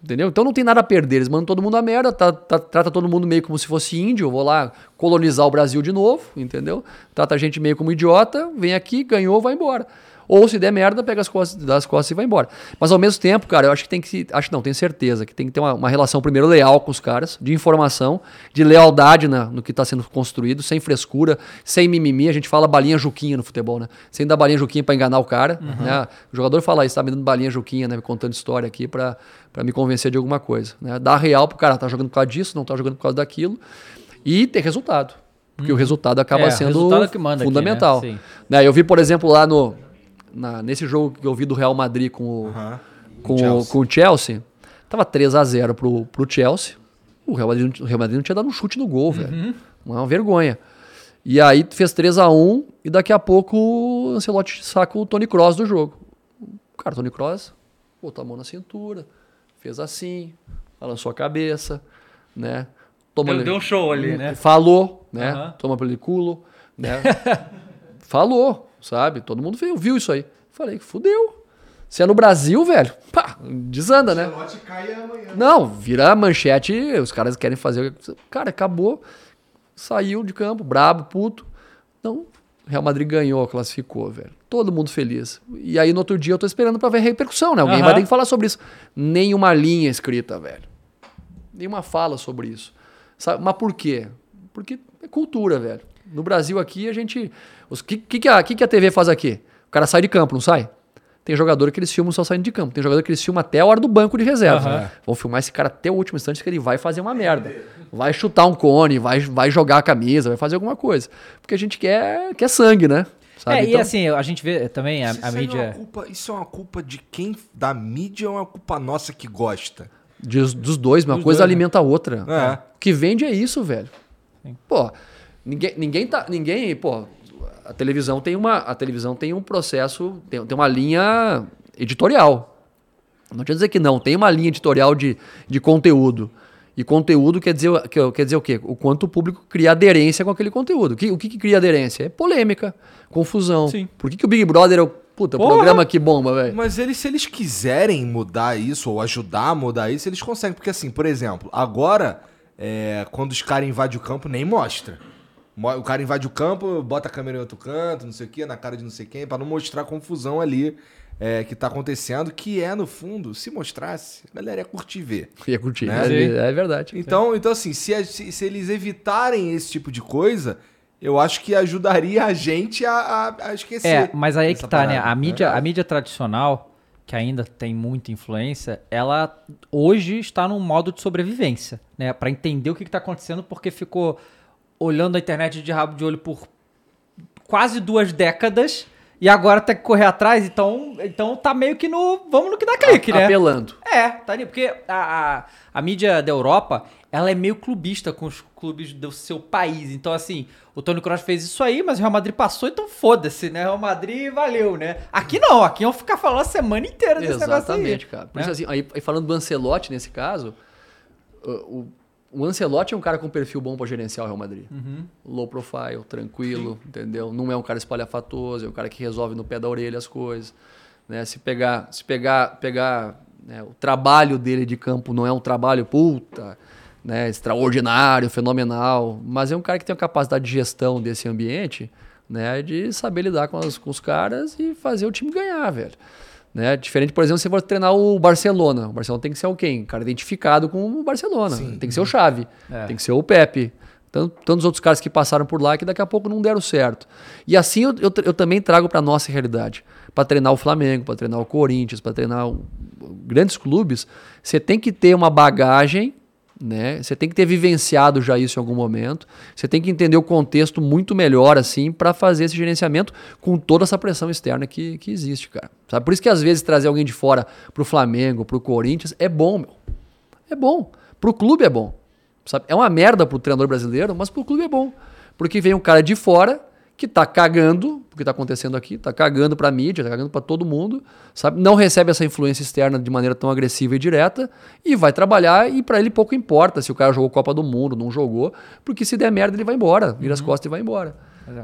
Speaker 3: Entendeu? Então não tem nada a perder. Eles mandam todo mundo a merda, tá- tá- trata todo mundo meio como se fosse índio. Vou lá colonizar o Brasil de novo, entendeu? Trata a gente meio como idiota, vem aqui, ganhou, vai embora. Ou se der merda, pega as costas, dá as costas e vai embora. Mas ao mesmo tempo, cara, eu acho que tem que. Acho não, tenho certeza que tem que ter uma, uma relação primeiro leal com os caras, de informação, de lealdade na- no que está sendo construído, sem frescura, sem mimimi. A gente fala balinha juquinha no futebol, né? Sem dar balinha juquinha para enganar o cara. Né? O jogador fala isso, tá me dando balinha juquinha, né? Me contando história aqui para me convencer de alguma coisa. Né? Dar real pro cara, tá jogando por causa disso, não tá jogando por causa daquilo. E ter resultado. Porque o resultado acaba
Speaker 1: É,
Speaker 3: sendo
Speaker 1: resultado é aqui,
Speaker 3: fundamental.
Speaker 1: né? Sim.
Speaker 3: Né, Eu vi, por exemplo, lá no. Na- nesse jogo que eu vi do Real Madrid com o,
Speaker 2: Aham.
Speaker 3: com,
Speaker 2: Chelsea.
Speaker 3: o, com o Chelsea, tava 3x0 pro, pro Chelsea. O Real, Madrid, não- o Real Madrid não tinha dado um chute no gol, velho. Uma vergonha. E aí fez 3x1 e daqui a pouco o Ancelotti saca o Tony Cross do jogo. O cara, Tony Cross, botou a mão na cintura, fez assim, balançou a cabeça, né? Toma
Speaker 1: Deu, deu um show ali, né?
Speaker 3: Falou, né?
Speaker 1: Aham.
Speaker 3: Toma pelo culo, né? Falou, sabe? Todo mundo viu, viu isso aí. Falei, fudeu. Se é no Brasil, velho, pá, desanda, né?
Speaker 4: Lote cai amanhã.
Speaker 3: Não, vira manchete, os caras querem fazer. Cara, acabou. Saiu de campo, brabo, puto. Não, Real Madrid ganhou, classificou, velho. Todo mundo feliz. E aí no outro dia eu tô esperando pra ver repercussão, né? Alguém
Speaker 1: Aham.
Speaker 3: vai ter que falar sobre isso. Nenhuma linha escrita, velho. Nenhuma fala sobre isso. Sabe? Mas por quê? Porque é cultura, velho. No Brasil aqui a gente. O que, que, que, a, que, que a TV faz aqui? O cara sai de campo, não sai? Tem jogador que eles filmam só saindo de campo. Tem jogador que eles filmam até a hora do banco de reserva.
Speaker 1: Aham.
Speaker 3: Vão filmar esse cara até o último instante que ele vai fazer uma merda. Vai chutar um cone, vai, vai jogar a camisa, vai fazer alguma coisa. Porque a gente quer, quer sangue, né? Sabe?
Speaker 1: É, e
Speaker 3: Então,
Speaker 1: assim, a gente vê também a, a
Speaker 2: é uma
Speaker 1: mídia.
Speaker 2: culpa- isso é uma culpa de quem da mídia ou é uma culpa nossa que gosta?
Speaker 3: Dos, dos dois, uma
Speaker 1: Dos
Speaker 3: coisa
Speaker 1: dois, né?
Speaker 3: alimenta a outra.
Speaker 2: É.
Speaker 3: O que vende é isso, velho. Pô, ninguém, ninguém tá. Ninguém, pô, a televisão tem uma. A televisão tem um processo, tem, tem uma linha editorial. Não adianta dizer que não, tem uma linha editorial de, de conteúdo. E conteúdo quer dizer, que- quer dizer o quê? O quanto o público cria aderência com aquele conteúdo. O que, o que, que cria aderência? É polêmica, confusão.
Speaker 1: Sim.
Speaker 3: Por que, que o Big Brother é o puta,
Speaker 1: Porra!
Speaker 3: programa que bomba, velho?
Speaker 2: Mas eles, se eles quiserem mudar isso ou ajudar a mudar isso, eles conseguem. Porque assim, por exemplo, agora, é, quando os caras invadem o campo, nem mostra. O cara invade o campo, bota a câmera em outro canto, não sei o quê, na cara de não sei quem, pra não mostrar a confusão ali é, que tá acontecendo, que é, no fundo, se mostrasse, a galera ia curtir ver.
Speaker 3: Ia curtir.
Speaker 2: Né?
Speaker 3: É, é verdade.
Speaker 2: Então, então assim, se, se, se eles evitarem esse tipo de coisa, eu acho que ajudaria a gente a, a- a esquecer.
Speaker 1: É, mas aí que tá, né?
Speaker 2: parada,
Speaker 1: A mídia, a mídia tradicional, que ainda tem muita influência, ela hoje está num modo de sobrevivência, né? Pra entender o que, que tá acontecendo, porque ficou olhando a internet de rabo de olho por quase duas décadas e agora tem que correr atrás, então, então tá meio que no. Vamos no que dá clique, né?
Speaker 3: Apelando.
Speaker 1: É, tá ali, porque a, a, a mídia da Europa, ela é meio clubista com os clubes do seu país. Então, assim, o Tony Kroos fez isso aí, mas o Real Madrid passou, então foda-se, né? Real Madrid, valeu, né? Aqui não, aqui vão ficar falando a semana inteira desse negócio aí.
Speaker 3: Exatamente, cara. Por
Speaker 1: né?
Speaker 3: isso, assim, aí, aí falando do Ancelotti nesse caso, o, o, o Ancelotti é um cara com perfil bom pra gerenciar o Real Madrid.
Speaker 1: Uhum.
Speaker 3: Low profile, tranquilo, entendeu? Não é um cara espalhafatoso, é um cara que resolve no pé da orelha as coisas. Né? Se pegar, se pegar, pegar né, o trabalho dele de campo não é um trabalho puta, né, extraordinário, fenomenal, mas é um cara que tem a capacidade de gestão desse ambiente, né, de saber lidar com, as- com os caras e fazer o time ganhar, velho. Né? Diferente, por exemplo, se você for treinar o Barcelona. O Barcelona tem que ser o quem? Um cara identificado com o Barcelona. Tem que ser o Xavi. Tem que ser o Pepe. Tanto, tantos outros caras que passaram por lá que daqui a pouco não deram certo. E assim eu, eu, eu também trago para nossa realidade. Para treinar o Flamengo, para treinar o Corinthians, para treinar o- grandes clubes, você tem que ter uma bagagem né? Você tem que ter vivenciado já isso em algum momento. Você tem que entender o contexto muito melhor, assim, para fazer esse gerenciamento com toda essa pressão externa que, que existe, cara. Sabe? Por isso que às vezes trazer alguém de fora pro Flamengo, pro Corinthians, é bom, meu. É bom. Pro clube é bom. Sabe? É uma merda pro treinador brasileiro, mas pro clube é bom. Porque vem um cara de fora que tá cagando o que tá acontecendo aqui, tá cagando pra mídia, tá cagando pra todo mundo, sabe? Não recebe essa influência externa de maneira tão agressiva e direta e vai trabalhar e pra ele pouco importa se o cara jogou Copa do Mundo, não jogou, porque se der merda ele vai embora, vira as costas e vai embora.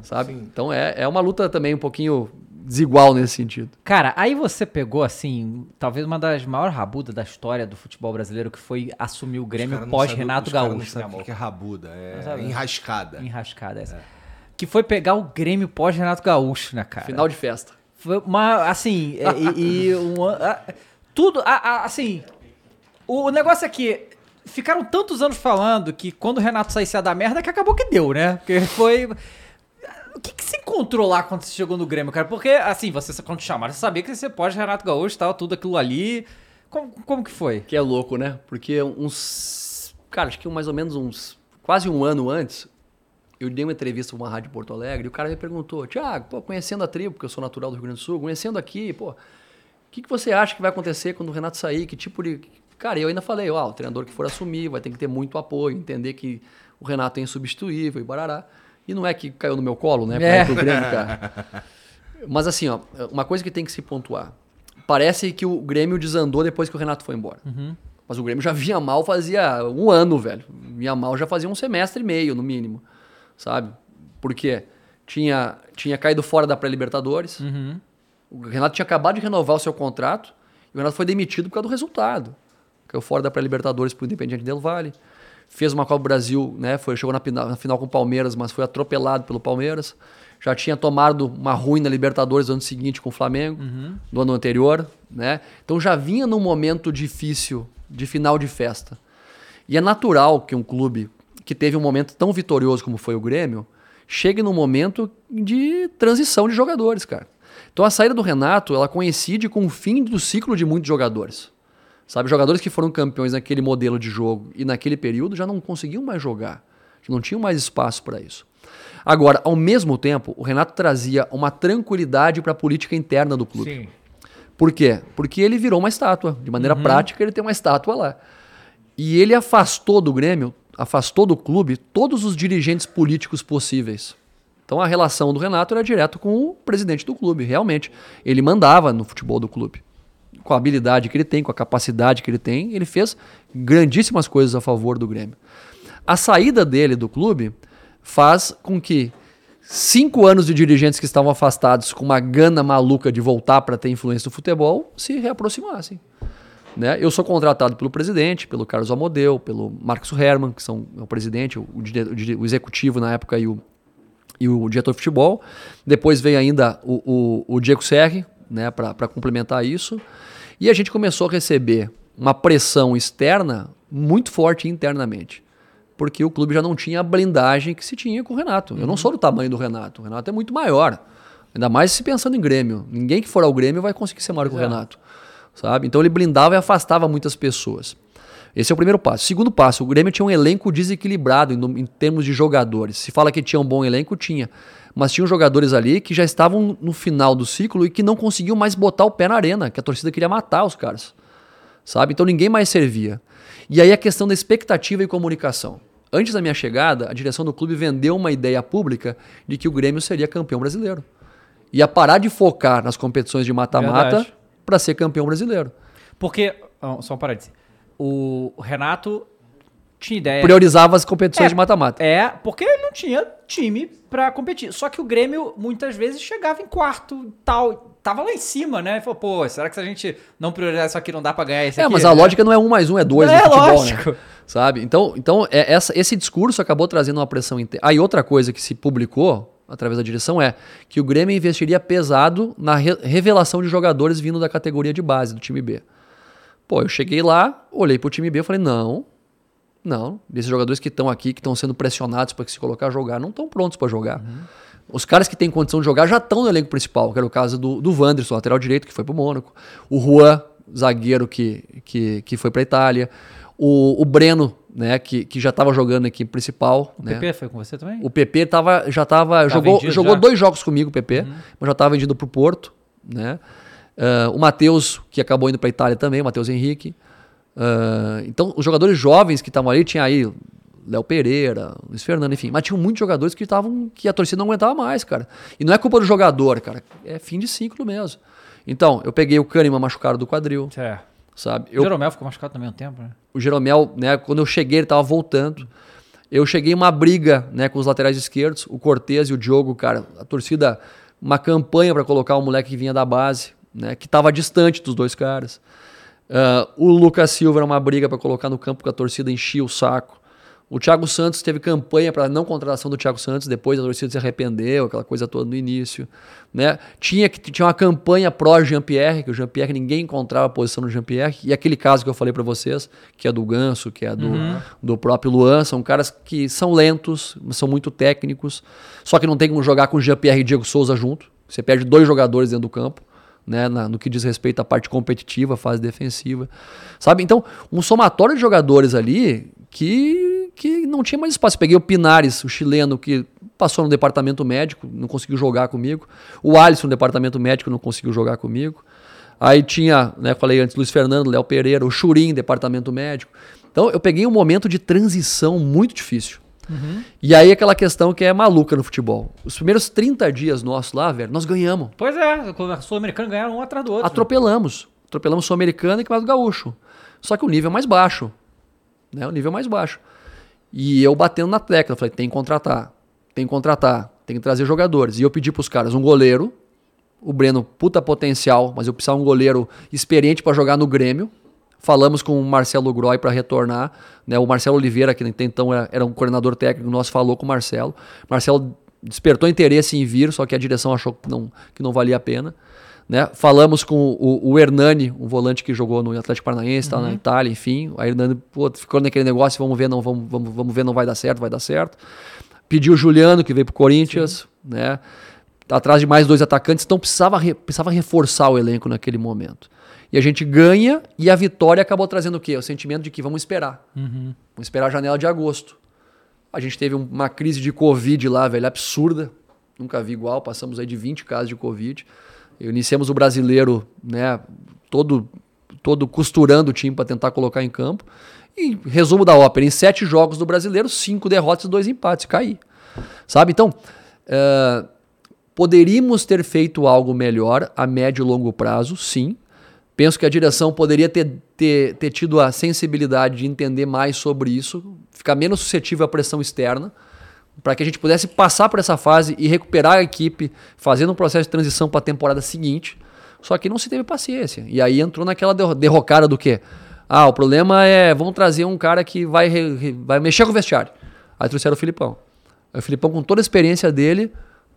Speaker 3: Sabe? Então é, é uma luta também um pouquinho desigual nesse sentido.
Speaker 1: Cara, aí você pegou, assim, talvez uma das maiores rabudas da história do futebol brasileiro, que foi assumir o Grêmio pós-Renato Gaúcho,
Speaker 2: Não sabe o
Speaker 1: amor.
Speaker 2: que é rabuda, é
Speaker 1: sabe?
Speaker 2: enrascada.
Speaker 1: Enrascada essa. Que foi pegar o Grêmio pós-Renato Gaúcho, né, cara?
Speaker 3: Final de festa.
Speaker 1: Foi uma, assim, é, e, e uma- a- tudo, a- a- assim, o, o negócio é que ficaram tantos anos falando que quando o Renato saísse ia dar merda, que acabou que deu, né? Porque foi... O que, que você encontrou lá quando você chegou no Grêmio, cara? Porque, assim, você quando te chamaram, você sabia que você pode Renato Gaúcho e tal, tudo aquilo ali. Como, como que foi?
Speaker 3: Que é louco, né? Porque uns. Cara, acho que mais ou menos uns. Quase um ano antes, eu dei uma entrevista pra uma rádio em Porto Alegre e o cara me perguntou: Tiago, conhecendo a tribo, porque eu sou natural do Rio Grande do Sul, conhecendo aqui, pô, o que, que você acha que vai acontecer quando o Renato sair? Que tipo de. Cara, eu ainda falei: ó, o treinador que for assumir vai ter que ter muito apoio, entender que o Renato é insubstituível e barará. E não é que caiu no meu colo, né?
Speaker 1: É.
Speaker 3: pro Grêmio, cara. Mas assim, ó, uma coisa que tem que se pontuar. Parece que o Grêmio desandou depois que o Renato foi embora. Mas o Grêmio já vinha mal fazia um ano, velho. Vinha mal já fazia um semestre e meio, no mínimo. Sabe? Porque tinha, tinha caído fora da pré-Libertadores. O Renato tinha acabado de renovar o seu contrato. E o Renato foi demitido por causa do resultado. Caiu fora da pré-Libertadores pro Independiente Del Valle. Fez uma Copa do Brasil, né? Foi, chegou na, na final com o Palmeiras, mas foi atropelado pelo Palmeiras. Já tinha tomado uma ruim na Libertadores no ano seguinte com o Flamengo, no ano anterior, né? Então já vinha num momento difícil de final de festa. E é natural que um clube que teve um momento tão vitorioso como foi o Grêmio chegue num momento de transição de jogadores, cara. Então a saída do Renato, ela coincide com o fim do ciclo de muitos jogadores. Sabe, jogadores que foram campeões naquele modelo de jogo e naquele período já não conseguiam mais jogar. Já não tinham mais espaço para isso. Agora, ao mesmo tempo, o Renato trazia uma tranquilidade para a política interna do clube. Por quê? Porque ele virou uma estátua. De maneira prática, ele tem uma estátua lá. E ele afastou do Grêmio, afastou do clube todos os dirigentes políticos possíveis. Então a relação do Renato era direto com o presidente do clube, realmente. Ele mandava no futebol do clube. Com a habilidade que ele tem, com a capacidade que ele tem, ele fez grandíssimas coisas a favor do Grêmio. A saída dele do clube faz com que cinco anos de dirigentes que estavam afastados com uma gana maluca de voltar para ter influência no futebol se reaproximassem. Né? Eu sou contratado pelo presidente, pelo Carlos Amodeu, pelo Marcos Herman, que são é o presidente, o, o o executivo na época e o, e o diretor de futebol. Depois veio ainda o, o, o Diego Serri, né, para complementar isso. E a gente começou a receber uma pressão externa muito forte internamente. Porque o clube já não tinha a blindagem que se tinha com o Renato. Eu não sou do tamanho do Renato. O Renato é muito maior. Ainda mais se pensando em Grêmio. Ninguém que for ao Grêmio vai conseguir ser maior que o Renato. Sabe? Então ele blindava e afastava muitas pessoas. Esse é o primeiro passo. Segundo passo, o Grêmio tinha um elenco desequilibrado em, em termos de jogadores. Se fala que tinha um bom elenco, tinha. Mas tinham jogadores ali que já estavam no final do ciclo e que não conseguiam mais botar o pé na arena, que a torcida queria matar os caras. Sabe? Então ninguém mais servia. E aí a questão da expectativa e comunicação. Antes da minha chegada, a direção do clube vendeu uma ideia pública de que o Grêmio seria campeão brasileiro. Ia parar de focar nas competições de mata-mata. Para ser campeão brasileiro.
Speaker 1: Porque, só um parênteses. O Renato tinha ideia.
Speaker 3: Priorizava as competições
Speaker 1: É,
Speaker 3: de mata-mata.
Speaker 1: É, porque ele não tinha time pra competir. Só que o Grêmio muitas vezes chegava em quarto e tal. Tava lá em cima, né? Falou, pô, será que se a gente não priorizar isso aqui não dá pra ganhar esse
Speaker 3: É,
Speaker 1: aqui?
Speaker 3: mas a
Speaker 1: né?
Speaker 3: lógica não é um mais um, é dois
Speaker 1: É,
Speaker 3: no futebol,
Speaker 1: lógico.
Speaker 3: né? Sabe? Então, então é, essa, esse discurso acabou trazendo uma pressão interna. Aí outra coisa que se publicou através da direção é que o Grêmio investiria pesado na re- revelação de jogadores vindo da categoria de base do time B. Pô, eu cheguei lá, olhei pro time B e falei, não, não, desses jogadores que estão aqui, que estão sendo pressionados para se colocar a jogar, não estão prontos para jogar. Os caras que têm condição de jogar já estão no elenco principal, que era o caso do, do Wanderson, lateral direito, que foi pro Mônaco. O Juan, zagueiro que, que, que foi pra Itália. O, o Breno, né, que, que já estava jogando aqui principal.
Speaker 1: O
Speaker 3: né?
Speaker 1: PP foi com você também?
Speaker 3: O PP tava, já tava. jogou
Speaker 1: vendido
Speaker 3: jogou
Speaker 1: já? Uhum.
Speaker 3: dois jogos comigo, o PP, mas já estava vendido pro Porto. Né? Ah, o Matheus, que acabou indo pra Itália também, o Matheus Henrique. Ah, então, os jogadores jovens que estavam ali, tinha aí Léo Pereira, Luiz Fernando, enfim. Mas tinham muitos jogadores que estavam. que a torcida não aguentava mais, cara. E não é culpa do jogador, cara. É fim de ciclo mesmo. Então, eu peguei o Kahneman machucado do quadril,
Speaker 1: É.
Speaker 3: sabe?
Speaker 1: O
Speaker 3: Eu
Speaker 1: Jeromel ficou machucado também um tempo, né?
Speaker 3: o Jeromel, né, quando eu cheguei, ele tava voltando. Eu cheguei em uma briga, né, com os laterais esquerdos, o Cortez e o Diogo, cara, a torcida, uma campanha para colocar o moleque que vinha da base, né, que tava distante dos dois caras. Ah, o Lucas Silva era uma briga para colocar no campo que a torcida enchia o saco. O Thiago Santos teve campanha para não contratação do Thiago Santos, depois a torcida se arrependeu, aquela coisa toda no início. Né? Tinha, que, tinha uma campanha pró Jean-Pierre, que o Jean-Pierre ninguém encontrava a posição do Jean-Pierre. E aquele caso que eu falei para vocês, que é do Ganso, que é do, do próprio Luan, são caras que são lentos, são muito técnicos, só que não tem como jogar com Jean-Pierre e Diego Souza junto. Você perde dois jogadores dentro do campo. Né, na- no que diz respeito à parte competitiva, fase defensiva. Sabe? Então, um somatório de jogadores ali que, que não tinha mais espaço. Peguei o Pinares, o chileno, que passou no departamento médico, não conseguiu jogar comigo. O Alisson, no departamento médico, não conseguiu jogar comigo. Aí tinha, né, falei antes, Luiz Fernando, Léo Pereira, o Churim, departamento médico. Então, eu peguei um momento de transição muito difícil. E aí aquela questão que é maluca no futebol. Os primeiros 30 dias nossos lá, velho, nós ganhamos.
Speaker 1: Pois é, o Sul-Americano ganharam um atrás do outro.
Speaker 3: Atropelamos. Atropelamos o Sul-Americano e Campeonato Gaúcho. Só que o nível é mais baixo. Né? O nível é mais baixo. E eu batendo na tecla, falei, tem que contratar. Tem que contratar. Tem que trazer jogadores. E eu pedi pros caras um goleiro. O Breno, puta potencial, mas eu precisava um goleiro experiente para jogar no Grêmio. Falamos com o Marcelo Groy para retornar. Né? O Marcelo Oliveira, que até então era, era um coordenador técnico nosso, falou com o Marcelo. Marcelo despertou interesse em vir, só que a direção achou que não, que não valia a pena. Né? Falamos com o, o Hernani, um volante que jogou no Atlético Paranaense, tá na Itália, enfim. A Hernani pô, ficou naquele negócio, vamos ver, não, vamos, vamos, vamos ver, não vai dar certo, vai dar certo. Pediu o Juliano, que veio pro Corinthians, né? Tá atrás de mais dois atacantes, então precisava, re- precisava reforçar o elenco naquele momento. E a gente ganha e a vitória acabou trazendo o quê? O sentimento de que vamos esperar. Vamos esperar a janela de agosto. A gente teve um- uma crise de Covid lá, velho, absurda. Nunca vi igual. Passamos aí de 20 casos de Covid. Iniciamos o brasileiro, né, todo, todo costurando o time para tentar colocar em campo. E resumo da ópera: em sete jogos do brasileiro, cinco derrotas e dois empates. Caí. Sabe? Então, eh, poderíamos ter feito algo melhor a médio e longo prazo, sim. Penso que a direção poderia ter, ter, ter tido a sensibilidade de entender mais sobre isso, ficar menos suscetível à pressão externa, para que a gente pudesse passar por essa fase e recuperar a equipe, fazendo um processo de transição para a temporada seguinte. Só que não se teve paciência. E aí entrou naquela derro- derrocada do quê? Ah, o problema é, vamos trazer um cara que vai, vai mexer com o vestiário. Aí trouxeram o Filipão. Aí o Filipão, com toda a experiência dele,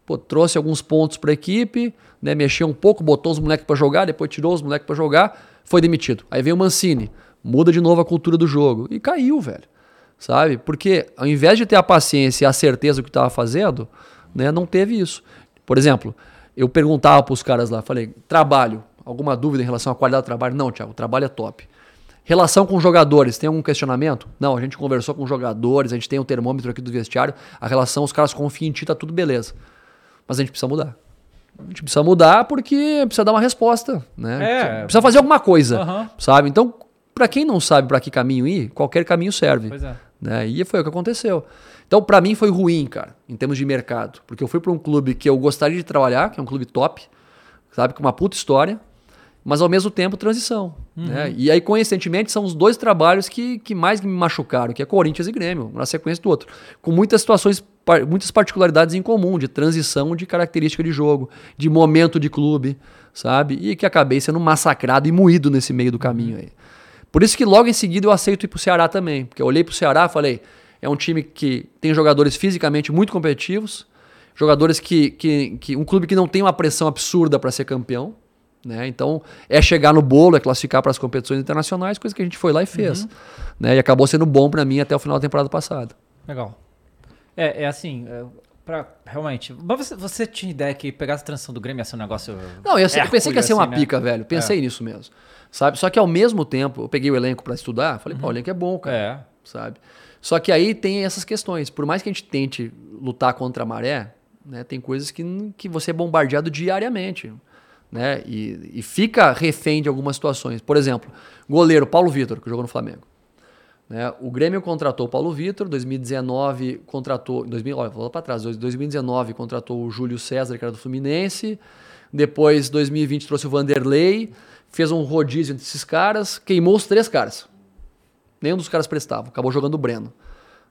Speaker 3: pô, trouxe alguns pontos para a equipe, né, mexeu um pouco, botou os moleques para jogar, depois tirou os moleques para jogar, foi demitido. Aí veio o Mancini, muda de novo a cultura do jogo e caiu, velho. Sabe? Porque ao invés de ter a paciência e a certeza do que estava fazendo, né, não teve isso. Por exemplo, eu perguntava para os caras lá, falei, trabalho, alguma dúvida em relação à qualidade do trabalho? Não, Thiago, o trabalho é top. Relação com jogadores, tem algum questionamento? Não, a gente conversou com jogadores, a gente tem um termômetro aqui do vestiário, a relação, os caras confiam em ti, tá tudo beleza. Mas a gente precisa mudar. A gente precisa mudar porque precisa dar uma resposta, né?
Speaker 1: É.
Speaker 3: Precisa- fazer alguma coisa,
Speaker 1: Aham.
Speaker 3: sabe? Então, para quem não sabe para que caminho ir, qualquer caminho serve.
Speaker 1: Pois é.
Speaker 3: Né? E foi o que aconteceu. Então, para mim foi ruim, cara, em termos de mercado, porque eu fui para um clube que eu gostaria de trabalhar, que é um clube top, sabe, com uma puta história, mas ao mesmo tempo transição. Né? E aí, coincidentemente, são os dois trabalhos que, que mais me machucaram, que é Corinthians e Grêmio, um na sequência do outro, com muitas situações, muitas particularidades em comum, de transição de característica de jogo, de momento de clube, sabe? E que acabei sendo massacrado e moído nesse meio do caminho aí. Por isso que logo em seguida eu aceito ir pro Ceará também. Porque eu olhei pro Ceará e falei, é um time que tem jogadores fisicamente muito competitivos, jogadores que, que, que um clube que não tem uma pressão absurda para ser campeão, né? Então é chegar no bolo, é classificar para as competições internacionais, coisa que a gente foi lá e fez, né? E acabou sendo bom para mim até o final da temporada passada.
Speaker 1: Legal. É, é assim, é, pra, realmente. Mas você, você tinha ideia que pegar essa transição do Grêmio ia ser um negócio.
Speaker 3: Não, eu, eu pensei que ia ser uma
Speaker 1: assim, né?
Speaker 3: pica, velho. Pensei nisso mesmo. Sabe? Só que ao mesmo tempo, eu peguei o elenco para estudar, falei, pô, o elenco é bom, cara.
Speaker 1: É.
Speaker 3: sabe? Só que aí tem essas questões. Por mais que a gente tente lutar contra a maré, né, tem coisas que, que você é bombardeado diariamente. Né? E, e fica refém de algumas situações. Por exemplo, goleiro Paulo Vitor, que jogou no Flamengo. Né? O Grêmio contratou o Paulo Vitor, 2019 contratou. 2000, olha, vou lá para trás. 2019 contratou o Júlio César, que era do Fluminense. Depois, 2020, trouxe o Vanderlei. Fez um rodízio entre esses caras, queimou os três caras. Nenhum dos caras prestava. Acabou jogando o Breno.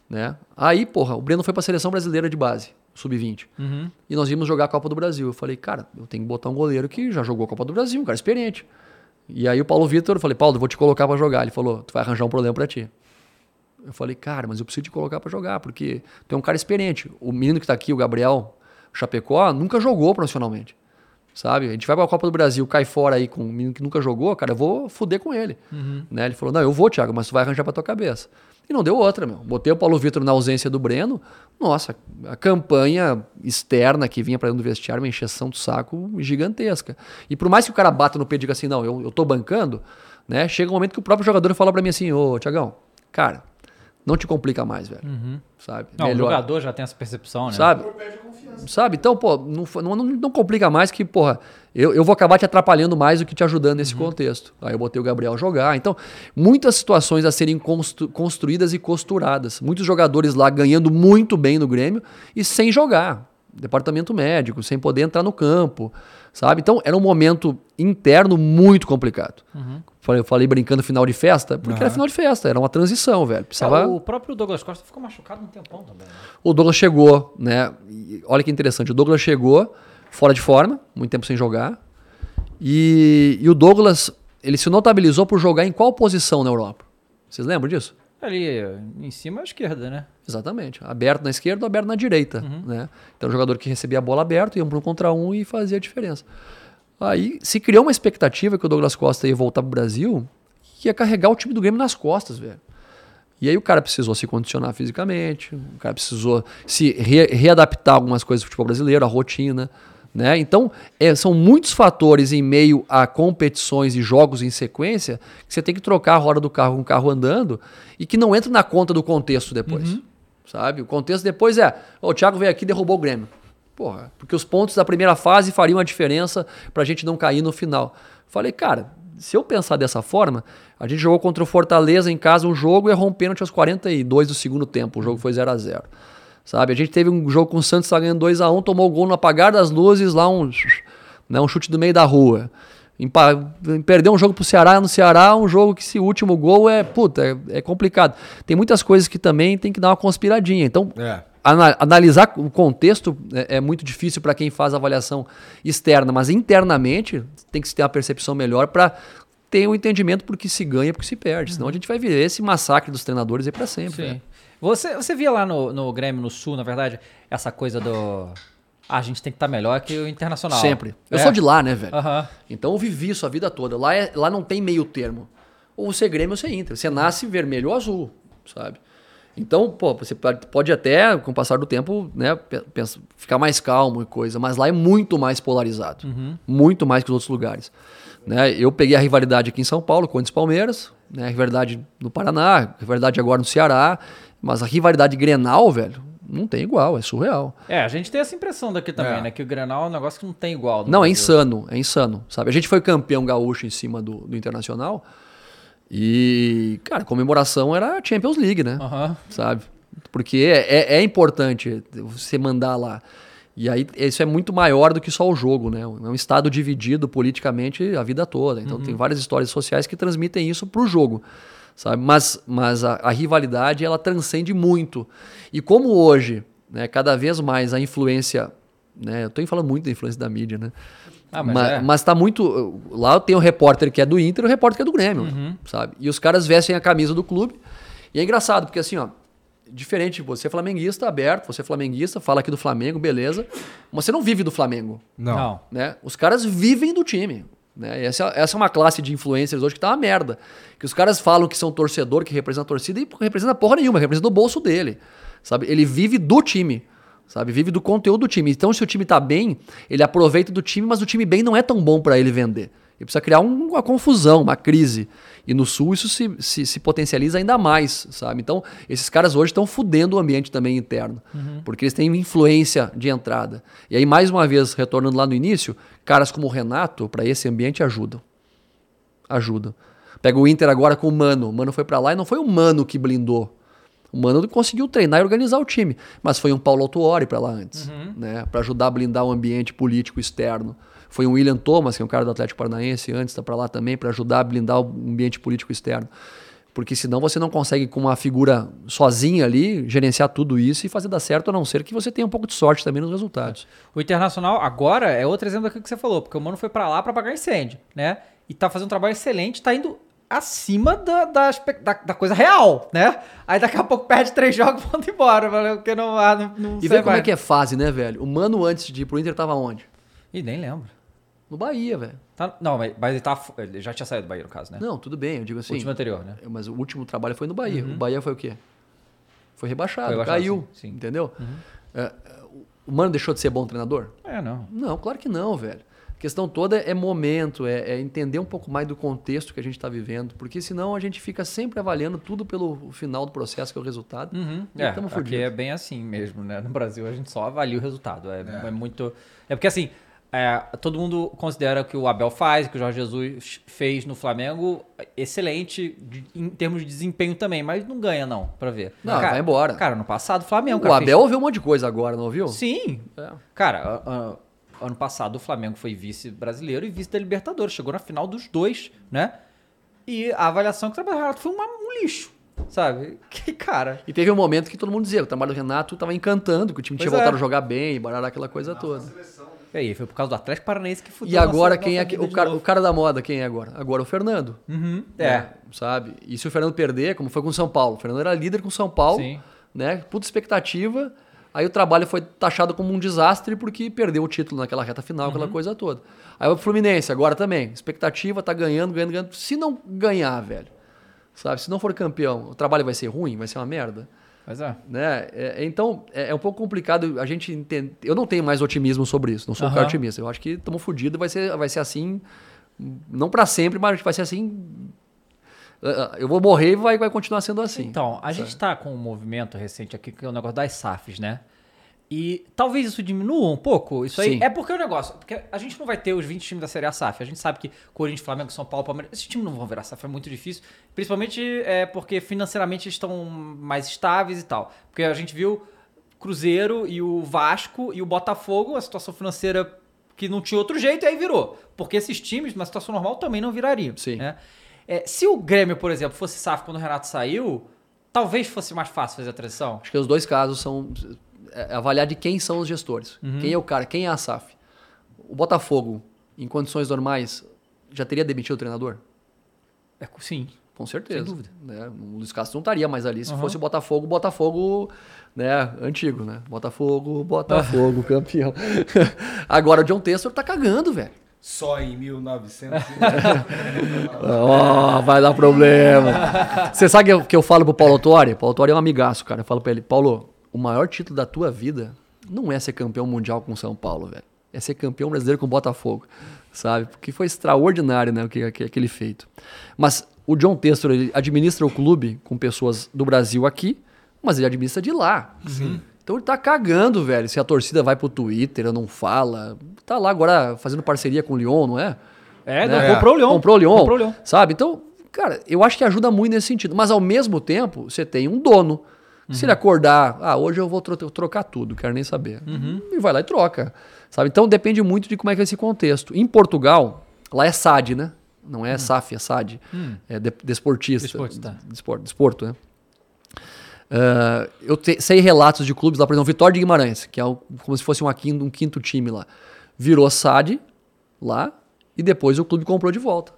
Speaker 3: Né? Aí, porra, o Breno foi pra seleção brasileira de base, sub-20. E nós vimos jogar a Copa do Brasil. Eu falei, cara, eu tenho que botar um goleiro que já jogou a Copa do Brasil, um cara experiente. E aí o Paulo Vitor, eu falei, Paulo, eu vou te colocar pra jogar. Ele falou, tu vai arranjar um problema pra ti. Eu falei, cara, mas eu preciso te colocar pra jogar, porque tu é um cara experiente. O menino que tá aqui, o Gabriel Chapecó, nunca jogou profissionalmente. Sabe? A gente vai pra Copa do Brasil, cai fora aí com um menino que nunca jogou, cara, eu vou fuder com ele. Né? Ele falou, não, eu vou, Thiago, mas tu vai arranjar pra tua cabeça. E não deu outra, meu. Botei o Paulo Vitor na ausência do Breno. Nossa, a campanha externa que vinha pra dentro do vestiário, uma encheção do saco gigantesca. E por mais que o cara bata no pé e diga assim, não, eu, eu tô bancando, né? Chega um momento que o próprio jogador fala pra mim assim, ô, Tiagão, cara, não te complica mais, velho. Sabe?
Speaker 1: Não,
Speaker 3: Melhor.
Speaker 1: o jogador já tem essa percepção, né?
Speaker 3: Sabe? Sabe? Então, pô, não, não, não, complica mais que, porra, eu, eu vou acabar te atrapalhando mais do que te ajudando nesse contexto. Aí eu botei o Gabriel jogar. Então, muitas situações a serem constru- construídas e costuradas. Muitos jogadores lá ganhando muito bem no Grêmio e sem jogar. Departamento médico, sem poder entrar no campo, sabe? Então, era um momento interno muito complicado. Falei, eu falei brincando final de festa, porque era final de festa, era uma transição, velho. Precisava...
Speaker 1: É, O próprio Douglas Costa ficou machucado um tempão também. né?
Speaker 3: O Douglas chegou, né? e olha que interessante. O Douglas chegou fora de forma, muito tempo sem jogar. E, e o Douglas, ele se notabilizou por jogar em qual posição na Europa? Vocês lembram disso?
Speaker 1: Ali em cima à esquerda, né?
Speaker 3: Exatamente. Aberto na esquerda ou aberto na direita. Né? Então, um jogador que recebia a bola aberto, ia um para um contra um e fazia a diferença. Aí se criou uma expectativa que o Douglas Costa ia voltar pro Brasil, que ia carregar o time do Grêmio nas costas, velho. E aí o cara precisou se condicionar fisicamente, o cara precisou se re- readaptar a algumas coisas do futebol brasileiro, a rotina. Né? Então, é, são muitos fatores em meio a competições e jogos em sequência que você tem que trocar a roda do carro com o carro andando e que não entra na conta do contexto depois. Sabe? O contexto depois é: "Ô, o Thiago veio aqui e derrubou o Grêmio. Porra, porque os pontos da primeira fase fariam a diferença pra gente não cair no final. Falei, cara, se eu pensar dessa forma, a gente jogou contra o Fortaleza em casa um jogo e errou um pênalti aos 42 do segundo tempo. O jogo foi 0 a 0 Sabe? A gente teve um jogo com o Santos tá ganhando 2 a 1 tomou o gol no apagar das luzes, lá um, né, um chute do meio da rua. Empa- Perdeu um jogo pro Ceará no Ceará, um jogo que se o último gol é, puta, é, é complicado. Tem muitas coisas que também tem que dar uma conspiradinha. Então,
Speaker 2: É.
Speaker 3: ana- analisar o contexto é, é muito difícil para quem faz avaliação externa, mas internamente tem que se ter uma percepção melhor para ter um entendimento por que se ganha e por que se perde. Senão a gente vai ver esse massacre dos treinadores aí para sempre.
Speaker 1: Sim.
Speaker 3: né?
Speaker 1: Você, você via lá no, no Grêmio, no Sul, na verdade, essa coisa do. Ah, a gente tem que estar melhor que o Internacional.
Speaker 3: Sempre. Eu
Speaker 1: É.
Speaker 3: sou de lá, né, velho?
Speaker 1: Aham.
Speaker 3: Então eu vivi isso a vida toda. Lá, é- lá não tem meio termo. Ou você é Grêmio ou você é Inter. Você nasce vermelho ou azul, sabe? Então, pô, você pode até, com o passar do tempo, né, pe- pensa- ficar mais calmo e coisa, mas lá é muito mais polarizado. Muito mais que os outros lugares. Né? Eu peguei a rivalidade aqui em São Paulo, Corinthians e Palmeiras, né? a rivalidade no Paraná, a rivalidade agora no Ceará, mas a rivalidade Grenal, velho, não tem igual, é surreal.
Speaker 1: É, a gente tem essa impressão daqui também,
Speaker 2: É.
Speaker 1: né? Que o Grenal é um negócio que não tem igual.
Speaker 3: Não, é
Speaker 1: Brasil.
Speaker 3: insano, é insano, sabe? A gente foi campeão gaúcho em cima do, do Internacional e, cara, a comemoração era a Champions League, né?
Speaker 1: Aham.
Speaker 3: Sabe? Porque é, é, é importante você mandar lá. E aí isso é muito maior do que só o jogo, né? É um estado dividido politicamente a vida toda. Então tem várias histórias sociais que transmitem isso pro jogo, sabe? Mas, mas a, a rivalidade ela transcende muito. E como hoje, né, cada vez mais a influência, né? Eu tô falando muito da influência da mídia, né?
Speaker 1: Ah, mas
Speaker 3: mas,
Speaker 1: é.
Speaker 3: mas tá muito. Lá tem o repórter que é do Inter e o repórter que é do Grêmio, sabe? E os caras vestem a camisa do clube. E é engraçado, porque assim, ó, diferente, você é flamenguista aberto, você é flamenguista, fala aqui do Flamengo, beleza. Mas você não vive do Flamengo,
Speaker 2: Não.
Speaker 1: Não.
Speaker 3: né? Os caras vivem do time. Né? Essa, essa é uma classe de influencers hoje que tá uma merda. Que os caras falam que são torcedor, que representa a torcida, e representa porra nenhuma, representa o bolso dele. Sabe? Ele vive do time. Sabe? Vive do conteúdo do time. Então, se o time tá bem, ele aproveita do time, mas o time bem não é tão bom para ele vender. Ele precisa criar um- uma confusão, uma crise. E no Sul isso se, se, se potencializa ainda mais, sabe? Então, esses caras hoje estão fudendo o ambiente também interno. Porque eles têm influência de entrada. E aí, mais uma vez, retornando lá no início, caras como o Renato, para esse ambiente, ajudam. Ajudam. Pega o Inter agora com o Mano. O Mano foi para lá e não foi o Mano que blindou. O Mano conseguiu treinar e organizar o time. Mas foi um Paulo Autuori para lá antes, né? Para ajudar a blindar o ambiente político externo. Foi um William Thomas, que é um cara do Atlético Paranaense, antes está para lá também, para ajudar a blindar o ambiente político externo. Porque senão você não consegue, com uma figura sozinha ali, gerenciar tudo isso e fazer dar certo, a não ser que você tenha um pouco de sorte também nos resultados.
Speaker 1: O Internacional agora é outro exemplo daquilo que você falou, porque o Mano foi pra lá pra pagar incêndio, né? E tá fazendo um trabalho excelente, tá indo acima da, da, da- coisa real, né? Aí daqui a pouco perde três jogos e manda embora, porque não, não, não
Speaker 3: E vê como é que é fase, né, velho? O Mano, antes de ir pro Inter, tava onde?
Speaker 1: Ih, nem lembro.
Speaker 3: No Bahia, velho.
Speaker 1: Tá- não, mas, mas ele, tá, ele já tinha saído do Bahia, no caso, né?
Speaker 3: Não, tudo bem, eu digo
Speaker 1: o
Speaker 3: assim.
Speaker 1: último anterior, né?
Speaker 3: Mas o último trabalho foi no Bahia. O Bahia foi o quê? Foi rebaixado,
Speaker 1: Foi rebaixado,
Speaker 3: caiu.
Speaker 1: sim, sim.
Speaker 3: Entendeu? É, é, o Mano deixou de ser bom treinador?
Speaker 1: É, não.
Speaker 3: Não, claro que não, velho. A questão toda é momento, é, é entender um pouco mais do contexto que a gente está vivendo, porque senão a gente fica sempre avaliando tudo pelo final do processo, que é o resultado.
Speaker 1: Uhum.
Speaker 3: E
Speaker 1: É,
Speaker 3: fudido.
Speaker 1: é bem assim mesmo, né? No Brasil a gente só avalia o resultado. É, é muito. É porque assim, é, todo mundo considera que o Abel faz, que o Jorge Jesus fez no Flamengo, excelente de- em termos de desempenho também, mas não ganha, não, pra ver.
Speaker 3: Não, vai embora.
Speaker 1: Cara, no passado o Flamengo.
Speaker 3: o
Speaker 1: cara,
Speaker 3: Abel
Speaker 1: fez-
Speaker 3: ouviu um monte de coisa agora, não ouviu?
Speaker 1: Sim.
Speaker 3: É.
Speaker 1: Cara, ano passado o Flamengo foi vice brasileiro e vice da Libertadores. Chegou na final dos dois, né? E a avaliação que o trabalho do Renato foi uma- um lixo, sabe? Que cara.
Speaker 3: E teve um momento que todo mundo dizia, o trabalho do Renato estava encantando, que o time tinha
Speaker 1: Pois
Speaker 3: voltado
Speaker 1: é.
Speaker 3: a jogar bem, baralhar aquela coisa toda.
Speaker 1: E aí, foi por causa do Atlético Paranaense que fudeu
Speaker 3: E agora
Speaker 1: nossa-
Speaker 3: quem é que, o cara, o cara da moda, quem é agora? Agora o Fernando.
Speaker 1: Uhum,
Speaker 3: né?
Speaker 1: é.
Speaker 3: Sabe? E se o Fernando perder, como foi com o São Paulo? O Fernando era líder com o São Paulo,
Speaker 1: Sim.
Speaker 3: né? Puta expectativa. Aí o trabalho foi taxado como um desastre porque perdeu o título naquela reta final, aquela
Speaker 1: Uhum.
Speaker 3: coisa toda. Aí o Fluminense agora também. Expectativa, tá ganhando, ganhando, ganhando. Se não ganhar, velho, sabe? Se não for campeão, o trabalho vai ser ruim, vai ser uma merda.
Speaker 1: Mas é.
Speaker 3: Né? É, então, é, é um pouco complicado a gente entender. Eu não tenho mais otimismo sobre isso, não sou um cara otimista. Eu acho que estamos fodidos, vai ser, vai ser assim, não para sempre, mas vai ser assim. eh, Eu vou morrer e vai, vai continuar sendo assim.
Speaker 1: Então, a gente tá com um movimento recente aqui que é o negócio das SAFs, né? E talvez isso diminua um pouco. Isso aí
Speaker 3: Sim.
Speaker 1: é porque o negócio. Porque a gente não vai ter os 20 times da Série A SAF. A gente sabe que Corinthians, Flamengo, São Paulo, Palmeiras. Esses times não vão virar SAF, é muito difícil. Principalmente é, porque financeiramente eles estão mais estáveis e tal. Porque a gente viu Cruzeiro e o Vasco e o Botafogo, a situação financeira que não tinha outro jeito, e aí virou. Porque esses times, na situação normal, também não virariam.
Speaker 3: Sim.
Speaker 1: né? É, se o Grêmio, por exemplo, fosse SAF quando o Renato saiu, talvez fosse mais fácil fazer a transição.
Speaker 3: Acho que os dois casos são é, avaliar de quem são os gestores. Quem é o cara, quem é a SAF. O Botafogo, em condições normais, já teria demitido o treinador?
Speaker 1: É, sim.
Speaker 3: Com certeza.
Speaker 1: Sem dúvida.
Speaker 3: Né? O Luiz Castro não estaria mais ali se fosse o Botafogo, o Botafogo né, antigo, né? Botafogo, Botafogo, campeão. Agora o John Tessor tá cagando, velho.
Speaker 2: Só em 1900.
Speaker 3: Ó, vai dar problema. Você sabe o que eu falo pro Paulo Autori? Paulo Autori é um amigaço, cara. Eu falo pra ele, Paulo, o maior título da tua vida não é ser campeão mundial com São Paulo, velho. É ser campeão brasileiro com Botafogo, sabe? Porque foi extraordinário, né, o que, que, aquele feito. Mas o John Testor, ele administra o clube com pessoas do Brasil aqui, mas ele administra de lá. Sim. Então ele tá cagando, velho. Se a torcida vai pro Twitter ou não fala. Tá lá agora fazendo parceria com o Lyon, não é?
Speaker 1: É,
Speaker 3: Né?
Speaker 1: não, comprou o Leão.
Speaker 3: Comprou o Lyon.
Speaker 1: Comprou o Leão.
Speaker 3: Sabe? Então, cara, eu acho que ajuda muito nesse sentido. Mas ao mesmo tempo, você tem um dono. Se ele acordar, ah, hoje eu vou tro- trocar tudo, quero nem saber. E vai lá e troca. Sabe? Então depende muito de como é que é esse contexto. Em Portugal, lá é SAD, né? Não é SAF, é SAD. É de, desportista.
Speaker 1: Desportista.
Speaker 3: Desporto, desporto, né? Ah, eu te- sei relatos de clubes lá, por exemplo, Vitória de Guimarães, que é o- como se fosse quinto- um quinto time lá. Virou SAD lá e depois o clube comprou de volta.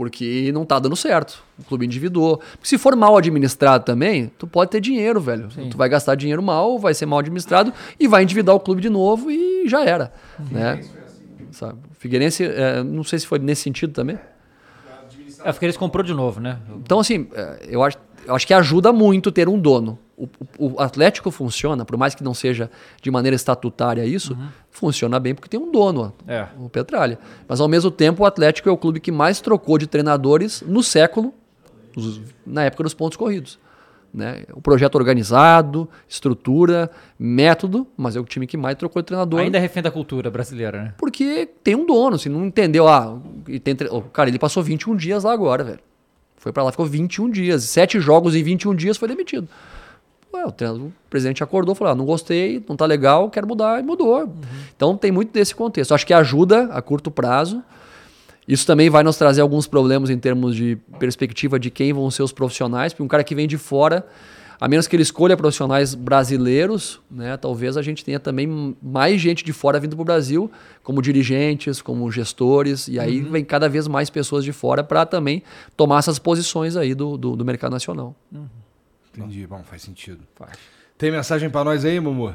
Speaker 3: Porque não tá dando certo. O clube endividou. Porque se for mal administrado também, tu pode ter dinheiro, velho. Tu vai gastar dinheiro mal, vai ser mal administrado e vai endividar o clube de novo e já era. Né? Sabe? Figueirense, é, não sei se foi nesse sentido também.
Speaker 1: É, porque eles comprou de novo, né?
Speaker 3: Então, assim, é, eu acho, eu acho que ajuda muito ter um dono. O, o- o Atlético funciona, por mais que não seja de maneira estatutária isso, funciona bem porque tem um dono,
Speaker 1: É.
Speaker 3: o Petralha. Mas, ao mesmo tempo, o Atlético é o clube que mais trocou de treinadores no século, na época dos pontos corridos. Né? O projeto organizado, estrutura, método, mas é o time que mais trocou de treinador.
Speaker 1: Ainda é refém da cultura brasileira, né?
Speaker 3: Porque tem um dono, assim, não entendeu. Ah, e tem, tre- cara, ele passou 21 dias lá agora, velho. Foi pra lá, ficou 21 dias. Sete jogos em 21 dias foi demitido. Ué, o, o presidente acordou e falou: ah, não gostei, não tá legal, quero mudar, e mudou. Então tem muito desse contexto. Acho que ajuda a curto prazo. Isso também vai nos trazer alguns problemas em termos de perspectiva de quem vão ser os profissionais, porque um cara que vem de fora, a menos que ele escolha profissionais brasileiros, né, talvez a gente tenha também mais gente de fora vindo para o Brasil, como dirigentes, como gestores, e aí vem cada vez mais pessoas de fora para também tomar essas posições aí do, do, do mercado nacional.
Speaker 2: Entendi, bom, faz sentido. Tem mensagem pra nós aí, Mumu?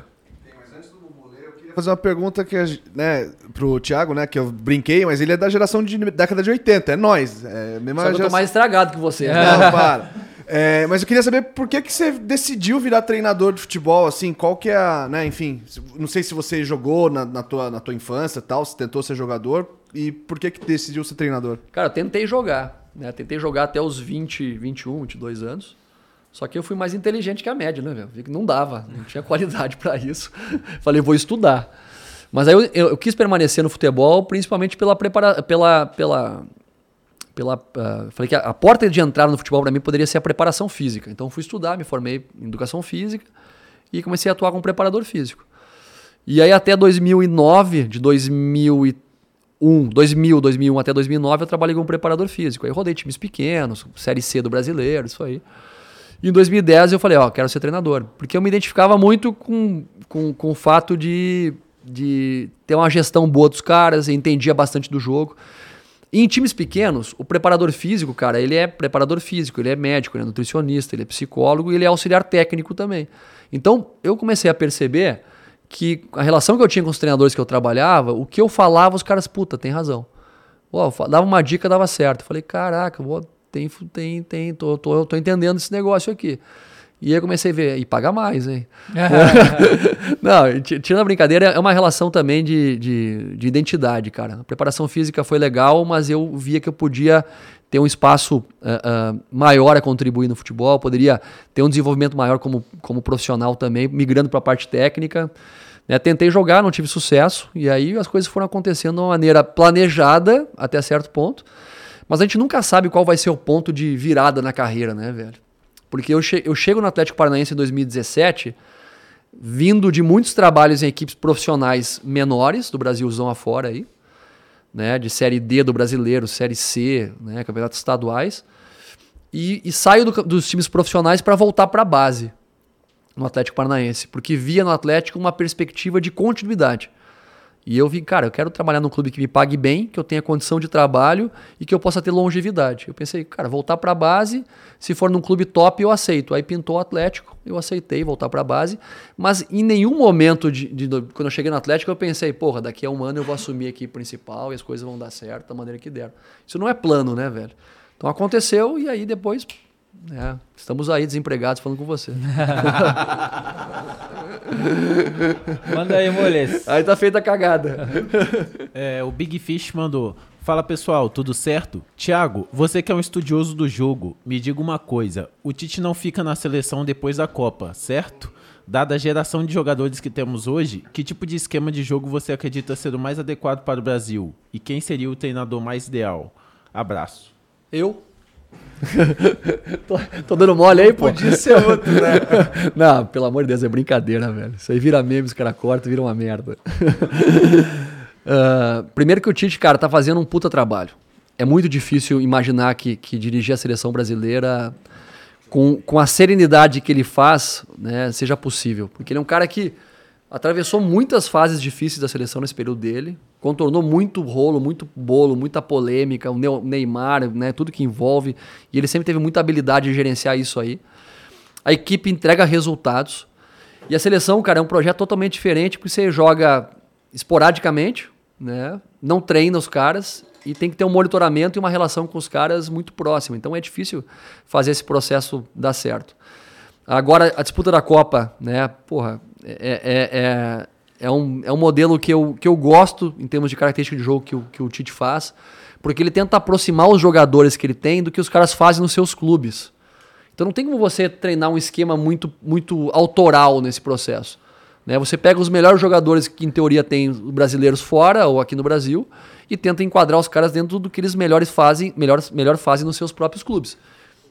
Speaker 4: fazer uma pergunta que, né, pro Thiago, né, que eu brinquei, mas ele é da geração de década de 80, é nós. É mesma
Speaker 3: Só que eu tô
Speaker 4: geração-
Speaker 3: mais estragado que você. né?
Speaker 4: Não, para. É, mas eu queria saber por que, que você decidiu virar treinador de futebol, assim, qual que é a, né, enfim, não sei se você jogou na, na tua, na tua infância tal, se tentou ser jogador, e por que que decidiu ser treinador?
Speaker 3: Cara, eu tentei jogar, né? Tentei jogar até os 20, 21, 22 anos. Só que eu fui mais inteligente que a média, né, velho? Não dava, não tinha qualidade pra isso. Falei, vou estudar. Mas aí eu, eu- eu quis permanecer no futebol, principalmente pela prepara pela pela pela ah, falei que a, a porta de entrada no futebol pra mim poderia ser a preparação física. Então fui estudar, me formei em educação física e comecei a atuar como preparador físico. E aí até 2009, de 2001, 2000, 2001 até 2009 eu trabalhei como preparador físico. Aí rodei times pequenos, Série C do brasileiro, isso aí. E em 2010 eu falei, ó, quero ser treinador. Porque eu me identificava muito com, com, com o fato de, de ter uma gestão boa dos caras, entendia bastante do jogo. Em times pequenos, o preparador físico, cara, ele é preparador físico, ele é médico, ele é nutricionista, ele é psicólogo e ele é auxiliar técnico também. Então, eu comecei a perceber que a relação que eu tinha com os treinadores que eu trabalhava, o que eu falava, os caras, puta, tem razão. Pô, dava uma dica, dava certo. Eu falei, caraca, pô, tem, tem, tem, tô, tô, tô entendendo esse negócio aqui. E aí eu comecei a ver, e paga mais, hein? Não, ti- tirando a brincadeira, é uma relação também de, de, de identidade, cara. A preparação física foi legal, mas eu via que eu podia ter um espaço ah, ah, maior a contribuir no futebol, poderia ter um desenvolvimento maior como, como profissional também, migrando para a parte técnica. né? Tentei jogar, não tive sucesso, e aí as coisas foram acontecendo de uma maneira planejada até certo ponto. Mas a gente nunca sabe qual vai ser o ponto de virada na carreira, né, velho? Porque eu, che eu chego no Atlético Paranaense em 2017, vindo de muitos trabalhos em equipes profissionais menores, do Brasilzão afora aí, né, de Série D do Brasileiro, Série C, né, campeonatos estaduais, e, e saio do- dos times profissionais para voltar para a base no Atlético Paranaense, porque via no Atlético uma perspectiva de continuidade. E eu vi, cara, eu quero trabalhar num clube que me pague bem, que eu tenha condição de trabalho e que eu possa ter longevidade. Eu pensei, cara, voltar para a base, se for num clube top, eu aceito. Aí pintou o Atlético, eu aceitei voltar para a base, mas em nenhum momento de, de- quando eu cheguei no Atlético, eu pensei, porra, daqui a um ano eu vou assumir aqui principal e as coisas vão dar certo da maneira que deram. Isso não é plano, né, velho? Então aconteceu e aí depois, né, estamos aí desempregados falando com você.
Speaker 1: Manda aí, Moles.
Speaker 3: aí tá feita a cagada.
Speaker 5: É, o Big Fish mandou. Fala pessoal, tudo certo? Thiago, você que é um estudioso do jogo, me diga uma coisa: o Tite não fica na seleção depois da Copa, certo? Dada a geração de jogadores que temos hoje, que tipo de esquema de jogo você acredita ser o mais adequado para o Brasil? E quem seria o treinador mais ideal? Abraço.
Speaker 3: Eu? tô, tô dando mole aí, pô.
Speaker 4: Podia ser outro, né?
Speaker 3: Não, pelo amor de Deus, é brincadeira, velho. Isso aí vira meme, os caras cortam, vira uma merda. Ah, primeiro que o Tite, cara, tá fazendo um puta trabalho. É muito difícil imaginar que, que dirigir a seleção brasileira com, com a serenidade que ele faz, né, seja possível. Porque ele é um cara que atravessou muitas fases difíceis da seleção nesse período dele, contornou muito rolo, muito bolo, muita polêmica, o Neymar, né, tudo que envolve, e ele sempre teve muita habilidade de gerenciar isso aí. A equipe entrega resultados. E a seleção, cara, é um projeto totalmente diferente, porque você joga esporadicamente, né? Não treina os caras e tem que ter um monitoramento e uma relação com os caras muito próxima. Então é difícil fazer esse processo dar certo. Agora, a disputa da Copa, né? Porra, é, é, é, é um, é um modelo que eu, que eu gosto em termos de característica de jogo que o, que o Tite faz, porque ele tenta aproximar os jogadores que ele tem do que os caras fazem nos seus clubes. Então não tem como você treinar um esquema muito, muito autoral nesse processo. Né? Você pega os melhores jogadores que em teoria tem os brasileiros fora ou aqui no Brasil e tenta enquadrar os caras dentro do que eles melhores fazem, melhor, melhor fazem nos seus próprios clubes.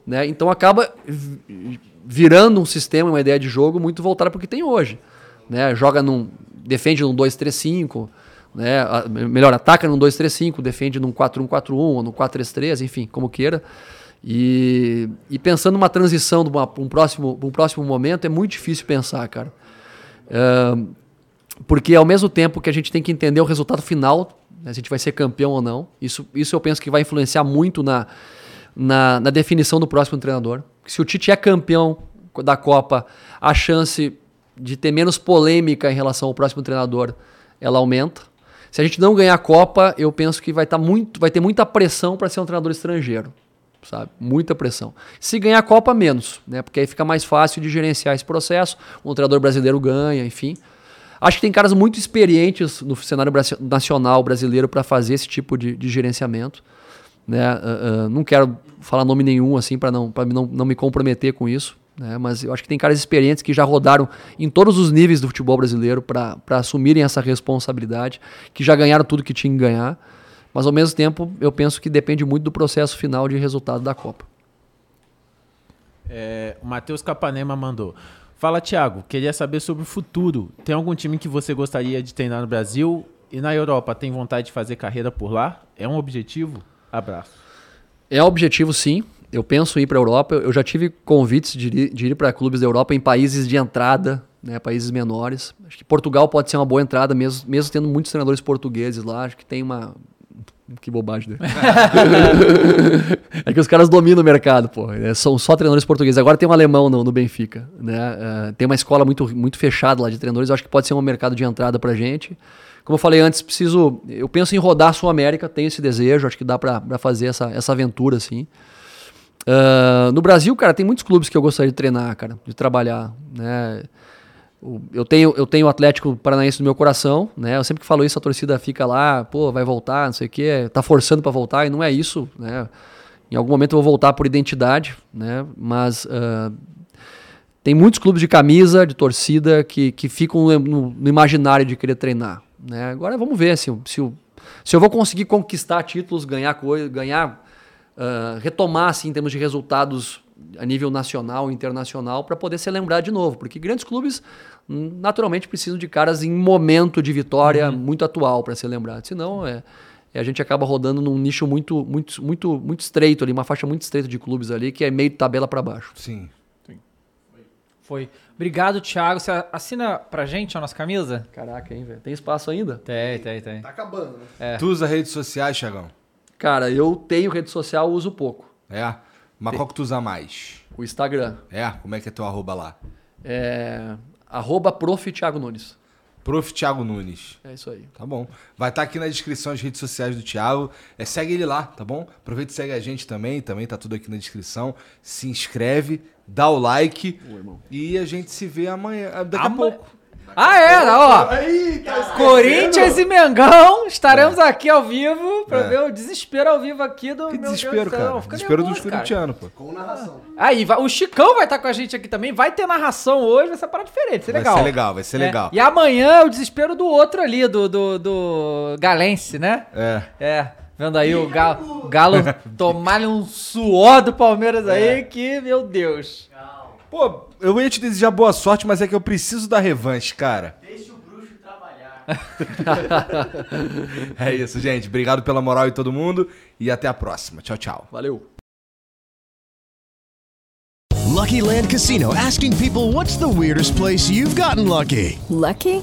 Speaker 3: Né? Então acaba vi- virando um sistema, uma ideia de jogo muito voltada para o que tem hoje. Né? Joga num. Defende num 2-3-5, né? melhor, ataca num 2-3-5, defende num 4-1-4-1 ou num 4-3-3, enfim, como queira. E, e pensando numa transição para um, próximo, um próximo momento, é muito difícil pensar, cara. Ahn, porque ao mesmo tempo que a gente tem que entender o resultado final, né, se a gente vai ser campeão ou não, isso, isso eu penso que vai influenciar muito na, na, na definição do próximo treinador. Se o Tite é campeão da Copa, a chance de ter menos polêmica em relação ao próximo treinador, ela aumenta. Se a gente não ganhar a Copa, eu penso que vai, tá muito, vai ter muita pressão para ser um treinador estrangeiro. Sabe? Muita pressão. Se ganhar a Copa, menos, né? Porque aí fica mais fácil de gerenciar esse processo. Um treinador brasileiro ganha, enfim. Acho que tem caras muito experientes no cenário nacional brasileiro para fazer esse tipo de, de gerenciamento. Né? Ah, ah, não quero falar nome nenhum assim para não, não, não me comprometer com isso. Né? Mas eu acho que tem caras experientes que já rodaram em todos os níveis do futebol brasileiro para assumirem essa responsabilidade, que já ganharam tudo que tinha que ganhar. Mas ao mesmo tempo, eu penso que depende muito do processo final de resultado da Copa.
Speaker 5: É, o Matheus Capanema mandou. Fala, Thiago, queria saber sobre o futuro. Tem algum time que você gostaria de treinar no Brasil? E na Europa, tem vontade de fazer carreira por lá? É um objetivo? Abraço.
Speaker 3: É um objetivo, sim. Eu penso em ir para a Europa. Eu já tive convites de ir, ir para clubes da Europa em países de entrada, né, países menores. Acho que Portugal pode ser uma boa entrada, mesmo, mesmo tendo muitos treinadores portugueses lá. Acho que tem uma. Que bobagem, né? é que os caras dominam o mercado, pô. É, são só treinadores portugueses. Agora tem um alemão no, no Benfica, né? É, tem uma escola muito, muito fechada lá de treinadores. Eu acho que pode ser um mercado de entrada pra gente. Como eu falei antes, preciso. Eu penso em rodar a Sul América, tenho esse desejo, acho que dá pra fazer essa, essa aventura, assim. Ah, no Brasil, cara, tem muitos clubes que eu gostaria de treinar, cara, de trabalhar, né? Eu tenho, eu tenho o Atlético Paranaense no meu coração, né? Eu sempre que falo isso, a torcida fica lá, pô, vai voltar, não sei o quê, tá forçando pra voltar, e não é isso, né? Em algum momento eu vou voltar por identidade, né? Mas ah, tem muitos clubes de camisa, de torcida, que, que ficam no, no- imaginário de querer treinar, né? Agora vamos ver se, o- se, o- se eu vou conseguir conquistar títulos, ganhar coisa, ganhar, ah, retomar assim, em termos de resultados a nível nacional e internacional para poder ser lembrado de novo, porque grandes clubes hum, naturalmente precisam de caras em momento de vitória muito atual para ser lembrado. Senão é, é, a gente acaba rodando num nicho muito muito muito muito estreito ali, uma faixa muito estreita de clubes ali que é meio de tabela para baixo.
Speaker 2: Sim.
Speaker 1: Foi. Obrigado, Thiago. Você assina pra gente a nossa camisa?
Speaker 3: Caraca, hein, velho? Tem espaço ainda?
Speaker 1: Tem, tem, tem.
Speaker 4: Tá acabando, né?
Speaker 2: Tu usa redes sociais, Thiagão?
Speaker 3: Cara, eu tenho rede social, uso pouco.
Speaker 2: É? Mas qual que tu usa mais?
Speaker 3: O Instagram.
Speaker 2: É? Como é que é teu arroba lá?
Speaker 3: É. Arroba prof. Thiago Nunes.
Speaker 2: Prof. Thiago Nunes.
Speaker 3: É isso aí.
Speaker 2: Tá bom. Vai estar aqui na descrição as redes sociais do Thiago. É, segue ele lá, tá bom? Aproveita e segue a gente também. Também tá tudo aqui na descrição. Se inscreve, dá o like. E a gente se vê amanhã. Daqui a
Speaker 1: Ama-
Speaker 2: pouco.
Speaker 1: Ah, é, ó. Corinthians e Mengão, estaremos aqui ao vivo pra
Speaker 2: É.
Speaker 1: ver o desespero ao vivo aqui do
Speaker 2: Que
Speaker 1: meu
Speaker 2: desespero,
Speaker 1: Deus do céu.
Speaker 2: cara.
Speaker 1: Fica
Speaker 2: Desespero
Speaker 1: nervoso,
Speaker 2: dos
Speaker 1: cara.
Speaker 2: corintianos, pô.
Speaker 4: Com narração.
Speaker 1: Aí, vai- o Chicão vai estar com a gente aqui também. Vai ter narração hoje, vai ser uma parada diferente, vai ser
Speaker 2: Vai
Speaker 1: legal.
Speaker 2: ser legal, vai ser
Speaker 1: É.
Speaker 2: legal.
Speaker 1: E amanhã é o desespero do outro ali, do, do, do Galense, né?
Speaker 2: É.
Speaker 1: É. Vendo aí o Galo, o Galo tomar um suor do Palmeiras aí, que, meu Deus.
Speaker 2: Pô, eu ia te desejar boa sorte, mas é que eu preciso da revanche, cara.
Speaker 5: Deixa o bruxo trabalhar.
Speaker 2: É isso, gente. Obrigado pela moral e todo mundo. E até a próxima. Tchau, tchau.
Speaker 3: Valeu.
Speaker 6: Lucky Land Casino asking people what's the weirdest place you've gotten lucky?
Speaker 7: Lucky?